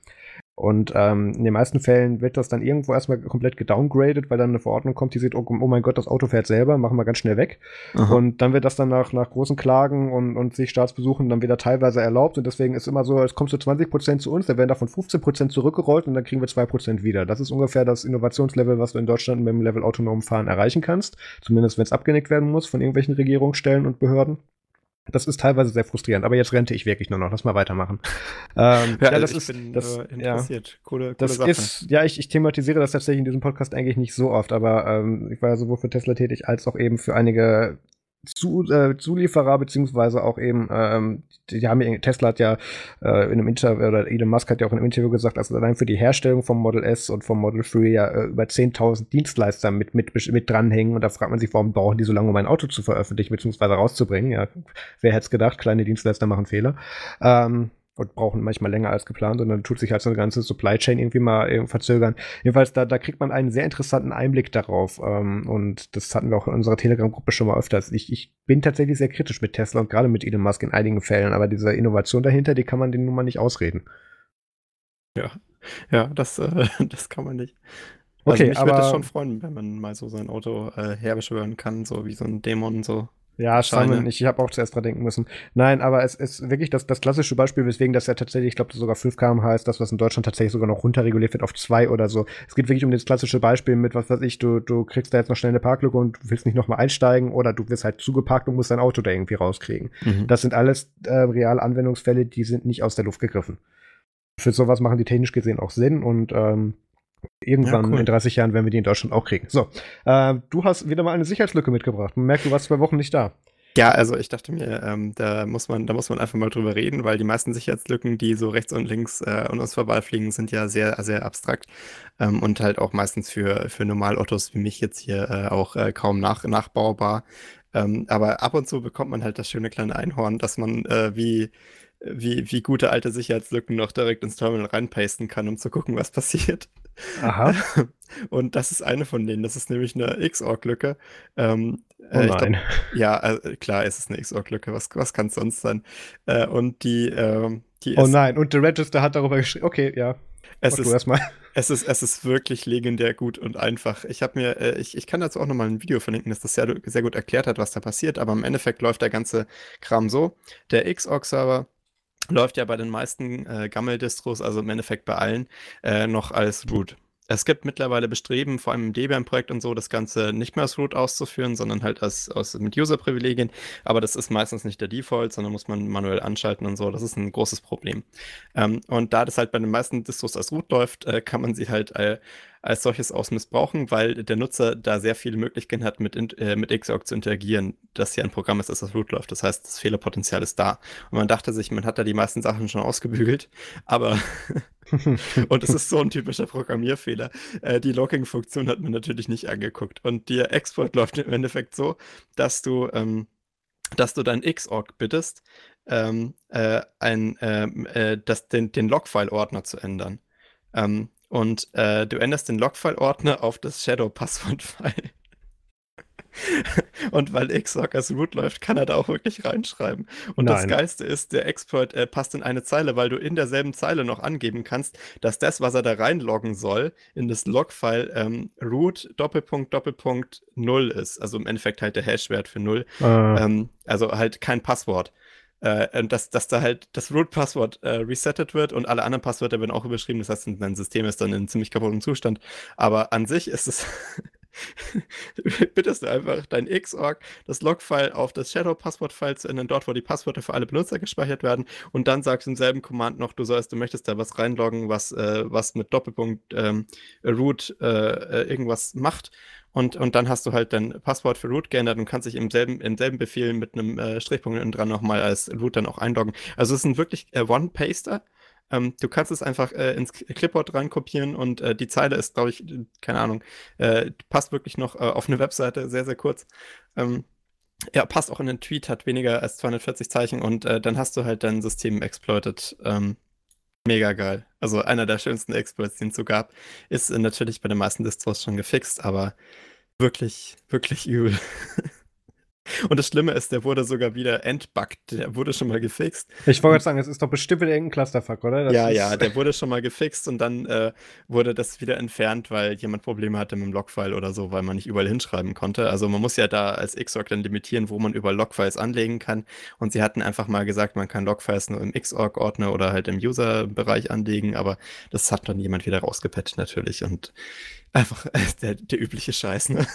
Und ähm, in den meisten Fällen wird das dann irgendwo erstmal komplett gedowngradet, weil dann eine Verordnung kommt, die sieht, oh, oh mein Gott, das Auto fährt selber, machen wir ganz schnell weg. Aha. Und dann wird das dann nach, nach großen Klagen und, und sich Staatsbesuchen dann wieder teilweise erlaubt. Und deswegen ist immer so, es kommt zu 20 Prozent zu uns, dann werden davon 15 Prozent zurückgerollt und dann kriegen wir 2 Prozent wieder. Das ist ungefähr das Innovationslevel, was du in Deutschland mit dem Level autonom fahren erreichen kannst. Zumindest wenn es abgenickt werden muss von irgendwelchen Regierungsstellen und Behörden. Das ist teilweise sehr frustrierend, aber jetzt rente ich wirklich nur noch. Lass mal weitermachen.
ähm, ja, ja, das ist bin, das, äh, interessiert.
Ja, coole, coole das Sache. ist, ja, ich, ich thematisiere das tatsächlich in diesem Podcast eigentlich nicht so oft, aber ähm, ich war ja sowohl für Tesla tätig als auch eben für einige zu, äh, Zulieferer, beziehungsweise auch eben, ähm, die haben ja, Tesla hat ja äh, in einem Interview, oder Elon Musk hat ja auch in einem Interview gesagt, dass allein für die Herstellung vom Model S und vom Model 3 ja äh, über 10.000 Dienstleister mit, mit, mit dranhängen. Und da fragt man sich, warum brauchen die so lange, um ein Auto zu veröffentlichen, beziehungsweise rauszubringen? Ja, wer hätte es gedacht, kleine Dienstleister machen Fehler. Ähm, und brauchen manchmal länger als geplant und dann tut sich halt so eine ganze Supply Chain irgendwie mal irgendwie verzögern. Jedenfalls, da, da kriegt man einen sehr interessanten Einblick darauf ähm, und das hatten wir auch in unserer Telegram-Gruppe schon mal öfters. Ich, ich bin tatsächlich sehr kritisch mit Tesla und gerade mit Elon Musk in einigen Fällen, aber diese Innovation dahinter, die kann man den nun mal nicht ausreden.
Ja, ja, das, äh, das kann man nicht. Also okay, mich aber, würde es schon freuen, wenn man mal so sein Auto äh, herbeschwören kann, so wie so ein Dämon so.
Ja, Simon, ich, ich habe auch zuerst dran denken müssen. Nein, aber es ist wirklich das, das klassische Beispiel, weswegen das ja tatsächlich, ich glaube, sogar 5 km/h ist, das, was in Deutschland tatsächlich sogar noch runterreguliert wird auf 2 oder so. Es geht wirklich um das klassische Beispiel mit, was weiß ich, du, du kriegst da jetzt noch schnell eine Parklücke und du willst nicht nochmal einsteigen oder du wirst halt zugeparkt und musst dein Auto da irgendwie rauskriegen. Mhm. Das sind alles äh, reale Anwendungsfälle, die sind nicht aus der Luft gegriffen. Für sowas machen die technisch gesehen auch Sinn und ähm, Irgendwann ja, cool. in 30 Jahren werden wir die in Deutschland auch kriegen. So, äh, du hast wieder mal eine Sicherheitslücke mitgebracht. Man merkt, du warst zwei Wochen nicht da.
Ja, also ich dachte mir, ähm, da muss man, da muss man einfach mal drüber reden, weil die meisten Sicherheitslücken, die so rechts und links äh, an uns vorbeifliegen, sind ja sehr, sehr abstrakt ähm, und halt auch meistens für, für Normalautos wie mich jetzt hier äh, auch äh, kaum nach, nachbaubar. Ähm, aber ab und zu bekommt man halt das schöne kleine Einhorn, dass man äh, wie wie, wie gute alte Sicherheitslücken noch direkt ins Terminal reinpasten kann, um zu gucken, was passiert. Aha. Und das ist eine von denen. Das ist nämlich eine Xorg-Lücke. Ähm,
oh äh, nein.
Glaub, ja, äh, klar, es ist eine Xorg-Lücke. Was, was kann es sonst sein? Äh, und die, ähm, die
Oh nein, und der Register hat darüber geschrieben. Okay, ja.
Es ist, es, ist, es ist wirklich legendär gut und einfach. Ich habe mir, äh, ich, ich kann dazu auch nochmal ein Video verlinken, das das sehr, sehr gut erklärt hat, was da passiert, aber im Endeffekt läuft der ganze Kram so. Der Xorg-Server läuft ja bei den meisten äh, Gammel-Distros, also im Endeffekt bei allen, äh, noch als Root. Es gibt mittlerweile Bestreben, vor allem im Debian-Projekt und so, das Ganze nicht mehr als Root auszuführen, sondern halt als, als mit User-Privilegien. Aber das ist meistens nicht der Default, sondern muss man manuell anschalten und so. Das ist ein großes Problem. Ähm, und da das halt bei den meisten Distros als Root läuft, äh, kann man sie halt äh, als solches aus missbrauchen, weil der Nutzer da sehr viele Möglichkeiten hat, mit, äh, mit Xorg zu interagieren, dass hier ein Programm ist, das das Root läuft. Das heißt, das Fehlerpotenzial ist da. Und man dachte sich, man hat da die meisten Sachen schon ausgebügelt, aber und es ist so ein typischer Programmierfehler. Äh, die Logging-Funktion hat man natürlich nicht angeguckt. Und der Export läuft im Endeffekt so, dass du, ähm, dass du dein Xorg bittest, ähm, äh, ein, ähm, äh, das, den, den Logfile-Ordner zu ändern. Ähm, und äh, du änderst den Logfile-Ordner auf das Shadow-Passwort-File. und weil Xorg als Root läuft, kann er da auch wirklich reinschreiben. Und Nein. das Geiste ist, der Exploit äh, passt in eine Zeile, weil du in derselben Zeile noch angeben kannst, dass das, was er da reinloggen soll, in das Logfile ähm, root Doppelpunkt Doppelpunkt 0 ist. Also im Endeffekt halt der Hashwert für 0. Uh. Ähm, also halt kein Passwort. Äh, dass, dass da halt das Root-Passwort äh, resettet wird und alle anderen Passwörter werden auch überschrieben. Das heißt, dein System ist dann in ziemlich kaputtem Zustand. Aber an sich ist es. bittest du einfach dein Xorg, das Logfile auf das Shadow-Passwort-File zu ändern, dort, wo die Passwörter für alle Benutzer gespeichert werden. Und dann sagst du im selben Command noch, du sollst, du möchtest da was reinloggen, was, äh, was mit Doppelpunkt ähm, root äh, äh irgendwas macht. Und, und dann hast du halt dein Passwort für root geändert und kannst dich im selben, im selben Befehl mit einem äh, Strichpunkt dran nochmal als root dann auch einloggen. Also es ist ein wirklich äh, One-Paster. Ähm, du kannst es einfach äh, ins Clipboard reinkopieren und äh, die Zeile ist, glaube ich, keine Ahnung, äh, passt wirklich noch äh, auf eine Webseite, sehr, sehr kurz. Ähm, ja, passt auch in den Tweet, hat weniger als 240 Zeichen und äh, dann hast du halt dein System exploited. Ähm, mega geil. Also einer der schönsten Exploits, den es so gab, ist natürlich bei den meisten Distros schon gefixt, aber wirklich, wirklich übel. Und das Schlimme ist, der wurde sogar wieder entbuggt. Der wurde schon mal gefixt.
Ich wollte sagen, es ist doch bestimmt wieder irgendein Clusterfuck, oder?
Das ja, ja, der wurde schon mal gefixt und dann äh, wurde das wieder entfernt, weil jemand Probleme hatte mit dem Logfile oder so, weil man nicht überall hinschreiben konnte. Also man muss ja da als Xorg dann limitieren, wo man überall Logfiles anlegen kann. Und sie hatten einfach mal gesagt, man kann Logfiles nur im Xorg-Ordner oder halt im User-Bereich anlegen, aber das hat dann jemand wieder rausgepatcht natürlich und einfach der, der übliche Scheiß, ne?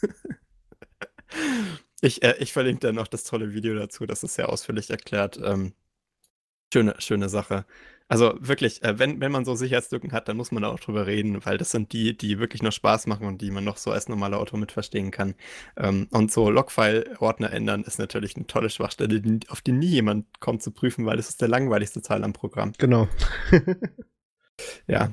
Ich, äh, ich verlinke dann noch das tolle Video dazu, das ist sehr ausführlich erklärt. Ähm, schöne, schöne Sache. Also wirklich, äh, wenn, wenn man so Sicherheitslücken hat, dann muss man da auch drüber reden, weil das sind die, die wirklich noch Spaß machen und die man noch so als normaler Auto mit verstehen kann. Ähm, und so Logfile-Ordner ändern ist natürlich eine tolle Schwachstelle, auf die nie jemand kommt zu prüfen, weil es ist der langweiligste Teil am Programm.
Genau.
ja,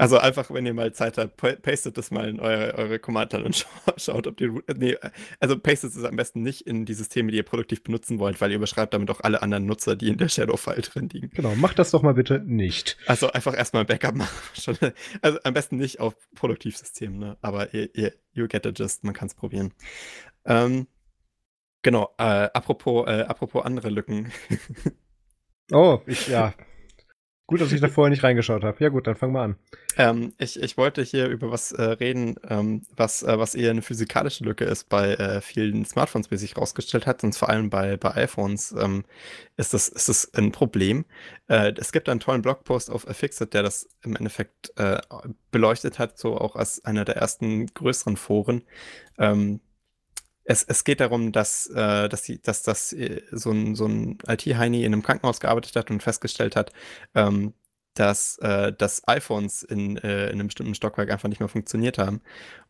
also einfach, wenn ihr mal Zeit habt, pastet das mal in eure, eure Command und schaut, ob die. Nee, also pastet es am besten nicht in die Systeme, die ihr produktiv benutzen wollt, weil ihr überschreibt damit auch alle anderen Nutzer, die in der Shadow-File drin liegen.
Genau, macht das doch mal bitte nicht.
Also einfach erstmal ein Backup machen. also am besten nicht auf Produktivsystemen, ne? Aber ihr, ihr, you get it just, man kann es probieren. Ähm, genau, äh, apropos, äh, apropos andere Lücken.
oh, ich, ja. Gut, dass ich da vorher nicht reingeschaut habe. Ja gut, dann fangen wir an.
Ähm, ich, ich wollte hier über was äh, reden, ähm, was, äh, was eher eine physikalische Lücke ist bei äh, vielen Smartphones, wie sich herausgestellt hat, und vor allem bei, bei iPhones ähm, ist, das, ist das ein Problem. Äh, es gibt einen tollen Blogpost auf Affixit, der das im Endeffekt äh, beleuchtet hat, so auch als einer der ersten größeren Foren. Ähm, es, es geht darum, dass, äh, dass, die, dass das äh, so ein, so ein IT-Heini in einem Krankenhaus gearbeitet hat und festgestellt hat, ähm, dass, äh, dass iPhones in, äh, in einem bestimmten Stockwerk einfach nicht mehr funktioniert haben.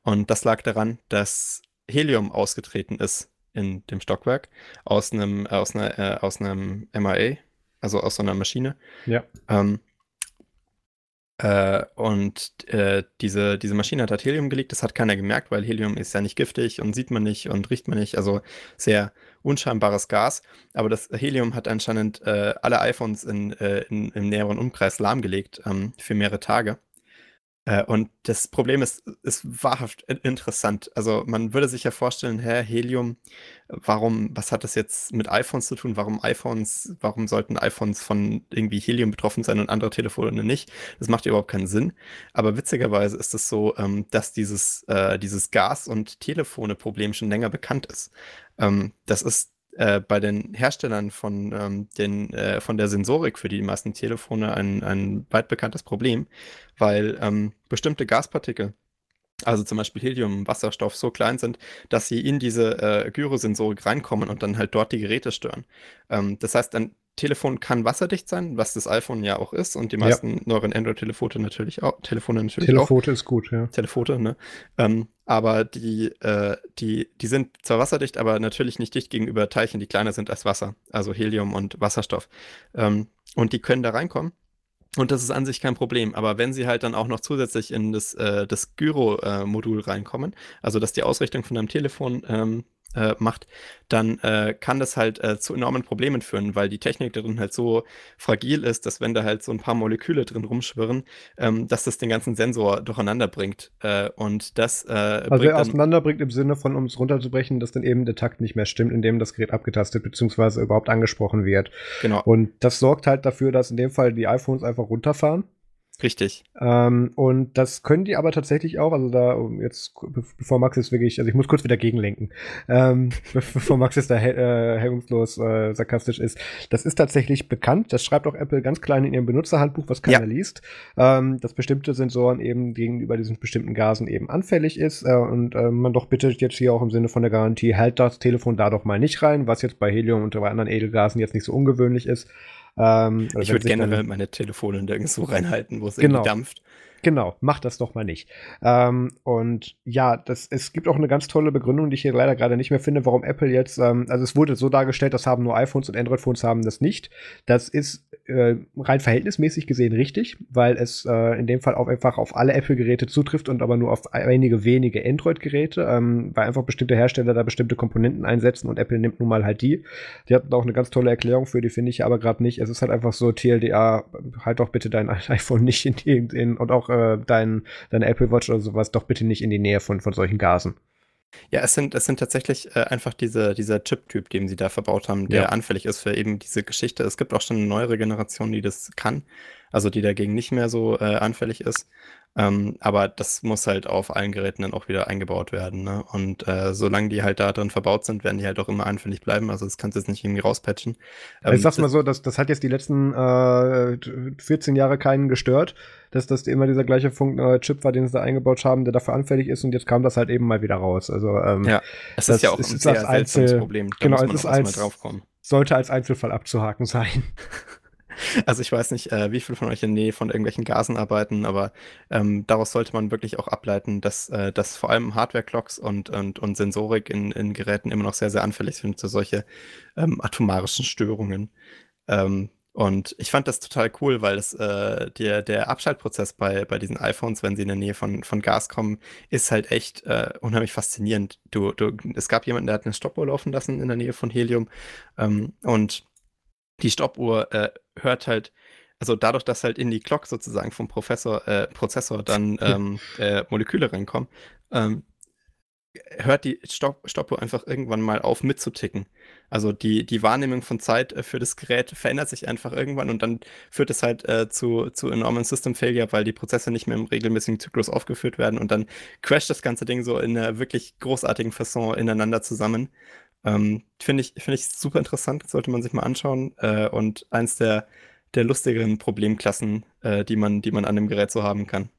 Und das lag daran, dass Helium ausgetreten ist in dem Stockwerk aus einem, aus einer, äh, aus einem MIA, also aus so einer Maschine.
Ja.
Ähm, äh, und äh, diese, diese Maschine hat halt Helium gelegt, das hat keiner gemerkt, weil Helium ist ja nicht giftig und sieht man nicht und riecht man nicht, also sehr unscheinbares Gas. Aber das Helium hat anscheinend äh, alle iPhones in, äh, in, im näheren Umkreis lahmgelegt ähm, für mehrere Tage. Äh, und das Problem ist, ist wahrhaft interessant. Also man würde sich ja vorstellen, hä, Helium, warum, was hat das jetzt mit iPhones zu tun? Warum iPhones, warum sollten iPhones von irgendwie Helium betroffen sein und andere Telefone nicht? Das macht überhaupt keinen Sinn. Aber witzigerweise ist es so, ähm, dass dieses, äh, dieses Gas- und Telefone-Problem schon länger bekannt ist. Ähm, das ist äh, bei den Herstellern von, ähm, den, äh, von der Sensorik für die meisten Telefone ein, ein weit bekanntes Problem, weil ähm, bestimmte Gaspartikel, also zum Beispiel Helium, Wasserstoff, so klein sind, dass sie in diese äh, Gyrosensorik reinkommen und dann halt dort die Geräte stören. Ähm, das heißt, ein Telefon kann wasserdicht sein, was das iPhone ja auch ist und die meisten ja. neueren Android-Telefone natürlich auch. Telefone natürlich
Telefote auch. ist gut, ja.
Telefote, ne? Ähm, aber die, äh, die, die sind zwar wasserdicht, aber natürlich nicht dicht gegenüber Teilchen, die kleiner sind als Wasser, also Helium und Wasserstoff. Ähm, und die können da reinkommen. Und das ist an sich kein Problem. Aber wenn sie halt dann auch noch zusätzlich in das, äh, das Gyro-Modul äh, reinkommen, also dass die Ausrichtung von deinem Telefon ähm, äh, macht, dann äh, kann das halt äh, zu enormen Problemen führen, weil die Technik darin halt so fragil ist, dass wenn da halt so ein paar Moleküle drin rumschwirren, ähm, dass das den ganzen Sensor durcheinander bringt. Äh, und das äh,
also bringt auseinander bringt im Sinne von, um es runterzubrechen, dass dann eben der Takt nicht mehr stimmt, indem das Gerät abgetastet bzw. überhaupt angesprochen wird.
Genau.
Und das sorgt halt dafür, dass in dem Fall die iPhones einfach runterfahren
Richtig.
Ähm, und das können die aber tatsächlich auch, also da jetzt, bevor Max jetzt wirklich, also ich muss kurz wieder gegenlenken, ähm, bevor Max jetzt da äh, hemmungslos äh, sarkastisch ist. Das ist tatsächlich bekannt, das schreibt auch Apple ganz klein in ihrem Benutzerhandbuch, was keiner ja. liest, ähm, dass bestimmte Sensoren eben gegenüber diesen bestimmten Gasen eben anfällig ist äh, und äh, man doch bitte jetzt hier auch im Sinne von der Garantie, hält das Telefon da doch mal nicht rein, was jetzt bei Helium und bei anderen Edelgasen jetzt nicht so ungewöhnlich ist.
Ähm, ich würde generell meine Telefone nirgendwo reinhalten, wo es
genau.
irgendwie dampft.
Genau, mach das doch mal nicht. Ähm, und ja, das, es gibt auch eine ganz tolle Begründung, die ich hier leider gerade nicht mehr finde, warum Apple jetzt, ähm, also es wurde so dargestellt, das haben nur iPhones und Android-Phones haben das nicht. Das ist äh, rein verhältnismäßig gesehen richtig, weil es äh, in dem Fall auch einfach auf alle Apple-Geräte zutrifft und aber nur auf einige wenige Android-Geräte, ähm, weil einfach bestimmte Hersteller da bestimmte Komponenten einsetzen und Apple nimmt nun mal halt die. Die hatten auch eine ganz tolle Erklärung für, die finde ich aber gerade nicht. Es ist halt einfach so, TLDA, halt doch bitte dein iPhone nicht in die, in, und auch äh, dein, deine Apple Watch oder sowas doch bitte nicht in die Nähe von, von solchen Gasen.
Ja, es sind, es sind tatsächlich äh, einfach diese, dieser Chip-Typ, den sie da verbaut haben, der ja. anfällig ist für eben diese Geschichte. Es gibt auch schon eine neuere Generation, die das kann, also die dagegen nicht mehr so äh, anfällig ist. Ähm, aber das muss halt auf allen Geräten dann auch wieder eingebaut werden. Ne? Und äh, solange die halt da drin verbaut sind, werden die halt auch immer anfällig bleiben. Also das kannst du jetzt nicht irgendwie rauspatchen.
Ähm, ich sag's mal so, das, das hat jetzt die letzten äh, 14 Jahre keinen gestört, dass das immer dieser gleiche Funk äh, Chip war, den sie da eingebaut haben, der dafür anfällig ist und jetzt kam das halt eben mal wieder raus. Also ähm,
ja, es ist ja auch ist ein sehr Einzel Problem.
Da genau, es ist als, sollte als Einzelfall abzuhaken sein.
Also ich weiß nicht, äh, wie viele von euch in Nähe von irgendwelchen Gasen arbeiten, aber ähm, daraus sollte man wirklich auch ableiten, dass, äh, dass vor allem Hardware-Clocks und, und, und Sensorik in, in Geräten immer noch sehr, sehr anfällig sind zu solche ähm, atomarischen Störungen. Ähm, und ich fand das total cool, weil das, äh, der, der Abschaltprozess bei, bei diesen iPhones, wenn sie in der Nähe von, von Gas kommen, ist halt echt äh, unheimlich faszinierend. Du, du, es gab jemanden, der hat eine Stoppuhr laufen lassen in der Nähe von Helium ähm, und die Stoppuhr äh, hört halt, also dadurch, dass halt in die Clock sozusagen vom Professor, äh, Prozessor dann ähm, äh, Moleküle reinkommen, ähm, hört die Stopp Stoppuhr einfach irgendwann mal auf mitzuticken. Also die, die Wahrnehmung von Zeit äh, für das Gerät verändert sich einfach irgendwann und dann führt es halt äh, zu, zu enormen System Failure, weil die Prozesse nicht mehr im regelmäßigen Zyklus aufgeführt werden und dann crasht das ganze Ding so in einer wirklich großartigen Fasson ineinander zusammen. Ähm, Finde ich, find ich super interessant, sollte man sich mal anschauen. Äh, und eins der, der lustigeren Problemklassen, äh, die, man, die man an dem Gerät so haben kann.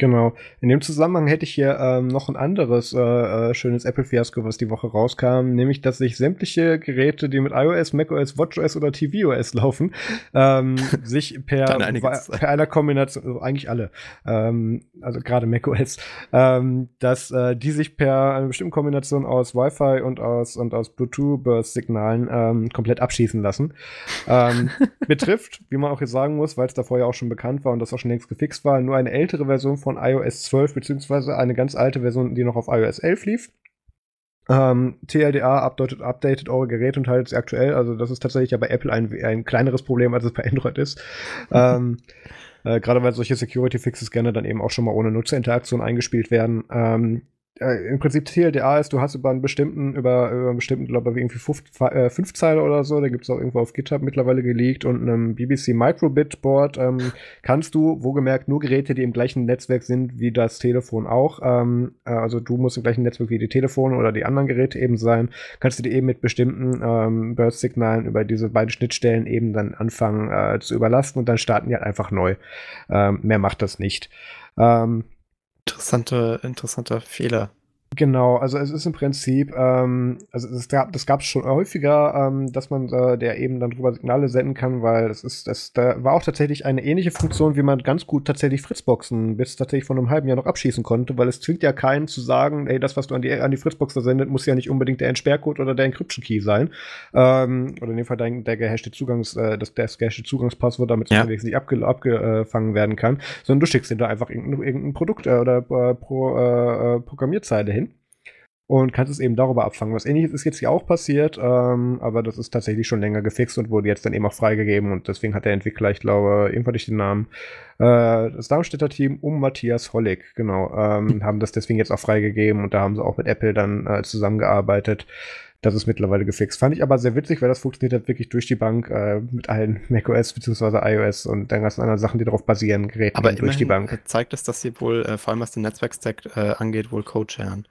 Genau. In dem Zusammenhang hätte ich hier ähm, noch ein anderes äh, äh, schönes Apple-Fiasko, was die Woche rauskam, nämlich, dass sich sämtliche Geräte, die mit iOS, macOS, WatchOS oder tvOS laufen, ähm, sich per, per einer Kombination, also eigentlich alle, ähm, also gerade macOS, ähm, dass äh, die sich per einer bestimmten Kombination aus Wi-Fi und aus und aus Bluetooth-Burst-Signalen ähm, komplett abschießen lassen. Ähm, betrifft, wie man auch jetzt sagen muss, weil es da vorher auch schon bekannt war und das auch schon längst gefixt war, nur eine ältere Version von iOS 12, beziehungsweise eine ganz alte Version, die noch auf iOS 11 lief. Ähm, TLDA updated, updated eure Geräte und haltet sie aktuell. Also das ist tatsächlich ja bei Apple ein, ein kleineres Problem, als es bei Android ist. ähm, äh, Gerade weil solche Security-Fixes gerne dann eben auch schon mal ohne Nutzerinteraktion eingespielt werden. Ähm, äh, im Prinzip TLDA ist, du hast über einen bestimmten, über, über einen bestimmten, glaube ich, irgendwie fünf, äh, fünf Zeile oder so, da gibt es auch irgendwo auf GitHub mittlerweile geleakt und einem BBC Microbit Board ähm, kannst du, wo gemerkt, nur Geräte, die im gleichen Netzwerk sind wie das Telefon auch, ähm, äh, also du musst im gleichen Netzwerk wie die Telefone oder die anderen Geräte eben sein, kannst du die eben mit bestimmten ähm, Burst-Signalen über diese beiden Schnittstellen eben dann anfangen äh, zu überlasten und dann starten die halt einfach neu. Ähm, mehr macht das nicht. Ähm,
Interessante, interessanter Fehler.
Genau, also es ist im Prinzip, ähm, also es gab, das gab es schon häufiger, ähm, dass man äh, der eben dann drüber Signale senden kann, weil das ist, das da war auch tatsächlich eine ähnliche Funktion, wie man ganz gut tatsächlich Fritzboxen bis tatsächlich vor einem halben Jahr noch abschießen konnte, weil es zwingt ja keinen zu sagen, ey, das, was du an die, an die Fritzbox da sendet, muss ja nicht unbedingt der Entsperrcode oder der Encryption Key sein. Ähm, oder in dem Fall dein, der gehashte Zugangs, äh, das, das gehashte Zugangspasswort, damit es ja. nicht abge, abgefangen werden kann, sondern du schickst dir da einfach irgendein, irgendein Produkt äh, oder äh, Pro, äh, äh, Programmierzeile hin und kannst es eben darüber abfangen. Was ähnliches ist jetzt hier auch passiert, ähm, aber das ist tatsächlich schon länger gefixt und wurde jetzt dann eben auch freigegeben und deswegen hat der Entwickler, ich glaube, irgendwann nicht den Namen, äh, das Darmstädter Team um Matthias Hollig, genau, ähm, hm. haben das deswegen jetzt auch freigegeben und da haben sie auch mit Apple dann äh, zusammengearbeitet. Das ist mittlerweile gefixt. Fand ich aber sehr witzig, weil das funktioniert halt wirklich durch die Bank äh, mit allen macOS bzw. iOS und den ganzen anderen Sachen, die darauf basieren, Geräten
aber durch die Bank. Zeigt es, dass sie wohl, äh, vor allem was den Netzwerkstack äh, angeht, wohl Code sharen.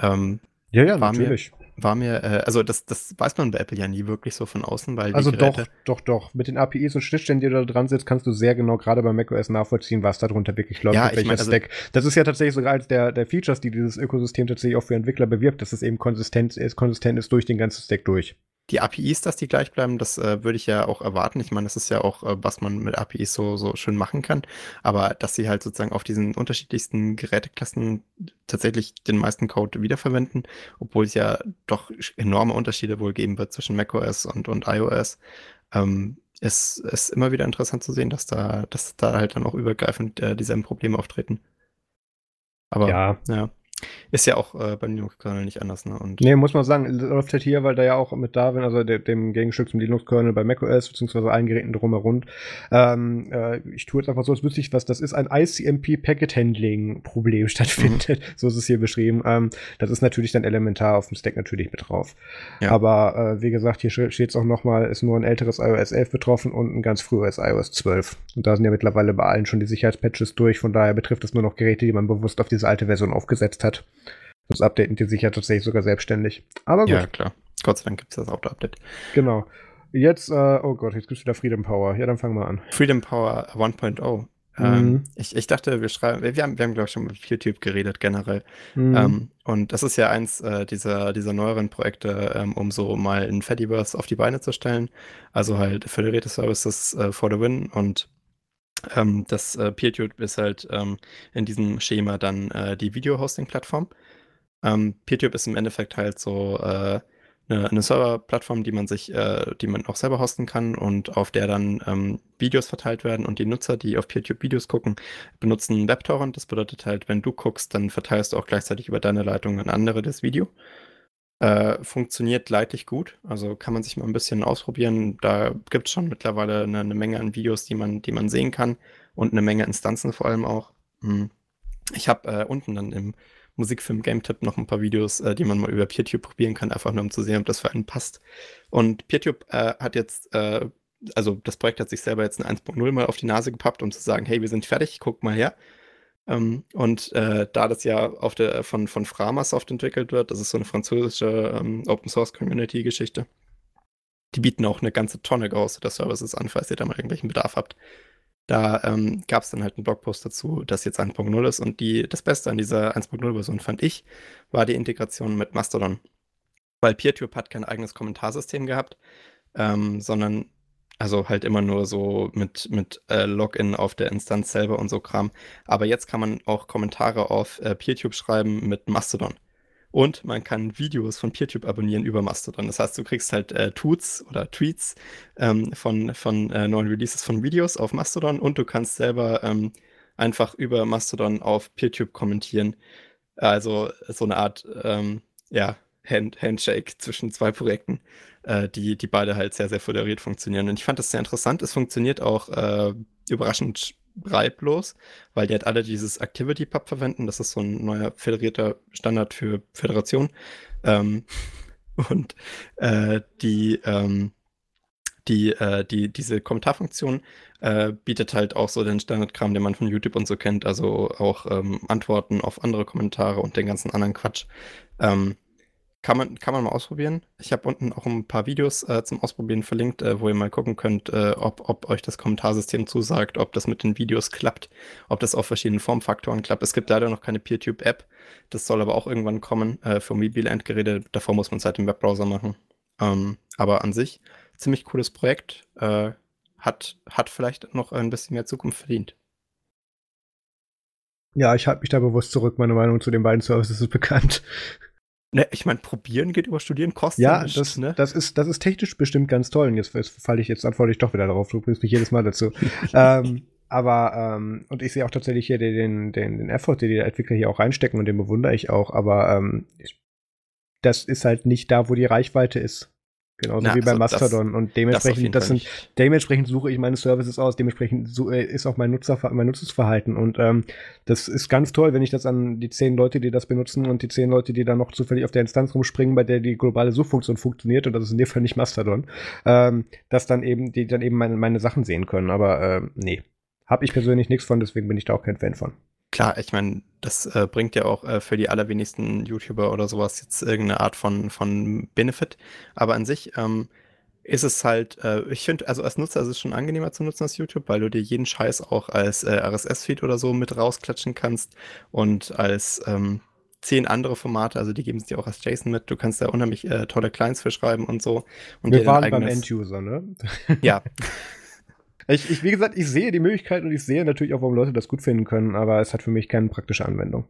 Ähm, ja, ja,
war natürlich. Mir, war mir, äh, also das, das weiß man bei Apple ja nie wirklich so von außen, weil
Also doch, doch, doch. Mit den APIs und Schnittstellen, die du da dran sitzt, kannst du sehr genau gerade bei macOS nachvollziehen, was darunter wirklich läuft,
ja, ich mein, also,
Stack. Das ist ja tatsächlich sogar eines der, der Features, die dieses Ökosystem tatsächlich auch für Entwickler bewirbt, dass es eben konsistent ist, konsistent ist durch den ganzen Stack durch
die APIs, dass die gleich bleiben, das äh, würde ich ja auch erwarten. Ich meine, das ist ja auch, äh, was man mit APIs so, so schön machen kann. Aber dass sie halt sozusagen auf diesen unterschiedlichsten Geräteklassen tatsächlich den meisten Code wiederverwenden, obwohl es ja doch enorme Unterschiede wohl geben wird zwischen macOS und, und iOS, ähm, ist, ist immer wieder interessant zu sehen, dass da, dass da halt dann auch übergreifend äh, dieselben Probleme auftreten.
Aber ja.
ja. Ist ja auch äh, beim Linux-Kernel nicht anders, ne? Und
nee, muss man sagen, läuft halt hier, weil da ja auch mit Darwin, also de dem Gegenstück zum Linux-Kernel bei macOS, beziehungsweise allen Geräten drumherum, ähm, äh, ich tue jetzt einfach so, als wüsste ich, was das ist, ein ICMP-Packet-Handling-Problem stattfindet. Mhm. So ist es hier beschrieben. Ähm, das ist natürlich dann elementar auf dem Stack natürlich mit drauf. Ja. Aber äh, wie gesagt, hier steht es auch nochmal, ist nur ein älteres iOS 11 betroffen und ein ganz frühes iOS 12. Und da sind ja mittlerweile bei allen schon die Sicherheitspatches durch, von daher betrifft es nur noch Geräte, die man bewusst auf diese alte Version aufgesetzt hat hat. Das updaten die sich ja tatsächlich sogar selbstständig. Aber gut. Ja,
klar. Gott sei Dank gibt es das Auto-Update.
Genau. Jetzt, äh, oh Gott, jetzt gibt es wieder Freedom Power. Ja, dann fangen wir an.
Freedom Power 1.0. Ähm, mhm. ich, ich dachte, wir schreiben, wir haben, wir haben glaube ich, schon mit YouTube geredet generell. Mhm. Ähm, und das ist ja eins äh, dieser, dieser neueren Projekte, ähm, um so mal ein Fediverse auf die Beine zu stellen. Also halt Federated Services äh, for the Win und ähm, das äh, PeerTube ist halt ähm, in diesem Schema dann äh, die Video-Hosting-Plattform. Ähm, PeerTube ist im Endeffekt halt so äh, eine, eine Server-Plattform, die man sich, äh, die man auch selber hosten kann und auf der dann ähm, Videos verteilt werden und die Nutzer, die auf PeerTube Videos gucken, benutzen WebTorrent. Das bedeutet halt, wenn du guckst, dann verteilst du auch gleichzeitig über deine Leitung an andere das Video. Äh, funktioniert leidlich gut. Also kann man sich mal ein bisschen ausprobieren. Da gibt es schon mittlerweile eine, eine, Menge an Videos, die man, die man sehen kann und eine Menge Instanzen vor allem auch. Hm. Ich habe äh, unten dann im Musikfilm Game Tip noch ein paar Videos, äh, die man mal über PeerTube probieren kann, einfach nur um zu sehen, ob das für einen passt. Und PeerTube äh, hat jetzt, äh, also das Projekt hat sich selber jetzt ein 1.0 mal auf die Nase gepappt, um zu sagen, hey, wir sind fertig, guck mal her. Ähm, und äh, da das ja auf der, von, von Framasoft entwickelt wird, das ist so eine französische ähm, Open Source Community Geschichte, die bieten auch eine ganze Tonne gehostete Services an, falls ihr da mal irgendwelchen Bedarf habt. Da ähm, gab es dann halt einen Blogpost dazu, das jetzt 1.0 ist. Und die, das Beste an dieser 1.0-Version fand ich, war die Integration mit Mastodon. Weil PeerTube hat kein eigenes Kommentarsystem gehabt, ähm, sondern also halt immer nur so mit, mit äh, Login auf der Instanz selber und so Kram. Aber jetzt kann man auch Kommentare auf äh, PeerTube schreiben mit Mastodon. Und man kann Videos von PeerTube abonnieren über Mastodon. Das heißt, du kriegst halt äh, Tweets oder Tweets ähm, von, von äh, neuen Releases von Videos auf Mastodon und du kannst selber ähm, einfach über Mastodon auf PeerTube kommentieren. Also so eine Art ähm, ja, Hand Handshake zwischen zwei Projekten, äh, die, die beide halt sehr, sehr föderiert funktionieren. Und ich fand das sehr interessant. Es funktioniert auch äh, überraschend reiblos, weil die halt alle dieses Activity-Pub verwenden. Das ist so ein neuer föderierter Standard für Föderation. Ähm, und äh, die, ähm, die, äh, die, diese Kommentarfunktion äh, bietet halt auch so den Standardkram, den man von YouTube und so kennt, also auch ähm, Antworten auf andere Kommentare und den ganzen anderen Quatsch. Ähm, kann man, kann man mal ausprobieren. Ich habe unten auch ein paar Videos äh, zum Ausprobieren verlinkt, äh, wo ihr mal gucken könnt, äh, ob, ob euch das Kommentarsystem zusagt, ob das mit den Videos klappt, ob das auf verschiedenen Formfaktoren klappt. Es gibt leider noch keine PeerTube-App. Das soll aber auch irgendwann kommen äh, für mobile Endgeräte. Davor muss man es halt im Webbrowser machen. Ähm, aber an sich ziemlich cooles Projekt. Äh, hat, hat vielleicht noch ein bisschen mehr Zukunft verdient.
Ja, ich halte mich da bewusst zurück. Meine Meinung zu den beiden Services ist bekannt.
Ne, ich meine, probieren geht über Studieren, kostet
Ja, nicht, das, ne? das, ist, das ist technisch bestimmt ganz toll. Und jetzt, jetzt falle ich, jetzt antworte ich doch wieder darauf. Du bringst mich jedes Mal dazu. ähm, aber, ähm, und ich sehe auch tatsächlich hier den, den, den Effort, den die Entwickler hier auch reinstecken und den bewundere ich auch. Aber ähm, das ist halt nicht da, wo die Reichweite ist. Genauso Na, wie bei also Mastodon. Das, und dementsprechend, das, das sind, dementsprechend suche ich meine Services aus, dementsprechend so, äh, ist auch mein, Nutzer, mein Nutzungsverhalten. Und ähm, das ist ganz toll, wenn ich das an die zehn Leute, die das benutzen und die zehn Leute, die dann noch zufällig auf der Instanz rumspringen, bei der die globale Suchfunktion funktioniert, und das ist in dem Fall nicht Mastodon, ähm, dass dann eben, die dann eben meine, meine Sachen sehen können. Aber ähm, nee, habe ich persönlich nichts von, deswegen bin ich da auch kein Fan von.
Klar, ich meine, das äh, bringt ja auch äh, für die allerwenigsten YouTuber oder sowas jetzt irgendeine Art von, von Benefit. Aber an sich ähm, ist es halt, äh, ich finde, also als Nutzer ist es schon angenehmer zu nutzen als YouTube, weil du dir jeden Scheiß auch als äh, RSS-Feed oder so mit rausklatschen kannst und als ähm, zehn andere Formate, also die geben es dir auch als JSON mit. Du kannst da unheimlich äh, tolle Clients für schreiben und so. Und
Wir waren beim End-User, ne?
Ja.
Ich, ich, wie gesagt, ich sehe die Möglichkeit und ich sehe natürlich auch, warum Leute das gut finden können, aber es hat für mich keine praktische Anwendung.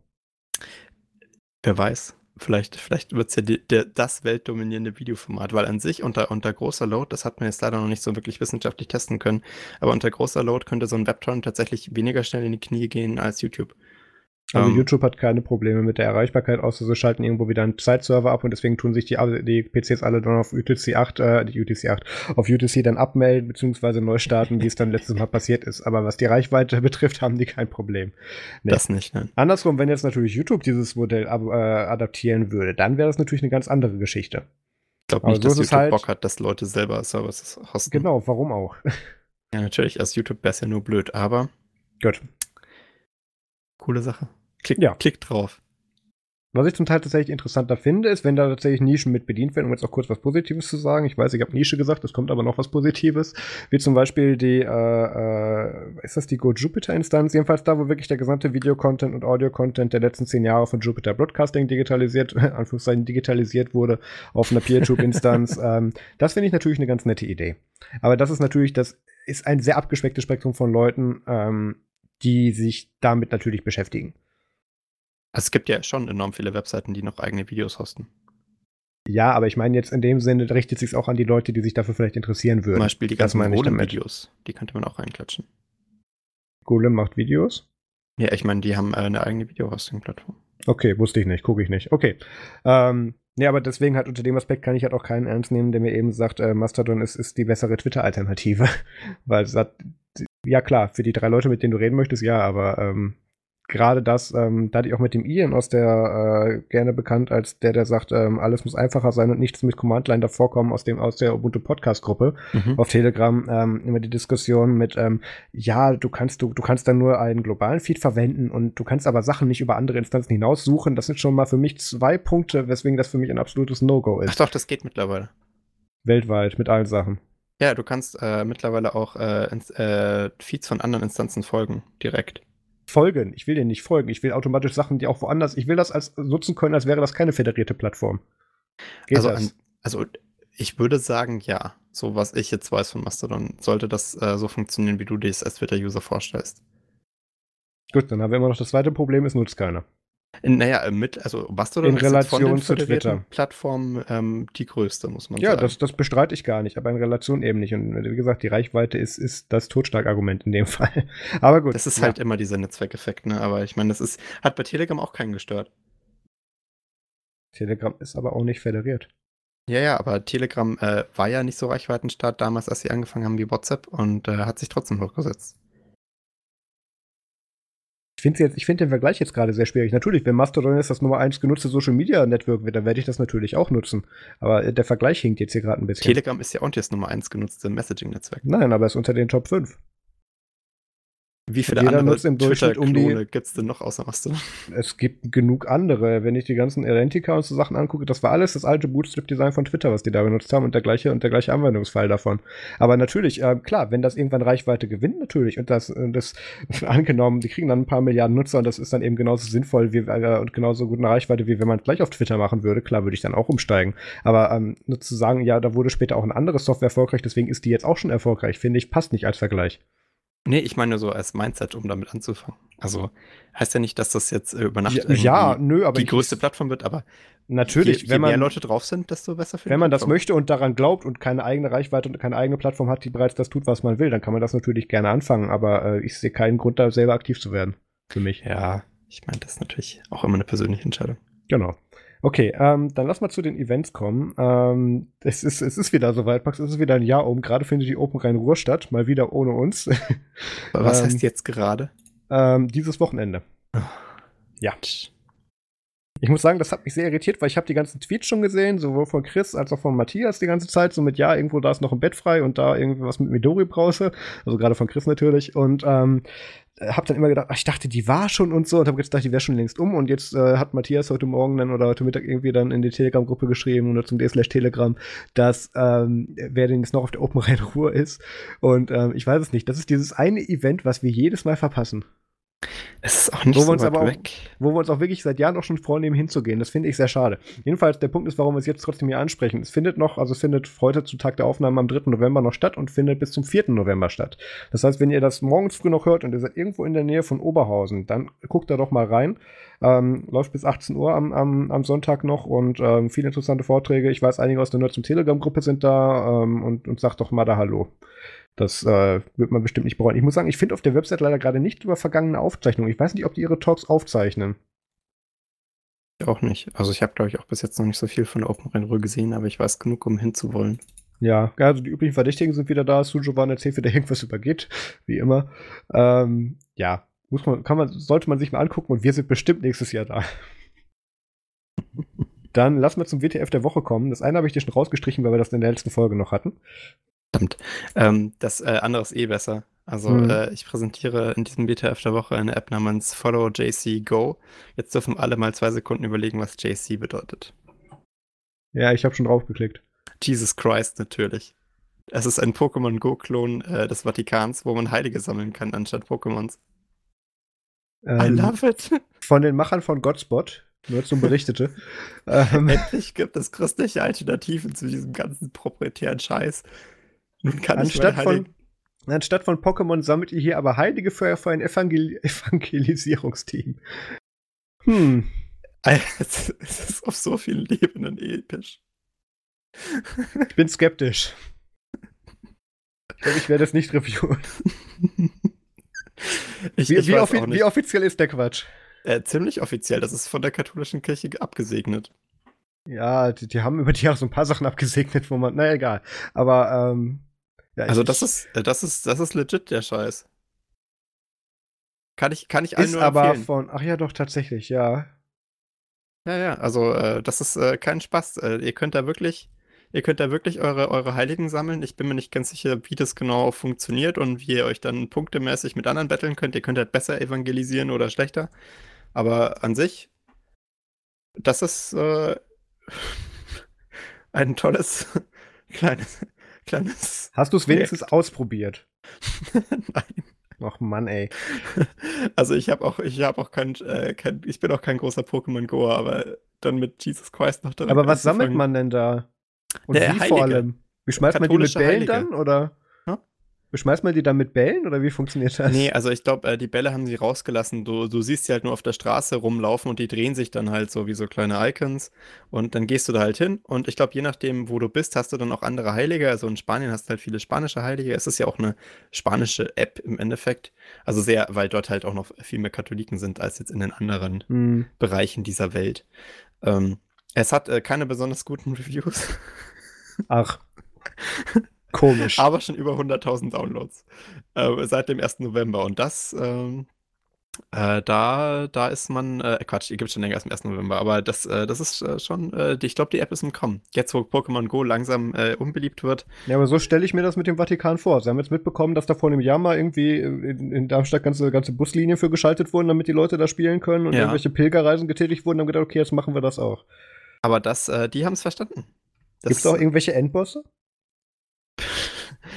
Wer weiß. Vielleicht, vielleicht wird es ja die, der, das weltdominierende Videoformat, weil an sich unter, unter großer Load, das hat man jetzt leider noch nicht so wirklich wissenschaftlich testen können, aber unter großer Load könnte so ein Webtorrent tatsächlich weniger schnell in die Knie gehen als YouTube.
Also um, ähm. YouTube hat keine Probleme mit der Erreichbarkeit, außer sie schalten irgendwo wieder einen Zeitserver ab und deswegen tun sich die, die PCs alle dann auf UTC 8, äh, die UTC 8, auf UTC dann abmelden bzw. neu starten, wie es dann letztes Mal passiert ist. Aber was die Reichweite betrifft, haben die kein Problem.
Nee. Das nicht, ne?
Andersrum, wenn jetzt natürlich YouTube dieses Modell ab, äh, adaptieren würde, dann wäre das natürlich eine ganz andere Geschichte.
Ich glaube nicht, dass YouTube halt, Bock hat, dass Leute selber Services hosten.
Genau, warum auch?
ja, natürlich, als YouTube wäre es ja nur blöd, aber.
Gut.
Coole Sache. Klick, ja. klick drauf.
Was ich zum Teil tatsächlich interessanter finde, ist, wenn da tatsächlich Nischen mit bedient werden, um jetzt auch kurz was Positives zu sagen. Ich weiß, ich habe Nische gesagt, es kommt aber noch was Positives. Wie zum Beispiel die, äh, äh, ist das die Go Jupiter Instanz? Jedenfalls da, wo wirklich der gesamte Video-Content und Audio-Content der letzten zehn Jahre von Jupiter Broadcasting digitalisiert, Anführungszeichen digitalisiert wurde, auf einer PeerTube-Instanz. ähm, das finde ich natürlich eine ganz nette Idee. Aber das ist natürlich, das ist ein sehr abgeschwecktes Spektrum von Leuten, ähm, die sich damit natürlich beschäftigen.
Also es gibt ja schon enorm viele Webseiten, die noch eigene Videos hosten.
Ja, aber ich meine jetzt in dem Sinne richtet sich auch an die Leute, die sich dafür vielleicht interessieren würden. Zum
Beispiel die ganzen Golem-Videos, die könnte man auch reinklatschen.
Golem macht Videos?
Ja, ich meine, die haben äh, eine eigene Video-Hosting-Plattform.
Okay, wusste ich nicht, gucke ich nicht. Okay. Ähm, ja, aber deswegen halt unter dem Aspekt kann ich halt auch keinen ernst nehmen, der mir eben sagt, äh, Mastodon ist, ist die bessere Twitter-Alternative. Weil es hat, ja klar, für die drei Leute, mit denen du reden möchtest, ja, aber ähm, gerade das, ähm, da hatte ich auch mit dem Ian aus der äh, gerne bekannt als der, der sagt, ähm, alles muss einfacher sein und nichts mit Command-Line davor kommen aus dem aus der Ubuntu Podcast-Gruppe mhm. auf Telegram ähm, immer die Diskussion mit, ähm, ja, du kannst du du kannst dann nur einen globalen Feed verwenden und du kannst aber Sachen nicht über andere Instanzen hinaus suchen. Das sind schon mal für mich zwei Punkte, weswegen das für mich ein absolutes No-Go ist.
Ach doch, das geht mittlerweile.
Weltweit mit allen Sachen.
Ja, du kannst äh, mittlerweile auch äh, ins, äh, Feeds von anderen Instanzen folgen direkt
folgen. Ich will denen nicht folgen. Ich will automatisch Sachen, die auch woanders. Ich will das als nutzen können, als wäre das keine föderierte Plattform.
Geht also, an, also ich würde sagen, ja. So was ich jetzt weiß von Mastodon, sollte das äh, so funktionieren, wie du dir es als Twitter-User vorstellst.
Gut, dann haben wir immer noch das zweite Problem, es nutzt keiner.
Naja, äh, mit, also
Mastodon in Relation zu Twitter.
Plattform ähm, die größte, muss man
ja,
sagen.
Ja, das, das bestreite ich gar nicht, aber in Relation eben nicht. Und wie gesagt, die Reichweite ist, ist das Totschlagargument in dem Fall. aber gut.
Das ist ja. halt immer dieser Netzwerkeffekt, ne? Aber ich meine, das ist, hat bei Telegram auch keinen gestört.
Telegram ist aber auch nicht föderiert.
Ja, ja, aber Telegram äh, war ja nicht so reichweitenstark damals, als sie angefangen haben wie WhatsApp und äh, hat sich trotzdem hochgesetzt.
Ich finde jetzt, find den Vergleich jetzt gerade sehr schwierig. Natürlich, wenn Mastodon ist das Nummer 1 genutzte Social Media Network wird, dann werde ich das natürlich auch nutzen. Aber äh, der Vergleich hinkt jetzt hier gerade ein bisschen.
Telegram ist ja auch nicht das Nummer 1 genutzte Messaging-Netzwerk.
Nein, aber es ist unter den Top 5.
Wie viele Jeder andere im Durchschnitt um die gibt es denn noch außer Mastodon?
Es gibt genug andere. Wenn ich die ganzen Identica und so Sachen angucke, das war alles das alte Bootstrap-Design von Twitter, was die da benutzt haben und der gleiche und der gleiche Anwendungsfall davon. Aber natürlich, äh, klar, wenn das irgendwann Reichweite gewinnt, natürlich und das, äh, das angenommen, die kriegen dann ein paar Milliarden Nutzer und das ist dann eben genauso sinnvoll wie, äh, und genauso gut eine Reichweite, wie wenn man es gleich auf Twitter machen würde. Klar, würde ich dann auch umsteigen. Aber ähm, nur zu sagen, ja, da wurde später auch eine andere Software erfolgreich, deswegen ist die jetzt auch schon erfolgreich, finde ich, passt nicht als Vergleich.
Nee, ich meine so als Mindset, um damit anzufangen. Also heißt ja nicht, dass das jetzt äh, über Nacht
ja, ja nö, aber
die größte Plattform wird, aber
natürlich,
je, je wenn man, mehr Leute drauf sind, desto besser
für Wenn man das möchte und daran glaubt und keine eigene Reichweite und keine eigene Plattform hat, die bereits das tut, was man will, dann kann man das natürlich gerne anfangen, aber äh, ich sehe keinen Grund, da selber aktiv zu werden. Für mich.
Ja, ich meine, das ist natürlich auch immer eine persönliche Entscheidung.
Genau. Okay, ähm, dann lass mal zu den Events kommen. Ähm, es, ist, es ist wieder soweit, Max. Es ist wieder ein Jahr um. Gerade findet die Open Rhein-Ruhr statt. Mal wieder ohne uns.
Was ähm, heißt jetzt gerade?
Ähm, dieses Wochenende. Oh. Ja. Ich muss sagen, das hat mich sehr irritiert, weil ich habe die ganzen Tweets schon gesehen, sowohl von Chris als auch von Matthias die ganze Zeit, so mit ja, irgendwo da ist noch ein Bett frei und da irgendwie was mit Midori brause, also gerade von Chris natürlich. Und ähm, habe dann immer gedacht, ach, ich dachte, die war schon und so. Und habe gedacht, die wäre schon längst um. Und jetzt äh, hat Matthias heute Morgen dann oder heute Mittag irgendwie dann in die Telegram-Gruppe geschrieben oder zum D-Slash Telegram, dass ähm, wer denn jetzt noch auf der Open Rhein Ruhr ist. Und ähm, ich weiß es nicht, das ist dieses eine Event, was wir jedes Mal verpassen.
Es ist auch nicht
wo so weit aber auch, weg. Wo wir uns auch wirklich seit Jahren auch schon vornehmen, hinzugehen. Das finde ich sehr schade. Jedenfalls, der Punkt ist, warum wir es jetzt trotzdem hier ansprechen. Es findet noch, also es findet heute zu Tag der Aufnahme am 3. November noch statt und findet bis zum 4. November statt. Das heißt, wenn ihr das morgens früh noch hört und ihr seid irgendwo in der Nähe von Oberhausen, dann guckt da doch mal rein. Ähm, läuft bis 18 Uhr am, am, am Sonntag noch und ähm, viele interessante Vorträge. Ich weiß, einige aus der Nerds zum Telegram-Gruppe sind da ähm, und, und sagt doch mal da Hallo. Das äh, wird man bestimmt nicht bereuen. Ich muss sagen, ich finde auf der Website leider gerade nicht über vergangene Aufzeichnungen. Ich weiß nicht, ob die ihre Talks aufzeichnen.
Ich auch nicht. Also ich habe, glaube ich, auch bis jetzt noch nicht so viel von der Open Rhein gesehen, aber ich weiß genug, um hinzuwollen.
Ja, also die üblichen Verdächtigen sind wieder da. Sujovan erzählt wieder irgendwas übergeht, wie immer. Ähm, ja, muss man, kann man, sollte man sich mal angucken und wir sind bestimmt nächstes Jahr da. Dann lass mal zum WTF der Woche kommen. Das eine habe ich dir schon rausgestrichen, weil wir das in der letzten Folge noch hatten.
Verdammt. Ähm, das äh, andere ist eh besser. Also mhm. äh, ich präsentiere in diesem WTF der Woche eine App namens Follow JC Go. Jetzt dürfen alle mal zwei Sekunden überlegen, was JC bedeutet.
Ja, ich habe schon drauf geklickt.
Jesus Christ, natürlich. Es ist ein Pokémon Go-Klon äh, des Vatikans, wo man Heilige sammeln kann anstatt Pokémons.
Ähm, I love it. Von den Machern von Godspot, nur zum Berichtete.
ähm, Endlich gibt es christliche Alternativen zu diesem ganzen proprietären Scheiß.
Nun kann anstatt von, anstatt von Pokémon sammelt ihr hier aber Heilige Feuer für ein Evangel Evangelisierungsteam.
Hm. Es ist auf so vielen Ebenen episch.
Ich bin skeptisch. Ich glaube, ich werde es nicht reviewen. Ich, wie, ich wie, offi wie, offiziell ist der Quatsch?
Äh, ziemlich offiziell. Das ist von der katholischen Kirche abgesegnet.
Ja, die, die, haben über die auch so ein paar Sachen abgesegnet, wo man, na egal. Aber ähm,
ja, also das ist, äh, das ist, das ist legit der Scheiß. Kann ich, kann ich allen
Ist
nur
aber
empfehlen.
von, ach ja, doch, tatsächlich, ja.
Ja, ja, also äh, das ist äh, kein Spaß. Äh, ihr könnt da wirklich, ihr könnt da wirklich eure, eure Heiligen sammeln. Ich bin mir nicht ganz sicher, wie das genau funktioniert und wie ihr euch dann punktemäßig mit anderen betteln könnt. Ihr könnt halt besser evangelisieren oder schlechter. Aber an sich, das ist äh, ein tolles kleines, kleines.
Hast du es wenigstens ausprobiert?
Nein.
Ach Mann, ey.
Also ich habe auch, ich habe auch kein, äh, kein, ich bin auch kein großer Pokémon Goer, aber dann mit Jesus Christ noch direkt
Aber was sammelt man denn da? Und
Der
wie
Heilige.
vor allem? Beschmeißt man die mit Bällen
Heilige.
dann? Oder?
Hm?
Beschmeißt man die dann mit Bällen oder wie funktioniert das?
Nee, also ich glaube, äh, die Bälle haben sie rausgelassen. Du, du siehst sie halt nur auf der Straße rumlaufen und die drehen sich dann halt so wie so kleine Icons. Und dann gehst du da halt hin. Und ich glaube, je nachdem, wo du bist, hast du dann auch andere Heilige. Also in Spanien hast du halt viele spanische Heilige. Es ist ja auch eine spanische App im Endeffekt. Also sehr, weil dort halt auch noch viel mehr Katholiken sind als jetzt in den anderen
Hm.
Bereichen dieser Welt. Ähm, es hat äh, keine besonders guten Reviews,
Ach. Komisch.
aber schon über 100.000 Downloads äh, seit dem 1. November. Und das, ähm, äh, da, da ist man, äh, Quatsch, die gibt es schon länger als am 1. November, aber das, äh, das ist äh, schon, äh, die- ich glaube, die App ist im Kommen. Jetzt, wo Pokémon Go langsam äh, unbeliebt wird.
Ja, aber so stelle ich mir das mit dem Vatikan vor. Sie haben jetzt mitbekommen, dass da vor einem Jahr mal irgendwie in, in Darmstadt ganze, ganze Buslinien für geschaltet wurden, damit die Leute da spielen können und
Ja.
irgendwelche Pilgerreisen getätigt wurden, haben gedacht, okay, jetzt machen wir das auch.
Aber das, äh, die haben es verstanden.
Gibt es auch irgendwelche Endbosse?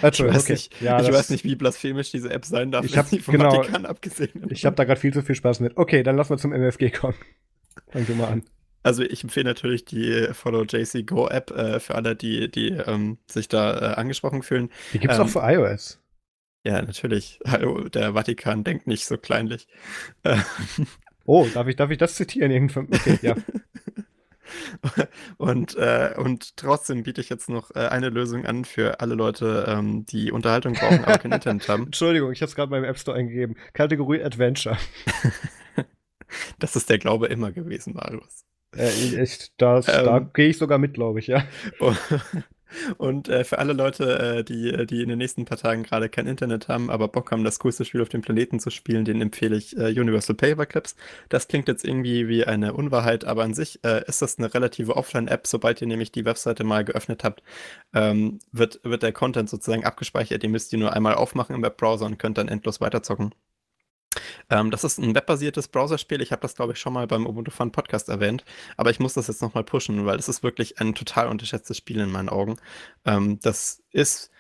Ich weiß,
okay.
nicht,
Ja,
ich weiß nicht, wie blasphemisch diese App sein darf,
Ich hab-
sie vom
genau.
Vatikan abgesehen.
Ich habe da gerade viel zu viel Spaß mit. Okay, dann lass mal zum MFG kommen. Fangen wir mal an.
Also ich empfehle natürlich die Follow JC Go App äh, für alle, die, die ähm, sich da äh, angesprochen fühlen.
Die gibt's
Ähm,
auch für iOS.
Ja, natürlich. Hallo, der Vatikan denkt nicht so kleinlich.
Oh, darf ich, darf ich das zitieren? Okay, ja.
und, äh, und trotzdem biete ich jetzt noch äh, eine Lösung an für alle Leute, ähm, die Unterhaltung brauchen, aber kein Internet haben.
Entschuldigung, ich habe es gerade beim App Store eingegeben. Kategorie Adventure.
Das ist der Glaube immer gewesen, Marius.
Äh, ich, das,
Ähm.
da gehe ich sogar mit, glaube ich, ja.
Und äh, für alle Leute, äh, die, die in den nächsten paar Tagen gerade kein Internet haben, aber Bock haben, das coolste Spiel auf dem Planeten zu spielen, den empfehle ich äh, Universal Paperclips. Das klingt jetzt irgendwie wie eine Unwahrheit, aber an sich äh, ist das eine relative Offline-App. Sobald ihr nämlich die Webseite mal geöffnet habt, ähm, wird, wird der Content sozusagen abgespeichert. Ihr müsst die nur einmal aufmachen im Webbrowser und könnt dann endlos weiterzocken. Ähm, das ist ein webbasiertes Browserspiel. Ich habe das, glaube ich, schon mal beim Ubuntu Fun Podcast erwähnt. Aber ich muss das jetzt nochmal pushen, weil es ist wirklich ein total unterschätztes Spiel in meinen Augen. Ähm, das ist,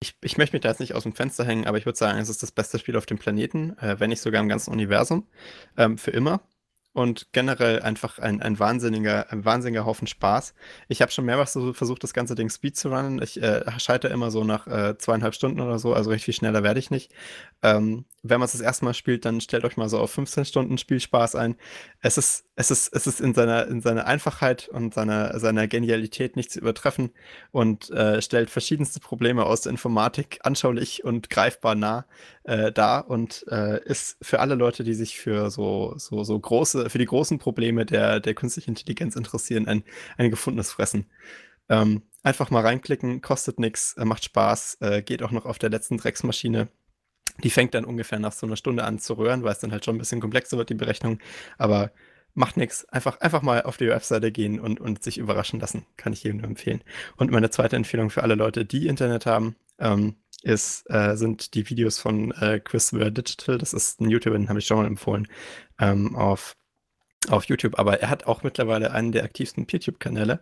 ich, ich möchte mich da jetzt nicht aus dem Fenster hängen, aber ich würde sagen, es ist das beste Spiel auf dem Planeten, äh, wenn nicht sogar im ganzen Universum, ähm, für immer. Und generell einfach ein, ein, wahnsinniger, ein wahnsinniger Haufen Spaß. Ich habe schon mehrmals so versucht, das ganze Ding Speed zu runnen. Ich äh, scheitere immer so nach äh, zweieinhalb Stunden oder so, also recht viel schneller werde ich nicht. Ähm, wenn man es das erste Mal spielt, dann stellt euch mal so auf 15 Stunden Spielspaß ein. Es ist, es ist, es ist in seiner, in seiner Einfachheit und seiner, seiner Genialität nicht zu übertreffen und äh, stellt verschiedenste Probleme aus der Informatik anschaulich und greifbar nah äh, dar und äh, ist für alle Leute, die sich für so, so, so große, für die großen Probleme der, der künstlichen Intelligenz interessieren, ein, ein gefundenes Fressen. Ähm, einfach mal reinklicken, kostet nichts, macht Spaß, äh, geht auch noch auf der letzten Drecksmaschine. Die fängt dann ungefähr nach so einer Stunde an zu röhren, weil es dann halt schon ein bisschen komplexer wird, die Berechnung. Aber macht nichts. Einfach, einfach mal auf die Webseite gehen und, und sich überraschen lassen. Kann ich jedem nur empfehlen. Und meine zweite Empfehlung für alle Leute, die Internet haben, ähm, ist, äh, sind die Videos von äh, Chris Ware Digital. Das ist ein YouTuber, den habe ich schon mal empfohlen, ähm, auf, auf YouTube. Aber er hat auch mittlerweile einen der aktivsten PeerTube-Kanäle.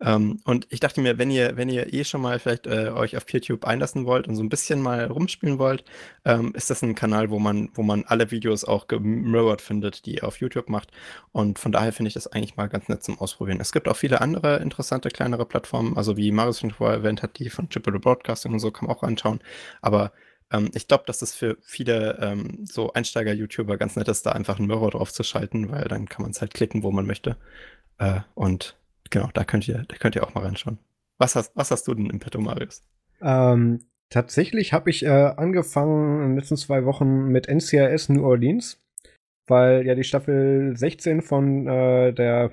Ähm, und ich dachte mir, wenn ihr, wenn ihr eh schon mal vielleicht äh, euch auf PeerTube einlassen wollt und so ein bisschen mal rumspielen wollt, ähm, ist das ein Kanal, wo man, wo man alle Videos auch gemirrored findet, die ihr auf YouTube macht. Und von daher finde ich das eigentlich mal ganz nett zum Ausprobieren. Es gibt auch viele andere interessante, kleinere Plattformen, also wie Marius schon vorher erwähnt hat, die von Triple Broadcasting und so kann man auch anschauen. Aber ähm, ich glaube, dass das für viele ähm, so Einsteiger-YouTuber ganz nett ist, da einfach einen Mirror drauf zu schalten, weil dann kann man es halt klicken, wo man möchte. Äh, und genau, da könnt ihr, da könnt ihr auch mal reinschauen. Was hast, was hast du denn im Petto, Marius?
Ähm, tatsächlich habe ich äh, angefangen in den letzten zwei Wochen mit NCIS New Orleans, weil ja die Staffel 16 von äh, der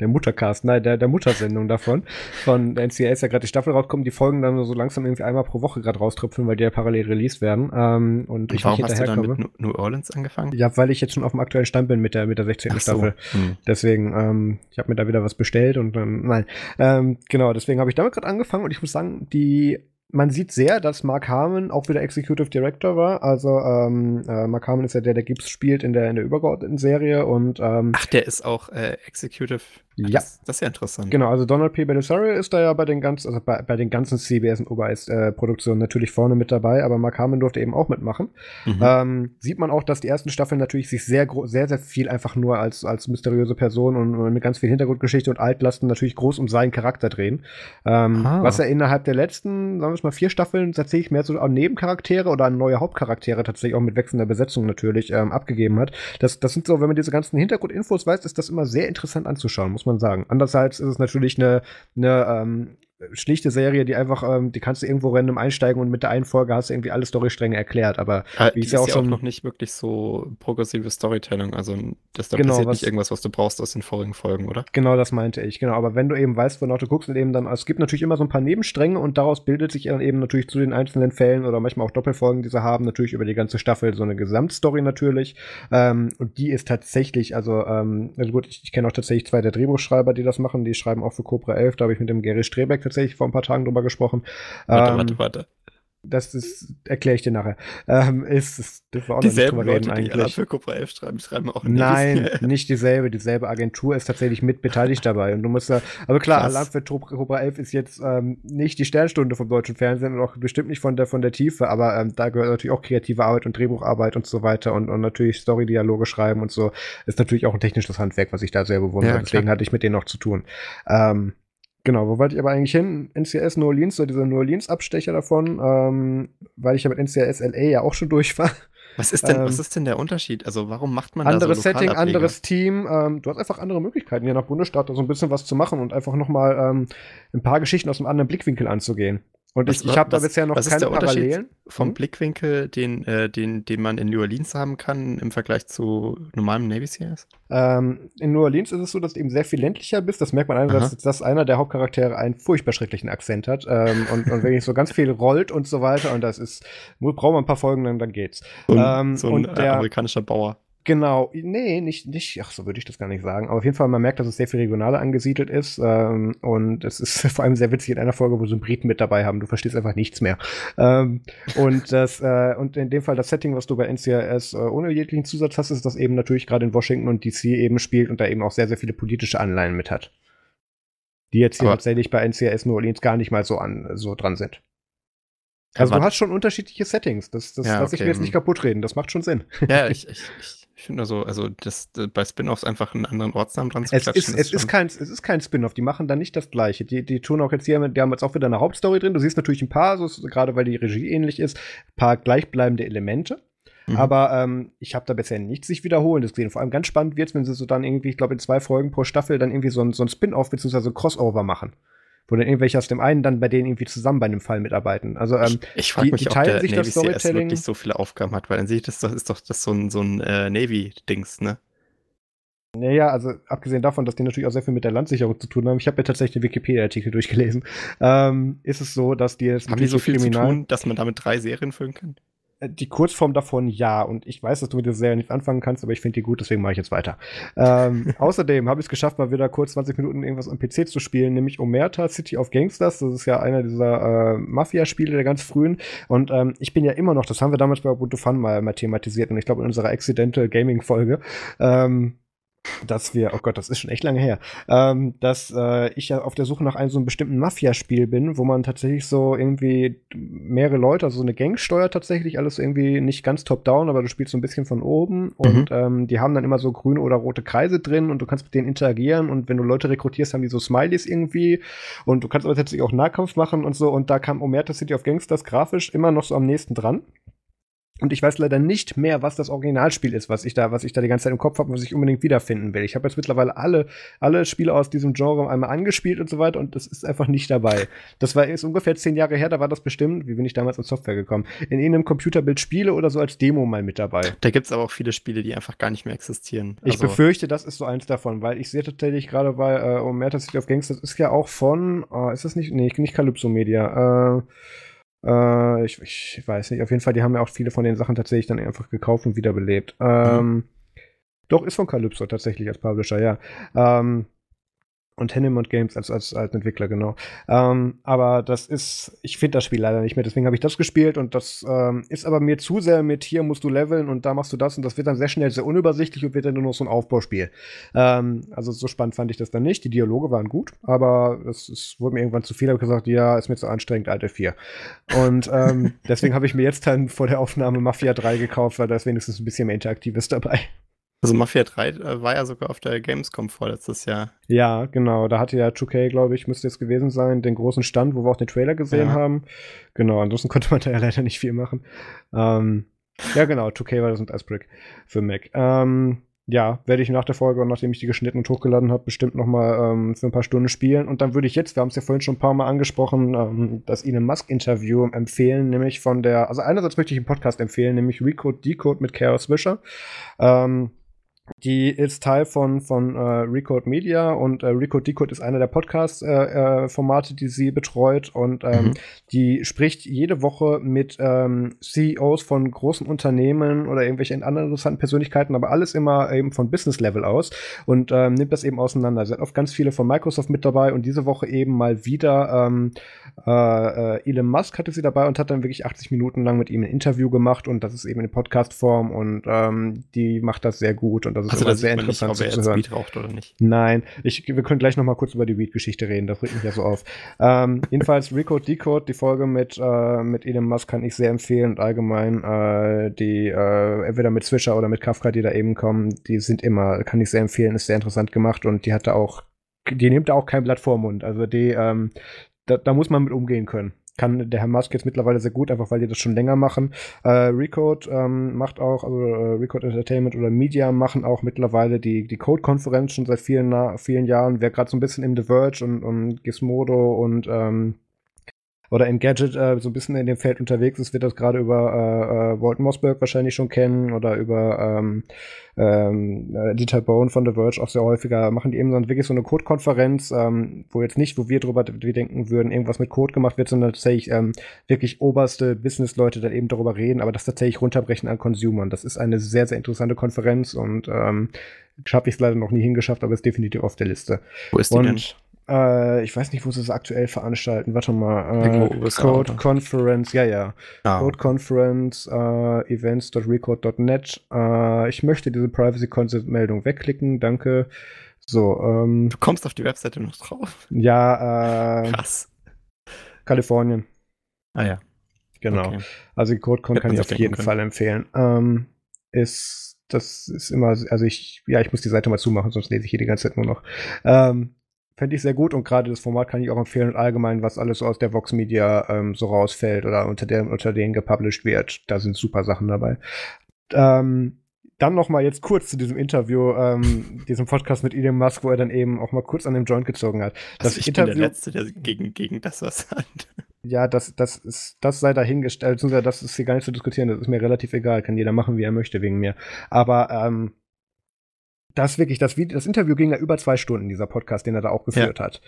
der Muttercast, nein, der, der Muttersendung davon. Von der NCA ist ja gerade die Staffel rauskommt, die Folgen dann so langsam irgendwie einmal pro Woche gerade rauströpfeln, weil die ja parallel released werden. Ähm, und, und ich
warum hast du dann mit New Orleans angefangen?
Ja, weil ich jetzt schon auf dem aktuellen Stand bin mit der, mit der 16. So. Staffel. Hm. Deswegen, ähm, ich habe mir da wieder was bestellt und dann, nein. Ähm, genau, deswegen habe ich damit gerade angefangen und ich muss sagen, die man sieht sehr, dass Mark Harmon auch wieder Executive Director war. Also ähm, äh, Mark Harmon ist ja der, der Gibbs spielt in der, in der übergeordneten Serie und ähm,
Ach, der ist auch äh, Executive
ja.
Das, das, ist ja interessant.
Genau, also Donald P. Belisario ist da ja bei den ganzen, also bei, bei den ganzen CBS und OBS-Produktionen äh, natürlich vorne mit dabei, aber Mark Harmon durfte eben auch mitmachen. Mhm. Ähm, sieht man auch, dass die ersten Staffeln natürlich sich sehr, sehr, sehr viel einfach nur als, als mysteriöse Person und, und mit ganz viel Hintergrundgeschichte und Altlasten natürlich groß um seinen Charakter drehen. Ähm, ah. Was er innerhalb der letzten, sagen wir mal, vier Staffeln tatsächlich mehr so an Nebencharaktere oder an neue Hauptcharaktere tatsächlich auch mit wechselnder Besetzung natürlich ähm, abgegeben hat. Das, das sind so, wenn man diese ganzen Hintergrundinfos weiß, ist das immer sehr interessant anzuschauen, muss man sagen. Andererseits ist es natürlich eine, eine ähm, schlichte Serie, die einfach, ähm, die kannst du irgendwo random einsteigen und mit der einen Folge hast du irgendwie alle Storystränge erklärt. Aber
ja, wie ist ja auch schon auch noch nicht wirklich so progressive Storytelling. Also das da genau, passiert was, nicht irgendwas, was du brauchst aus den vorigen Folgen, oder?
Genau, das meinte ich. Genau. Aber wenn du eben weißt, wonach du guckst und eben dann, es gibt natürlich immer so ein paar Nebenstränge und daraus bildet sich dann eben natürlich zu den einzelnen Fällen oder manchmal auch Doppelfolgen, die sie haben, natürlich über die ganze Staffel so eine Gesamtstory natürlich. Ähm, und die ist tatsächlich, also, ähm, also gut, ich, ich kenne auch tatsächlich zwei der Drehbuchschreiber, die das machen. Die schreiben auch für Cobra 11. Da habe ich mit dem Gary Strebeck tatsächlich vor ein paar Tagen drüber gesprochen.
Warte, ähm, warte, warte.
Das ist, erkläre ich dir nachher. Ähm, ist, ist,
dürfen wir auch dieselben noch nicht drüber reden, Leute, eigentlich. Die für Cobra 11 schreiben, schreiben auch
Nein, nicht dieselbe. Dieselbe Agentur ist tatsächlich mit beteiligt dabei. Und du musst da, also klar, Alarm für Cobra 11 ist jetzt ähm, nicht die Sternstunde vom deutschen Fernsehen und auch bestimmt nicht von der, von der Tiefe, aber ähm, da gehört natürlich auch kreative Arbeit und Drehbucharbeit und so weiter und, und natürlich Story-Dialoge schreiben und so. Ist natürlich auch ein technisches Handwerk, was ich da sehr bewundere. Ja, Deswegen hatte ich mit denen noch zu tun. Ähm, Genau, wo wollte ich aber eigentlich hin? NCS New Orleans, so dieser New Orleans-Abstecher davon, ähm, weil ich ja mit NCS LA ja auch schon durch war.
Was ist denn, ähm, was ist denn der Unterschied? Also warum macht man
anderes
da so
Setting, anderes Team? Ähm, du hast einfach andere Möglichkeiten, je nach Bundesstaat da so ein bisschen was zu machen und einfach nochmal ähm, ein paar Geschichten aus einem anderen Blickwinkel anzugehen. Und was, ich, ich habe da bisher noch keine Parallelen.
Vom hm? Blickwinkel, den, äh, den, den man in New Orleans haben kann, im Vergleich zu normalem Navy Seals?
Ähm, in New Orleans ist es so, dass du eben sehr viel ländlicher bist. Das merkt man einerseits, dass, dass einer der Hauptcharaktere einen furchtbar schrecklichen Akzent hat. Ähm, und, und wirklich so ganz viel rollt und so weiter. Und das ist, braucht man ein paar Folgen, dann, dann geht's.
Und, ähm, so ein und der, amerikanischer Bauer.
Genau, nee, nicht, nicht, ach, so würde ich das gar nicht sagen. Aber auf jeden Fall, man merkt, dass es sehr viel regionaler angesiedelt ist. Ähm, und es ist vor allem sehr witzig in einer Folge, wo sie einen Briten mit dabei haben. Du verstehst einfach nichts mehr. Ähm, und das, äh, und in dem Fall das Setting, was du bei NCIS äh, ohne jeglichen Zusatz hast, ist das eben natürlich gerade in Washington und DC eben spielt und da eben auch sehr, sehr viele politische Anleihen mit hat. Die jetzt hier Aber tatsächlich bei NCIS New Orleans gar nicht mal so an, so dran sind. Also du hast schon unterschiedliche Settings. Das, das ja, lasse ich mir jetzt nicht kaputt reden. Das macht schon Sinn.
Ja, ich, ich, ich ich finde also, also das, das bei Spin-offs einfach einen anderen Ortsnamen dran
zu es ist, es ist kein, es ist kein Spin-off, die machen da nicht das gleiche. Die, die tun auch jetzt hier, die haben jetzt auch wieder eine Hauptstory drin. Du siehst natürlich ein paar, so, gerade weil die Regie ähnlich ist, ein paar gleichbleibende Elemente. Mhm. Aber ähm, ich habe da bisher nichts sich wiederholendes gesehen. Vor allem ganz spannend wird es, wenn sie so dann irgendwie, ich glaube, in zwei Folgen pro Staffel dann irgendwie so ein, so ein Spin-off bzw. ein Crossover machen wo dann irgendwelche aus dem einen dann bei denen irgendwie zusammen bei einem Fall mitarbeiten. Also ähm,
ich, ich frage mich, die ob der sich Navy das Storytelling wirklich so viele Aufgaben hat, weil dann sehe ich, das, das ist doch das so ein, so ein äh, Navy-Dings, ne?
Naja, also abgesehen davon, dass die natürlich auch sehr viel mit der Landsicherung zu tun haben, ich habe ja tatsächlich den Wikipedia-Artikel durchgelesen, ähm, ist es so, dass die jetzt
haben die so viel Kriminal zu tun, dass man damit drei Serien füllen kann?
Die Kurzform davon ja. Und ich weiß, dass du mit der Serie nicht anfangen kannst, aber ich finde die gut, deswegen mache ich jetzt weiter. Ähm, außerdem habe ich es geschafft, mal wieder kurz 20 Minuten irgendwas am PC zu spielen, nämlich Omerta City of Gangsters. Das ist ja einer dieser äh, Mafia-Spiele der ganz frühen. Und ähm, ich bin ja immer noch, das haben wir damals bei Ubuntu Fun mal, mal thematisiert und ich glaube in unserer Accidental Gaming-Folge. Ähm, dass wir, oh Gott, das ist schon echt lange her, ähm, dass äh, ich ja auf der Suche nach einem so einem bestimmten Mafia-Spiel bin, wo man tatsächlich so irgendwie mehrere Leute, also so eine Gang steuert tatsächlich, alles irgendwie nicht ganz top-down, aber du spielst so ein bisschen von oben mhm. und ähm, die haben dann immer so grüne oder rote Kreise drin und du kannst mit denen interagieren und wenn du Leute rekrutierst, haben die so Smileys irgendwie und du kannst aber tatsächlich auch Nahkampf machen und so und da kam Omerta City of Gangsters grafisch immer noch so am nächsten dran. Und ich weiß leider nicht mehr, was das Originalspiel ist, was ich da, was ich da die ganze Zeit im Kopf habe, was ich unbedingt wiederfinden will. Ich habe jetzt mittlerweile alle, alle Spiele aus diesem Genre einmal angespielt und so weiter und das ist einfach nicht dabei. Das war ist ungefähr zehn Jahre her, da war das bestimmt, wie bin ich damals in Software gekommen, in irgendeinem Computerbild Spiele oder so als Demo mal mit dabei.
Da gibt es aber auch viele Spiele, die einfach gar nicht mehr existieren.
Ich also befürchte, das ist so eins davon, weil ich sehe tatsächlich gerade bei äh, Omerta City of Gangs, das ist ja auch von, oh, ist das nicht, nee, nicht Calypso Media, äh, äh, ich, ich, weiß nicht. Auf jeden Fall, die haben ja auch viele von den Sachen tatsächlich dann einfach gekauft und wiederbelebt. Ähm, mhm. Doch, ist von Calypso tatsächlich als Publisher, ja. Ähm, und Hennemont Games als, als, als Entwickler, genau. Ähm, aber das ist, ich finde das Spiel leider nicht mehr, deswegen habe ich das gespielt und das ähm, ist aber mir zu sehr mit hier musst du leveln und da machst du das und das wird dann sehr schnell sehr unübersichtlich und wird dann nur noch so ein Aufbauspiel. Ähm, also so spannend fand ich das dann nicht. Die Dialoge waren gut, aber es, es wurde mir irgendwann zu viel. Habe gesagt, ja, ist mir zu anstrengend, alte 4. Und ähm, deswegen habe ich mir jetzt dann vor der Aufnahme Mafia 3 gekauft, weil da ist wenigstens ein bisschen mehr Interaktives dabei.
Also Mafia 3 äh, war ja sogar auf der Gamescom vorletztes Jahr.
Ja, genau. Da hatte ja 2K, glaube ich, müsste es gewesen sein, den großen Stand, wo wir auch den Trailer gesehen ja. haben. Genau, ansonsten konnte man da ja leider nicht viel machen. Ähm, ja, genau, 2K war das ein Icebreak für Mac. Ähm, ja, werde ich nach der Folge und nachdem ich die geschnitten und hochgeladen habe, bestimmt noch mal ähm, für ein paar Stunden spielen. Und dann würde ich jetzt, wir haben es ja vorhin schon ein paar Mal angesprochen, ähm, das Elon Musk-Interview empfehlen, nämlich von der, also einerseits möchte ich einen Podcast empfehlen, nämlich Recode Decode mit Chaos Wisher. Ähm, die ist Teil von, von äh, Recode Media und äh, Recode Decode ist einer der Podcast-Formate, äh, äh, die sie betreut und ähm, mhm. die spricht jede Woche mit ähm, CEOs von großen Unternehmen oder irgendwelchen anderen interessanten Persönlichkeiten, aber alles immer eben von Business-Level aus und ähm, nimmt das eben auseinander. Sie hat oft ganz viele von Microsoft mit dabei und diese Woche eben mal wieder ähm, äh, äh, Elon Musk hatte sie dabei und hat dann wirklich 80 Minuten lang mit ihm ein Interview gemacht und das ist eben in Podcast-Form und ähm, die macht das sehr gut und das ist also, immer sehr interessant nicht, ob er zu. Weed raucht oder nicht. Nein, ich, wir können gleich noch mal kurz über die Weed-Geschichte reden, das regt mich ja so auf. ähm, jedenfalls Recode Decode, die Folge mit, äh, mit Elon Musk kann ich sehr empfehlen und allgemein äh, die, äh, entweder mit Swisher oder mit Kafka, die da eben kommen, die sind immer, kann ich sehr empfehlen, ist sehr interessant gemacht und die hat da auch die nimmt da auch kein Blatt vor Mund. Also die, ähm, da, da muss man mit umgehen können kann der Herr Musk jetzt mittlerweile sehr gut, einfach weil die das schon länger machen. Äh, Recode ähm, macht auch, also äh, Recode Entertainment oder Media machen auch mittlerweile die, die Code-Konferenz schon seit vielen, vielen Jahren. Wer gerade so ein bisschen im The Verge und, und Gizmodo und ähm, oder in Gadget äh, so ein bisschen in dem Feld unterwegs ist, wird das gerade über äh, äh, Walton Mossberg wahrscheinlich schon kennen oder über ähm, ähm, äh, Dieter Bone von The Verge auch sehr häufiger. Machen die eben dann wirklich so eine Code-Konferenz, ähm, wo jetzt nicht, wo wir drüber wir denken würden, irgendwas mit Code gemacht wird, sondern tatsächlich ähm, wirklich oberste Business-Leute dann eben darüber reden, aber das tatsächlich runterbrechen an Consumern. Das ist eine sehr, sehr interessante Konferenz und ähm, habe ich es leider noch nie hingeschafft, aber ist definitiv auf der Liste.
Wo ist die und, denn?
Äh, ich weiß nicht, wo sie es aktuell veranstalten. Warte mal. Äh, Code Conference, ja, ja. Ah. Code Conference, äh, events.record.net. Äh, ich möchte diese Privacy Consent Meldung wegklicken. Danke. So, ähm,
Du kommst auf die Webseite noch drauf.
Ja,
äh. Krass.
Kalifornien.
Ah ja.
Genau. Okay. Also CodeCon kann ich auf jeden können. Fall empfehlen. Ähm, ist, das ist immer, also ich, ja, ich muss die Seite mal zumachen, sonst lese ich hier die ganze Zeit nur noch. Ähm, Fände ich sehr gut und gerade das Format kann ich auch empfehlen und allgemein, was alles so aus der Vox Media ähm, so rausfällt oder unter, der, unter denen gepublished wird. Da sind super Sachen dabei. Ähm, dann noch mal jetzt kurz zu diesem Interview, ähm, diesem Podcast mit Elon Musk, wo er dann eben auch mal kurz an dem Joint gezogen hat.
Das also ich Interview, bin der Letzte, der gegen, gegen das was sagt.
Ja, das, das ist, das sei dahingestellt, das ist hier gar nicht zu diskutieren, das ist mir relativ egal, kann jeder machen, wie er möchte, wegen mir. Aber ähm, das wirklich, das, Video, das Interview ging ja über zwei Stunden, dieser Podcast, den er da auch geführt ja. hat.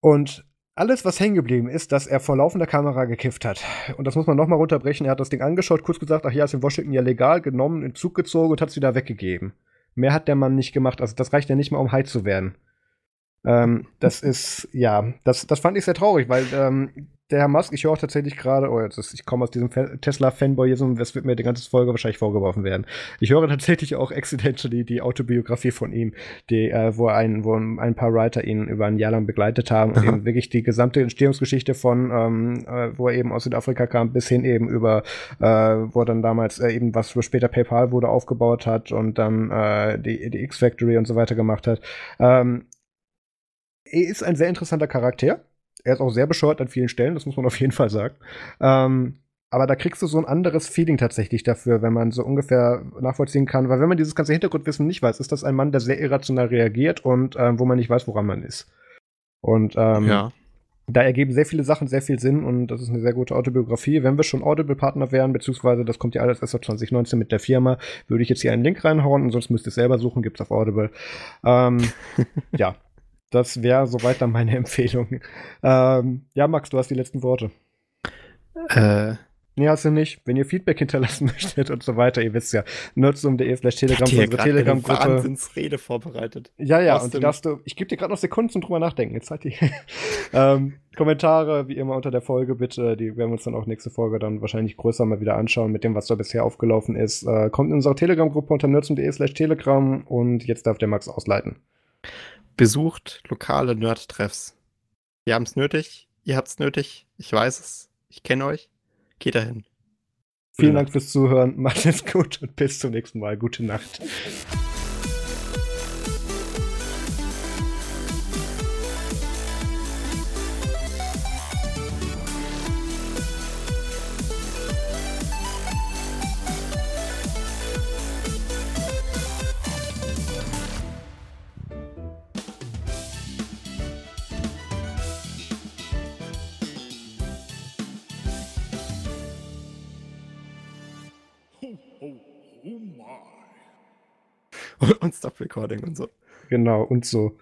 Und alles, was hängen geblieben ist, dass er vor laufender Kamera gekifft hat. Und das muss man nochmal runterbrechen. Er hat das Ding angeschaut, kurz gesagt, ach ja, ist in Washington ja legal, genommen, in Zug gezogen und hat es wieder weggegeben. Mehr hat der Mann nicht gemacht. Also das reicht ja nicht mal, um high zu werden. Ähm, das ist, ja, das, das fand ich sehr traurig, weil ähm, der Herr Musk, ich höre auch tatsächlich gerade, oh, jetzt ist, ich komme aus diesem Tesla-Fanboyism, das wird mir die ganze Folge wahrscheinlich vorgeworfen werden. Ich höre tatsächlich auch accidentally die Autobiografie von ihm, die, äh, wo, ein, wo ein paar Writer ihn über ein Jahr lang begleitet haben und eben wirklich die gesamte Entstehungsgeschichte von, ähm, äh, wo er eben aus Südafrika kam, bis hin eben über, äh, wo er dann damals äh, eben was, wo später PayPal wurde, aufgebaut hat und dann äh, die, die X-Factory und so weiter gemacht hat. Ähm, er ist ein sehr interessanter Charakter er ist auch sehr bescheuert an vielen Stellen, das muss man auf jeden Fall sagen. Ähm, aber da kriegst du so ein anderes Feeling tatsächlich dafür, wenn man so ungefähr nachvollziehen kann. Weil wenn man dieses ganze Hintergrundwissen nicht weiß, ist das ein Mann, der sehr irrational reagiert und ähm, wo man nicht weiß, woran man ist. Und ähm,
Ja.
da ergeben sehr viele Sachen sehr viel Sinn und das ist eine sehr gute Autobiografie. Wenn wir schon Audible-Partner wären, beziehungsweise das kommt ja alles erst ab 2019 mit der Firma, würde ich jetzt hier einen Link reinhauen und sonst müsst ihr es selber suchen, gibt's auf Audible. Ähm, ja, das wäre soweit dann meine Empfehlung. Ähm, ja, Max, du hast die letzten Worte.
Äh,
Nee, hast du nicht. Wenn ihr Feedback hinterlassen möchtet und so weiter, ihr wisst ja, nerdsum.de slash telegram, unsere
eine
Telegram-Gruppe.
Wahnsinnsrede vorbereitet.
Ja, ja,
aus
und die darfst du, ich gebe dir gerade noch Sekunden zum drüber nachdenken. Jetzt halt die ähm, Kommentare, wie immer unter der Folge bitte. Die werden wir uns dann auch nächste Folge dann wahrscheinlich größer mal wieder anschauen mit dem, was da bisher aufgelaufen ist. Äh, kommt in unsere Telegram-Gruppe unter nerdsum.de slash telegram und jetzt darf der Max ausleiten.
Besucht lokale Nerd-Treffs. Wir haben es nötig, ihr habt es nötig, ich weiß es, ich kenne euch. Geht dahin.
Vielen. Dank fürs Zuhören. Macht es gut und bis zum nächsten Mal. Gute Nacht.
Und Stop Recording und so.
Genau, und so.